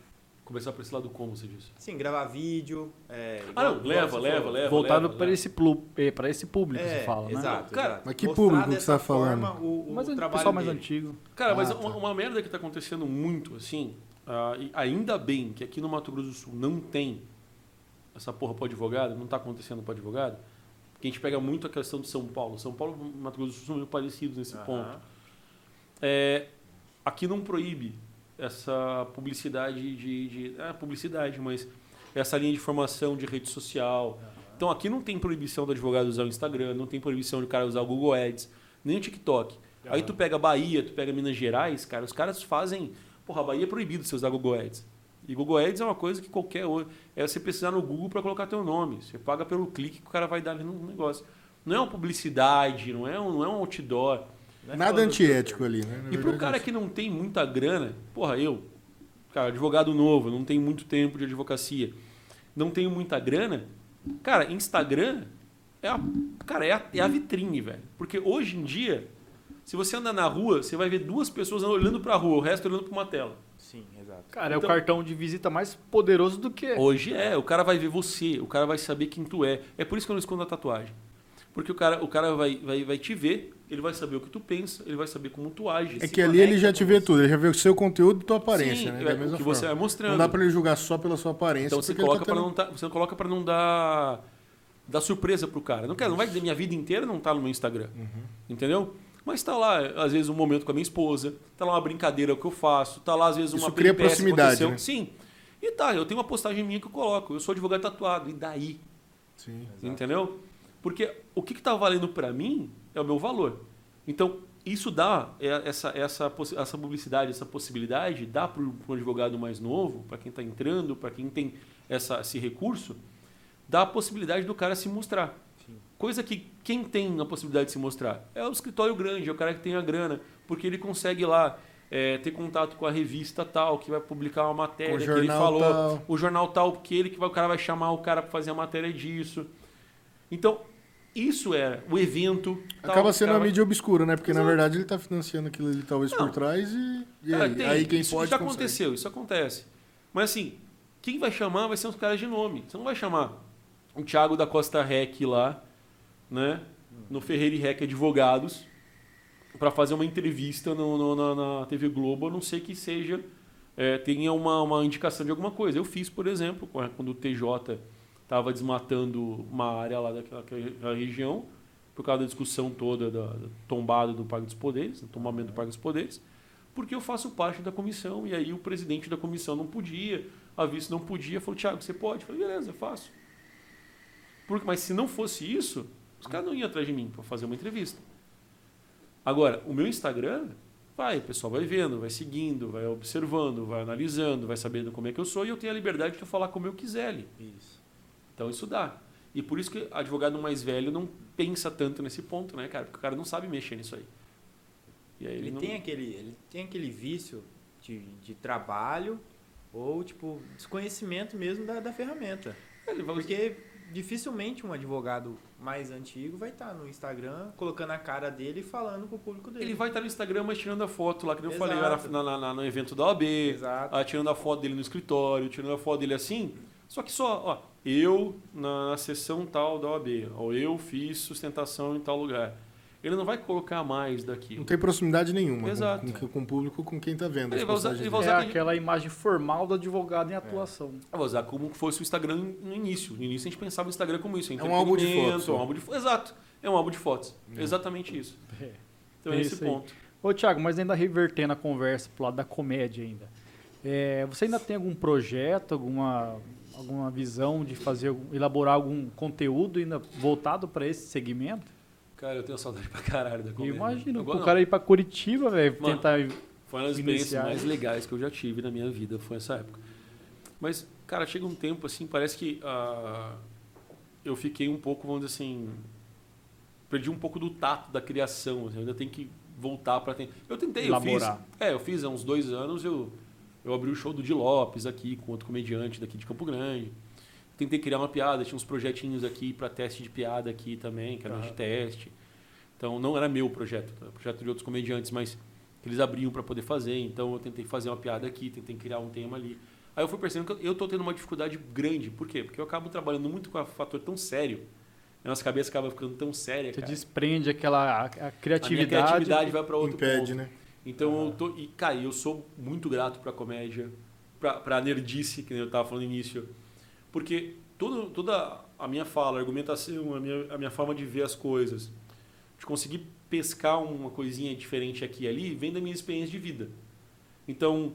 Começar por esse lado como você disse. Sim, gravar vídeo. É, Ah, não, igual leva, leva, falou. leva. Voltado para esse, plu- eh, pra esse público, É, você fala, né? exato, Cara, exato. mas que público que você dessa tá falando? O, o Mas é o pessoal mais dele. antigo. Cara, mas Ah, uma, tá. uma merda que tá acontecendo muito, assim, e ainda bem que aqui no Mato Grosso do Sul não tem essa porra pro advogado, não tá acontecendo pro advogado, Porque a gente pega muito a questão de São Paulo. São Paulo e Mato Grosso do Sul são muito parecidos nesse Aham. ponto. É, aqui não proíbe essa publicidade de, de é, publicidade, mas essa linha de informação de rede social. Então aqui não tem proibição do advogado usar o Instagram, não tem proibição do cara usar o Google Ads, nem o TikTok. Aí tu pega Bahia, tu pega Minas Gerais, cara, os caras fazem. Porra, a Bahia é proibido você usar Google Ads. E Google Ads é uma coisa que qualquer outro. É você precisar no Google para colocar teu nome. Você paga pelo clique que o cara vai dar ali no negócio. Não é uma publicidade, não é um, não é um outdoor. Não é Nada falando- antiético ali, né? Na E pro cara é que não tem muita grana, porra, eu, cara, advogado novo, não tenho muito tempo de advocacia, não tenho muita grana, cara, Instagram é a, cara, é a, é a vitrine, velho. Porque hoje em dia, se você andar na rua, você vai ver duas pessoas olhando pra rua, o resto olhando pra uma tela. Sim, exato. Cara, é Então- o cartão de visita mais poderoso do que. Hoje é, o cara vai ver você, o cara vai saber quem tu é. É por isso que eu não escondo a tatuagem. Porque o cara, o cara vai, vai, vai te ver, ele vai saber o que tu pensa, ele vai saber como tu age. É que ali ele já te vê tudo, ele já vê o seu conteúdo e tua aparência, Sim, né? é, Da o mesma que forma. você vai mostrando. Não dá pra ele julgar só pela sua aparência. Então você coloca tá para tendo- não dar, você coloca para não dar dar surpresa pro cara. Não quero, não vai dizer minha vida inteira não tá no meu Instagram. Uhum. Entendeu? Mas tá lá, às vezes um momento com a minha esposa, tá lá uma brincadeira que eu faço, tá lá às vezes uma Isso cria que proximidade, né? Sim. E tá, eu tenho uma postagem minha que eu coloco. Eu sou advogado tatuado. E daí? Sim. Entendeu? Porque o que está valendo para mim é o meu valor. Então, isso dá, é, essa, essa, essa publicidade, essa possibilidade, dá para um advogado mais novo, para quem está entrando, para quem tem essa, esse recurso, dá a possibilidade do cara se mostrar. Coisa que quem tem a possibilidade de se mostrar é o escritório grande, é o cara que tem a grana, porque ele consegue lá é, ter contato com a revista tal, que vai publicar uma matéria que ele falou, tal. o jornal tal, porque ele que vai, o cara vai chamar o cara para fazer a matéria disso. Então, isso é o evento. tal, Acaba o sendo uma vai- mídia obscura, né? Porque na Exato. verdade ele tá financiando aquilo ali talvez Não. por trás e, e Cara, aí, tem. aí quem isso pode já consegue. aconteceu, isso acontece. Mas assim, quem vai chamar vai ser os caras de nome. Você não vai chamar o Thiago da Costa Rec lá, né? No Ferreira e Rec Advogados, para fazer uma entrevista no, no- na, na TV Globo, a não ser que seja é, tenha uma, uma indicação de alguma coisa. Eu fiz, por exemplo, quando o TJ estava desmatando uma área lá daquela, daquela região, por causa da discussão toda da, da tombada do Parque dos Poderes, do tombamento do Parque dos Poderes, porque eu faço parte da comissão, e aí o presidente da comissão não podia, a vice não podia, falou, Thiago, você pode? Eu falei, beleza, eu faço. Porque, mas se não fosse isso, os caras não iam atrás de mim para fazer uma entrevista. Agora, o meu Instagram, vai, o pessoal vai vendo, vai seguindo, vai observando, vai analisando, vai sabendo como é que eu sou, e eu tenho a liberdade de eu falar como eu quiser ali. Isso. Então isso dá. E por isso que advogado mais velho não pensa tanto nesse ponto, né, cara? Porque o cara não sabe mexer nisso aí. Aí ele, Ele não... tem aquele, ele tem aquele vício de, de trabalho ou, tipo, desconhecimento mesmo da, da ferramenta. Ele vai- Porque dificilmente um advogado mais antigo vai estar no Instagram colocando a cara dele e falando com o público dele. Ele vai estar no Instagram, mas tirando a foto lá, que eu Exato. falei, era na, na- na- no evento da OAB, Exato. ah, tirando a foto dele no escritório, tirando a foto dele assim. Só que só, ó, eu na, sessão tal da OAB, ou eu fiz sustentação em tal lugar. Ele não vai colocar mais daqui. Não tem proximidade nenhuma Exato. Com, com, com o público, com quem tá vendo. Ele as vai usar- ele vai. É usar aquele- aquela imagem formal do advogado em atuação. Eu vou usar como fosse o Instagram no início. No início a gente pensava o Instagram como isso. É um álbum de fotos, É um álbum de, exato. É um álbum de fotos. Exatamente isso. É. Então é É esse isso aí. ponto. Ô, Thiago, mas ainda revertendo a conversa pro lado da comédia ainda. É, você ainda tem algum projeto, alguma, alguma visão de fazer, elaborar algum conteúdo ainda voltado para esse segmento? Cara, eu tenho saudade pra caralho da comédia. imagino, Agora o cara ir para Curitiba, velho, tentar... Foi uma das experiências mais legais que eu já tive na minha vida, foi essa época. Mas, cara, chega um tempo assim, parece que ah, eu fiquei um pouco, vamos dizer assim, perdi um pouco do tato da criação. assim, eu ainda tenho que voltar para. Eu tentei, eu fiz. Elaborar. É, eu fiz há uns dois anos, eu, eu abri o show do Di Lopes aqui, com outro comediante daqui de Campo Grande. Tentei criar uma piada, tinha uns projetinhos aqui para teste de piada aqui também, que eram de Aham. teste. Então não era meu projeto, era projeto de outros comediantes, mas que eles abriam para poder fazer. Então eu tentei fazer uma piada aqui, tentei criar um tema ali. Aí eu fui percebendo que eu estou tendo uma dificuldade grande. Por quê? Porque eu acabo trabalhando muito com um fator tão sério. A nossa cabeça acaba ficando tão séria, Você cara. desprende aquela a, a A minha criatividade. criatividade vai para outro Impede, ponto. né? Então eu tô. E, cara, eu sou muito grato pra comédia, pra, pra nerdice, que nem eu tava falando no início. Porque todo, toda a minha fala, a argumentação, a minha, a minha forma de ver as coisas, de conseguir pescar uma coisinha diferente aqui e ali, vem da minha experiência de vida. Então,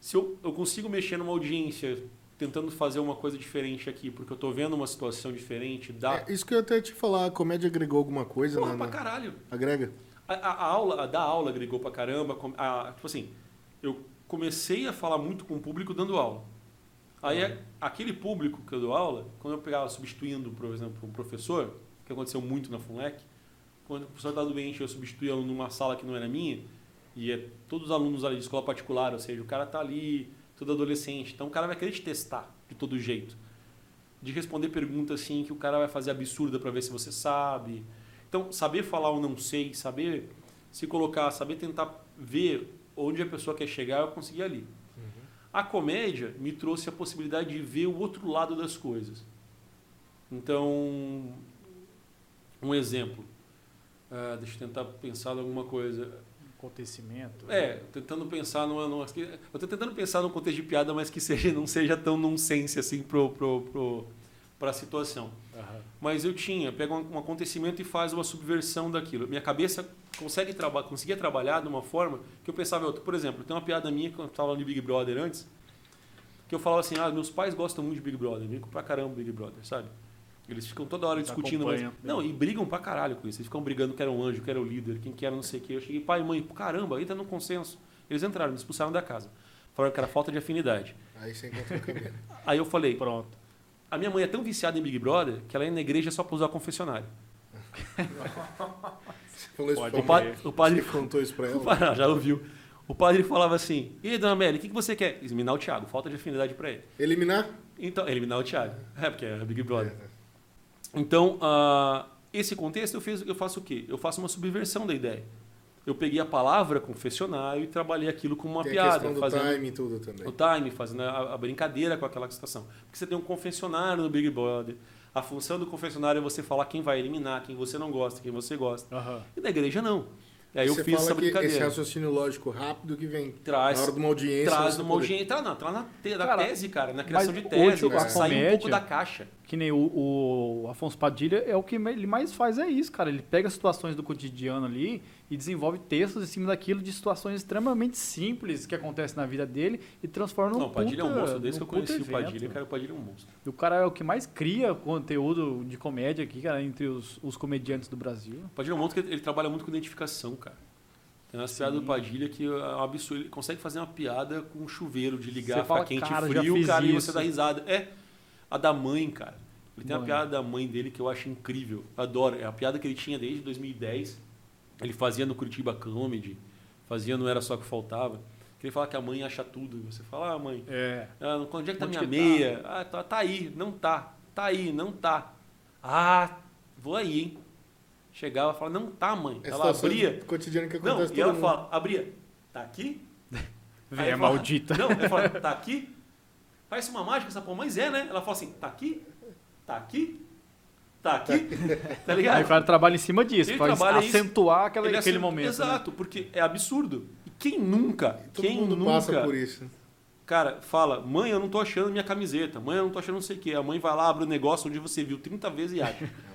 se eu, eu consigo mexer numa audiência tentando fazer uma coisa diferente aqui, porque eu tô vendo uma situação diferente, dá. É, isso que eu até te falar, a comédia agregou alguma coisa Porra, pra caralho. Agrega? A, a- a aula, a da aula agregou pra caramba. a- tipo assim, eu comecei a falar muito com o público dando aula. Aí, a- aquele público que eu dou aula, quando eu pegava substituindo, por exemplo, um professor, que aconteceu muito na FUNLEC, quando o professor estava doente, eu substituía numa sala que não era minha, e é todos os alunos ali de escola particular, ou seja, o cara tá ali, todo adolescente, então o cara vai querer te testar de todo jeito. De responder perguntas assim que o cara vai fazer absurda para ver se você sabe. Então, saber falar o não sei, saber se colocar, saber tentar ver onde a pessoa quer chegar, eu consegui ali. A comédia me trouxe a possibilidade de ver o outro lado das coisas. Então, um exemplo. Ah, deixa eu tentar pensar em alguma coisa. Acontecimento. É, tentando pensar numa, numa. Eu tô tentando pensar num contexto de piada, mas que seja, não seja tão nonsense assim pro, pro, pro, pra situação. Aham. Mas eu tinha, pega um, um acontecimento e faz uma subversão daquilo. Minha cabeça consegue traba conseguia trabalhar de uma forma que eu pensava outra. Por exemplo, tem uma piada minha que eu estava no Big Brother antes, que eu falava assim, ah, meus pais gostam muito de Big Brother, brincam pra caramba Big Brother, sabe? Eles ficam toda hora Eles discutindo. Mas... Não, e brigam pra caralho com isso. Eles ficam brigando que era um anjo, que era o líder, quem que era não sei o quê. Eu cheguei, pai e mãe, caramba, entra no consenso. Eles entraram, me expulsaram da casa. Falaram que era falta de afinidade. Aí você encontra o caminho. Aí eu falei, Pronto. A minha mãe é tão viciada em Big Brother que ela ia na igreja só pra usar confessionário. Você falou isso Pode pra O, pa mim. o padre Você contou isso pra O ela? padre- já ouviu. O padre falava assim: E aí, dona Amélia, o que que você quer? Eliminar o Thiago, falta de afinidade para ele. Eliminar? Então, eliminar o Thiago. É, porque é Big Brother. Então, ah, esse contexto eu, fiz, eu faço o quê? Eu faço uma subversão da ideia. Eu peguei a palavra confessionário e trabalhei aquilo como uma Tem a piada. do fazendo time e tudo também. o time, fazendo a, a brincadeira com aquela situação. Porque você tem um confessionário no Big Brother. A função do confessionário é você falar quem vai eliminar, quem você não gosta, quem você gosta. Aham. E da igreja não. E aí eu Você fiz fala essa que brincadeira. esse raciocínio lógico rápido que vem Traz, na hora de uma audiência. traz uma audiência. Tá, não, tá na, te, na Cara, tese, cara, na criação de tese. hoje a sair um pouco da caixa. Que nem o, o Afonso Padilha é o que ele mais faz é isso, cara. Ele pega situações do cotidiano ali e desenvolve textos em cima daquilo de situações extremamente simples que acontecem na vida dele e transforma num Não, o Padilha é um puta- monstro. Desde que eu conheci puta o Padilha, evento. cara, o Padilha é um monstro. E O cara é o que mais cria conteúdo de comédia aqui, cara, entre os, os comediantes do Brasil. O Padilha é um monstro que ele trabalha muito com identificação, cara. Tem umas piadas do Padilha que é um absurdo. Ele consegue fazer uma piada com um chuveiro de ligar, fala, quente "Cara, e frio, cara, e isso." você dá risada. É a da mãe, cara. Ele tem uma Mãe. piada da mãe dele que eu acho incrível. Adoro. É a piada que ele tinha desde 2010. Ele fazia no Curitiba Comedy, fazia no Era Só Que Faltava. Que ele fala que a mãe acha tudo. E você fala, ah, mãe, É. ah, não- onde é que tá Onde minha que tá? meia? Ah, tá, tá aí, não tá. Tá aí, não tá. Ah, vou aí, hein? Chegava e falava, não tá, mãe. É Ela abria. cotidiana que Não, acontece e ela mundo. fala, abria, tá aqui? Véia Aí fala, maldita. Não, ele fala, tá aqui? Parece uma mágica essa porra, mas é, né? Ela fala assim, tá aqui? Tá aqui? Tá aqui? Tá Aí ligado? o cara trabalha em cima disso, Ele pra isso. acentuar aquela, Ele aquele assim, momento. né? Exato, porque é absurdo. E quem nunca, Todo quem mundo nunca passa por isso. Cara, fala, mãe, eu não tô achando minha camiseta, mãe, eu não tô achando não sei o quê. A mãe vai lá, abre o negócio onde você viu 30 vezes e acha.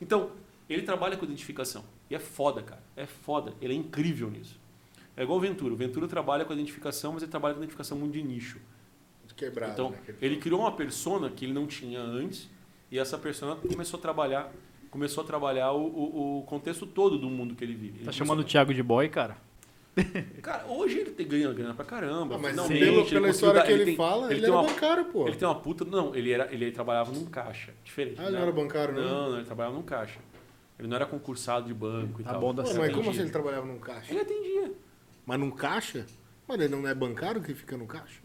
Então, ele trabalha com identificação. E é foda, cara. É foda. Ele é incrível nisso. É igual o Ventura. O Ventura trabalha com identificação, mas ele trabalha com identificação muito de nicho. Quebrado, então, né? ele criou uma persona que ele não tinha antes, e essa persona começou a trabalhar, começou a trabalhar o, o, o contexto todo do mundo que ele vive. Ele Tá chamando o Thiago de boy, cara? Cara, hoje ele tem, ganha grana pra caramba. Ah, mas finalmente, pelo, ele pela história dar- que ele, tem- fala, ele, tem era uma- bancário, pô. Ele tem uma puta. Não, ele, era, ele trabalhava num caixa. Diferente. Ah, ele né? não era bancário, não? Não, não, ele trabalhava num caixa. Ele não era concursado de banco e Tá tal. bom da Pô, Ele mas certo. como assim atendia. ele trabalhava num caixa? Ele atendia. Mas num caixa? Mas ele não é bancário que fica no caixa?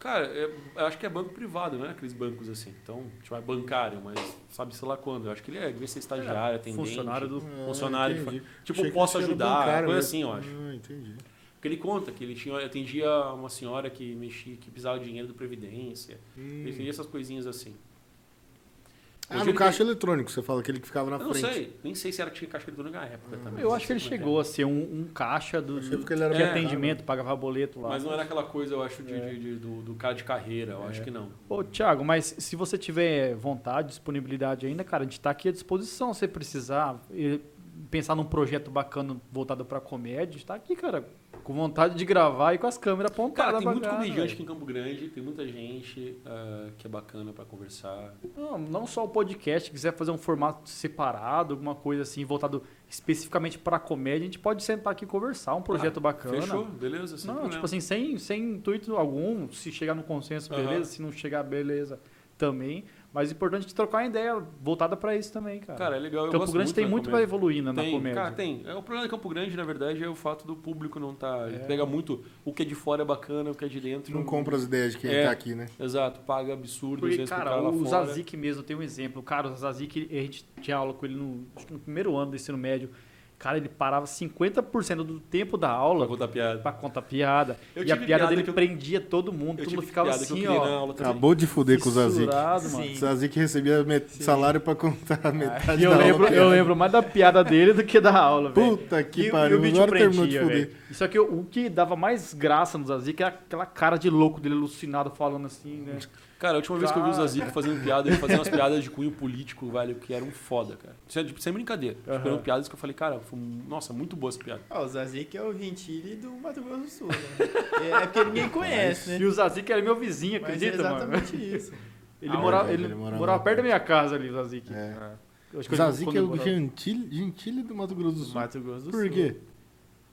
Cara, é- eu acho que é banco privado, não é aqueles bancos assim. Então, tipo, é bancário, mas sabe sei lá quando. Eu acho que ele é, devia ser estagiário, atendente. Funcionário do. Ah, Funcionário. Tipo, Achei que posso ajudar, bancário coisa mesmo. assim, eu acho. Ah, entendi. Porque ele conta que ele tinha, atendia uma senhora que mexia, que precisava de dinheiro do Previdência. Hum. Ele fazia essas coisinhas assim. Ah, no ele caixa eletrônico, você fala aquele que ficava na Eu não frente. sei, nem sei se era tinha caixa eletrônica na época também. Eu não acho que ele é chegou a ser um, um caixa do, que ele era de mais atendimento, pagava boleto lá. Mas não era aquela coisa, eu acho, de, de- de- do, do cara de carreira, eu acho que não. Ô, Thiago, mas se você tiver vontade, disponibilidade ainda, cara, a gente tá aqui à disposição. Se você precisar e pensar num projeto bacana voltado pra comédia, a gente tá aqui, cara, com vontade de gravar e com as câmeras apontadas. Cara, tem muito comediante aqui em Campo Grande, tem muita gente ah, que é bacana pra conversar. Não, não só o podcast, quiser fazer um formato separado, alguma coisa assim, voltado especificamente pra comédia, a gente pode sentar aqui e conversar, um projeto Ah, bacana. Fechou? Beleza? Sem Não, problema. tipo assim, sem, sem intuito algum, se chegar no consenso, beleza, se não chegar, beleza, também. Mas o importante é trocar uma ideia voltada pra isso também, cara. Cara, é legal. Eu Campo gosto Grande muito tem muito pra comédia. evoluir na, na Tem, comédia. cara, tem. É, o problema de Campo Grande, na verdade, é o fato do público não tá. Ele É. pega muito. O que é de fora é bacana, o que é de dentro. Não compra as ideias de quem É. tá aqui, né? Exato, paga absurdo, Porque, cara, cara lá o fora. Zazik mesmo tem um exemplo. Cara, o Zazik, a gente tinha aula com ele no, acho que no primeiro ano do ensino médio. Cara, ele parava 50% do tempo da Pra aula contar piada. pra contar piada. Eu e a piada piada dele eu- prendia todo mundo. Eu todo mundo ficava piada que eu assim, ó. na aula também. Acabou de fuder com o Zazik. mano. O Zazik recebia met- salário pra contar metade E eu da lembro, aula. eu lembro mais da piada dele do que da aula, velho. Puta que E- e pariu, o bicho agora terminou de prendia, fuder. Só que o, o que dava mais graça no Zazik era aquela cara de louco dele, alucinado, falando assim, né? Cara, a última vez que eu vi o Cara. Zazik fazendo piada, ele fazia umas piadas de cunho político, velho, que eram foda, cara. É, tipo, sem brincadeira. Tipo, Aham. eram piadas que eu falei, cara, foi, nossa, muito boa essa piada. Ah, o Zazik é o Gentili do Mato Grosso do Sul, né? É porque ninguém conhece, E né? o Zazik era meu vizinho, Mas é acredita, mano? exatamente isso. Ele, Ah, morava, ele ele, morava morava perto da minha casa ali, o Zazik. É. Zazik quando é o Gentile, Gentile do Mato Grosso do Sul. Mato Grosso do Por Sul. quê?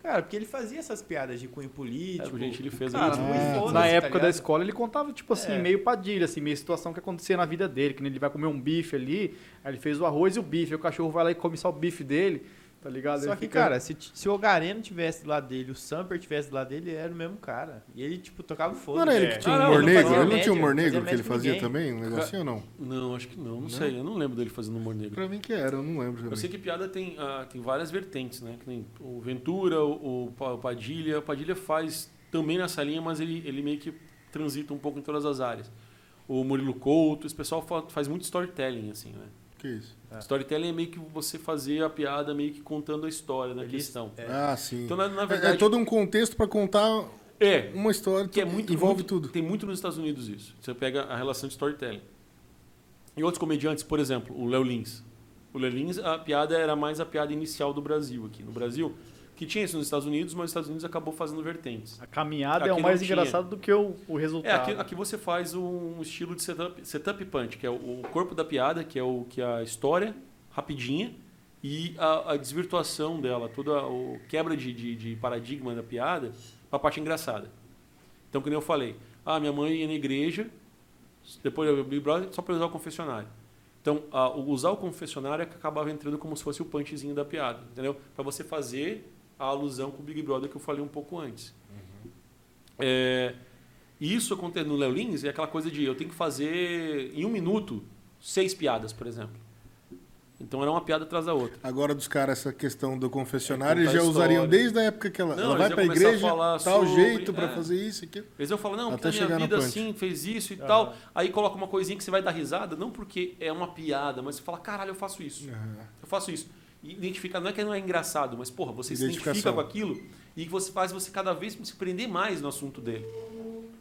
Cara, porque ele fazia essas piadas de cunho político. É, gente ele fez Cara, foda-se, na tá época da ligado? escola, ele contava, tipo assim, É. meio padilha, assim, meio situação que acontecia na vida dele, que nem ele vai comer um bife ali, aí ele fez o arroz e o bife, aí o cachorro vai lá e come só o bife dele, tá ligado? Só Ele que, fica- cara, se, se o Ogareno tivesse do lado dele, o Samper tivesse do lado dele, ele era o mesmo cara. E ele, tipo, tocava foda. Não era ele É. que tinha um não, humor negro? Ele não tinha um humor negro que ele fazia ninguém. também? Um negocinho ou não? Não, acho que não, não, Não? sei. Eu não lembro dele fazendo humor negro. Pra mim que era, eu não lembro Eu também. sei que piada tem, ah, tem várias vertentes, né? Que nem o Ventura, o, o Pa- o Padilha. O Padilha faz também nessa linha, mas ele, ele meio que transita um pouco em todas as áreas. O Murilo Couto, esse pessoal fa- faz muito storytelling, assim, né? Que isso? É. Storytelling é meio que você fazer a piada meio que contando a história da Eles- questão. É. Ah, sim. Então, na, na É- verdade... é todo um contexto pra contar É, uma história que é muito, envolve muito- tudo. Tem muito nos Estados Unidos isso. Você pega a relação de storytelling. E outros comediantes, por exemplo, o Léo Lins. O Léo Lins, a piada era mais a piada inicial do Brasil aqui. No Brasil, que tinha isso nos Estados Unidos, mas os Estados Unidos acabou fazendo vertentes. A caminhada é Aqui o mais engraçado do que o, o É, resultado. aqui, aqui você faz um estilo de setup, setup punch, que é o, corpo da piada, que é o que é a história rapidinha e a, a desvirtuação dela, toda o quebra de, de, de paradigma da piada para a parte engraçada. Então, como eu falei, ah, minha mãe ia na igreja, depois eu Big Brother, só para usar o confessionário. Então, a- usar o confessionário é que acabava entrando como se fosse o punchzinho da piada, entendeu? Para você fazer a alusão com o Big Brother que eu falei um pouco antes. É, e isso acontece no Léo Lins é aquela coisa de eu tenho que fazer em um minuto seis piadas, por exemplo. Então era uma piada atrás da outra. Agora dos caras, essa questão do confessionário, É eles já usariam desde a época que ela, Não, ela vai começar a igreja, falar tal sobre- jeito pra é. fazer isso aqui. Eles iam falar, não, porque Até a minha vida assim, fez isso e tal. Aí coloca uma coisinha que você vai dar risada, não porque é uma piada, mas você fala, caralho, eu faço isso. Eu faço isso. Identificar, não é que não é engraçado, mas porra, você se identifica com aquilo e que você faz você cada vez se prender mais no assunto dele,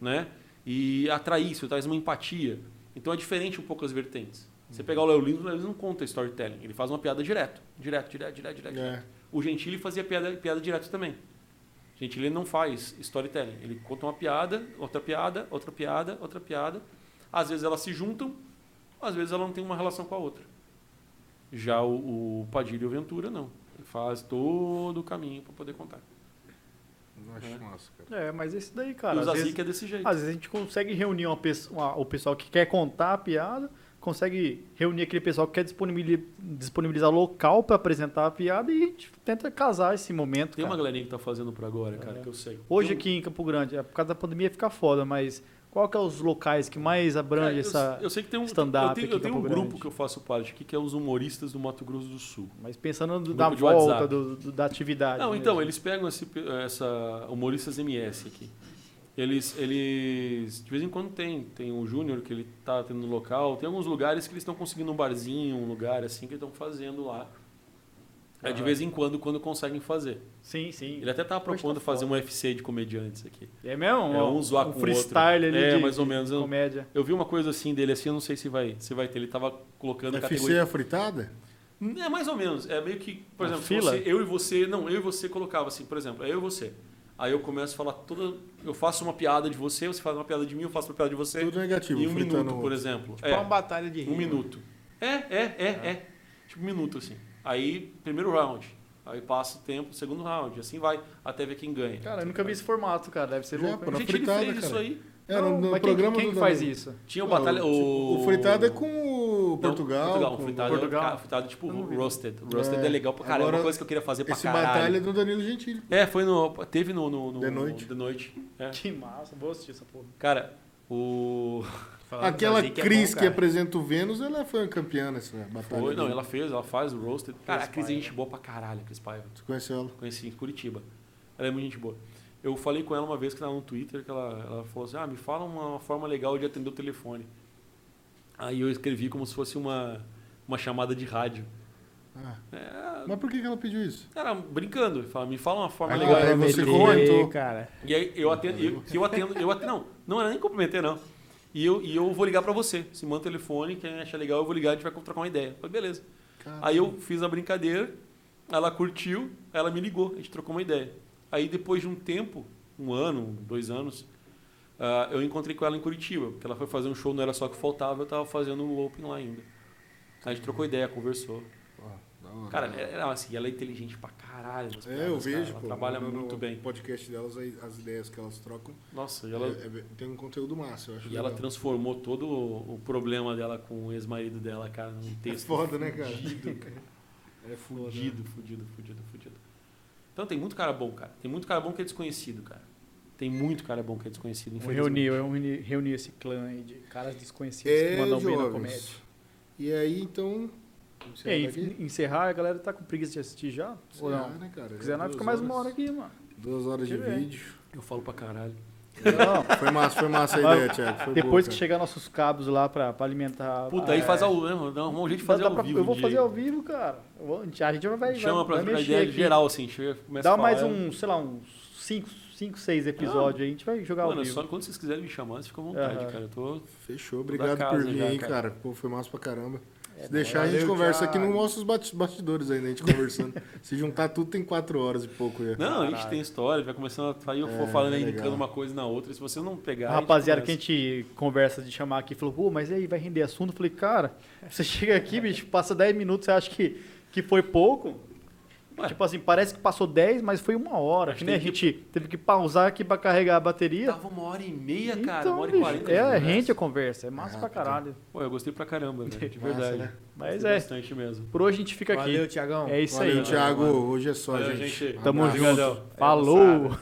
né? E atrair isso, traz uma empatia. Então é diferente um pouco as vertentes. Você pegar o Léo Lins, o Léo Lins não conta storytelling, ele faz uma piada direto, direto, direto, direto, direto. É. O Gentili fazia piada, piada direto também. O Gentili não faz storytelling, ele conta uma piada, outra piada, outra piada, outra piada. Às vezes elas se juntam, às vezes ela não tem uma relação com a outra. Já o, o Padilha e o Ventura, não. Ele faz todo o caminho para poder contar. Eu acho massa, cara. É, mas esse daí, e cara, o é desse jeito. às vezes a gente consegue reunir uma pessoa, uma- o pessoal que quer contar a piada, consegue reunir aquele pessoal que quer disponibilizar, disponibilizar local pra apresentar a piada e a gente tenta casar esse momento, Tem uma cara. galerinha que tá fazendo por agora, cara, É. que eu sei. Hoje um- aqui em Campo Grande, é, por causa da pandemia fica foda, mas qual que é os locais que mais abrange Cara, eu- essa... eu, sei que tem um, stand-up eu tenho, eu tenho um Campo grupo Grande? que eu faço parte aqui, que é os humoristas do Mato Grosso do Sul. Mas pensando do- da volta do- do- da atividade. Não, mesmo. então, eles pegam esse, essa humoristas MS aqui. Eles, eles. De vez em quando tem. Tem o Júnior que ele tá tendo no local. Tem alguns lugares que eles estão conseguindo um barzinho, um lugar assim que estão fazendo lá. É de vez em quando, quando conseguem fazer. Sim, sim. Ele até tava tá propondo fazer foda. um UFC de comediantes aqui. É mesmo? É, um zoar com o freestyle outro. ali É, de, mais ou menos. Eu- comédia. Eu vi uma coisa assim dele assim, eu não sei se vai, se vai ter. Ele tava colocando FC categoria. é fritada? É mais ou menos. É meio que, por Uma exemplo, fila? você- eu e você. Não, eu e você colocava assim, por exemplo, é eu e você. Aí eu começo a falar toda. Eu faço uma piada de você, você faz uma piada de mim, eu faço uma piada de você. Tudo negativo, em um minuto, por exemplo. Tipo, é, uma batalha de um rima. minuto. É, é, é, é. Tipo um minuto, assim. Aí, primeiro round. Aí passa o tempo, segundo round. Assim vai, até ver quem ganha. Cara, eu nunca vi esse formato, cara. Deve ser louco. na Gente, ele fritada, fez isso cara. aí. É, no, Não, no mas quem, programa quem do que faz isso? Tinha o batalha. tipo, o, o fritado é com o Não, Portugal. Portugal. O com- fritado, Portugal. cara, fritado tipo roasted. Roasted É. é, legal pra caramba. É Agora, uma coisa que eu queria fazer pra Esse caralho. batalha é do Danilo Gentili. É, foi no. Teve no. no, no De noite. De noite. É. Que massa, vou assistir essa porra. Cara, o. Falando Aquela que é Cris bom, que apresenta o Vênus, ela foi campeã nessa batalha. Foi, não, ela fez, ela faz o roasted. Cara, a Cris Cris é gente boa pra caralho, a Cris Paiva. Você conhece ela? Conheci em Curitiba. Ela é muito gente boa. Eu falei com ela uma vez que tava no Twitter, que ela, ela falou assim, ah, me fala uma forma legal de atender o telefone. Aí eu escrevi como se fosse uma, uma chamada de rádio. Ah, É, mas por que, que ela pediu isso? cara, brincando. Fala, me fala uma forma Ah, legal. de você atender o comentou. telefone. cara. E aí eu atendo, eu, eu atendo, eu atendo, não, não era nem cumprimentei não. E eu, e eu vou ligar pra você. Se manda o telefone, quem achar legal, eu vou ligar, a gente vai trocar uma ideia. Eu falei, beleza. Caramba. Aí eu fiz a brincadeira, ela curtiu, ela me ligou, a gente trocou uma ideia. Aí depois de um tempo, um ano, dois anos, ah, eu encontrei com ela em Curitiba, porque ela foi fazer um show, não era só que faltava, eu tava fazendo o Open lá ainda. Aí a gente trocou ideia, conversou. Cara, ela, assim, ela é inteligente pra caralho. É, eu piadas, cara. vejo, Ela pô. trabalha no- no muito bem. podcast delas, as ideias que elas trocam. Nossa, e ela, é- é- tem um conteúdo massa, eu acho. E ela legal. transformou todo o o problema dela com o ex-marido dela, cara, num É texto. foda, né, cara? Fudido, cara. É foda. Fudido, fudido, fudido, fudido. Então tem muito cara bom, cara. Tem muito cara bom que é desconhecido, cara. Tem muito cara bom que é desconhecido, infelizmente. reunir, vamos reunir, reunir esse clã aí de caras desconhecidos É, que mandam bem na jovens. comédia. E aí, então... E aí, encerrar daqui? encerrar, a galera tá com preguiça de assistir já? Ou Encerrar, não? né, cara? Se quiser, nós duas fica mais uma hora aqui, mano. Duas horas de ver. vídeo. Eu falo pra caralho. Não, Foi massa, foi massa a ideia, Thiago. Foi depois boa, que chegar nossos cabos lá pra, pra alimentar. Puta, a- aí faz ao vivo, dá um jeito de fazer Dá ao pra- vivo. Eu vou fazer ao vivo, cara. Vou- a gente vai, Chama vai, pra vai mexer ideia aqui. geral, assim. Chega, começa Dá a falar, mais é. um, sei lá, uns 5, 6 episódios aí. A gente vai jogar Mano, ao é vivo. só quando vocês quiserem me chamar, vocês ficam à vontade, Aham. cara. Eu tô... Fechou, obrigado por vir aí, cara. cara. Pô, foi massa pra caramba. É, Se deixar, a gente valeu, conversa aqui Thiago. no nossos bate- bastidores ainda, a gente conversando. Se juntar tudo, tem quatro horas e pouco. Já. Não, a gente Caralho. tem história, vai começando a... Aí eu É, vou falando aí, legal. indicando uma coisa na outra. Se vocês não pegar, A a rapaziada que a conversa. gente conversa de chamar aqui falou, pô, mas aí vai render assunto? Eu falei, cara, você chega aqui, bicho, passa 10 minutos, você acha que, que foi pouco? Ué. Tipo assim, parece que passou 10, mas foi uma hora. Acho Que que nem a gente teve que pausar aqui pra carregar a bateria. Tava uma hora e meia, cara. Então, uma hora e bicho, quarenta. é, rende a conversa, é massa É pra rápido. caralho. Pô, eu gostei pra caramba, velho, de Massa, verdade. né? Mas Gostei é, bastante mesmo. por hoje a gente fica Valeu, aqui. Tiagão. É isso Valeu, aí. Thiago. Hoje é só, Valeu, gente. gente. Tamo junto. Falou!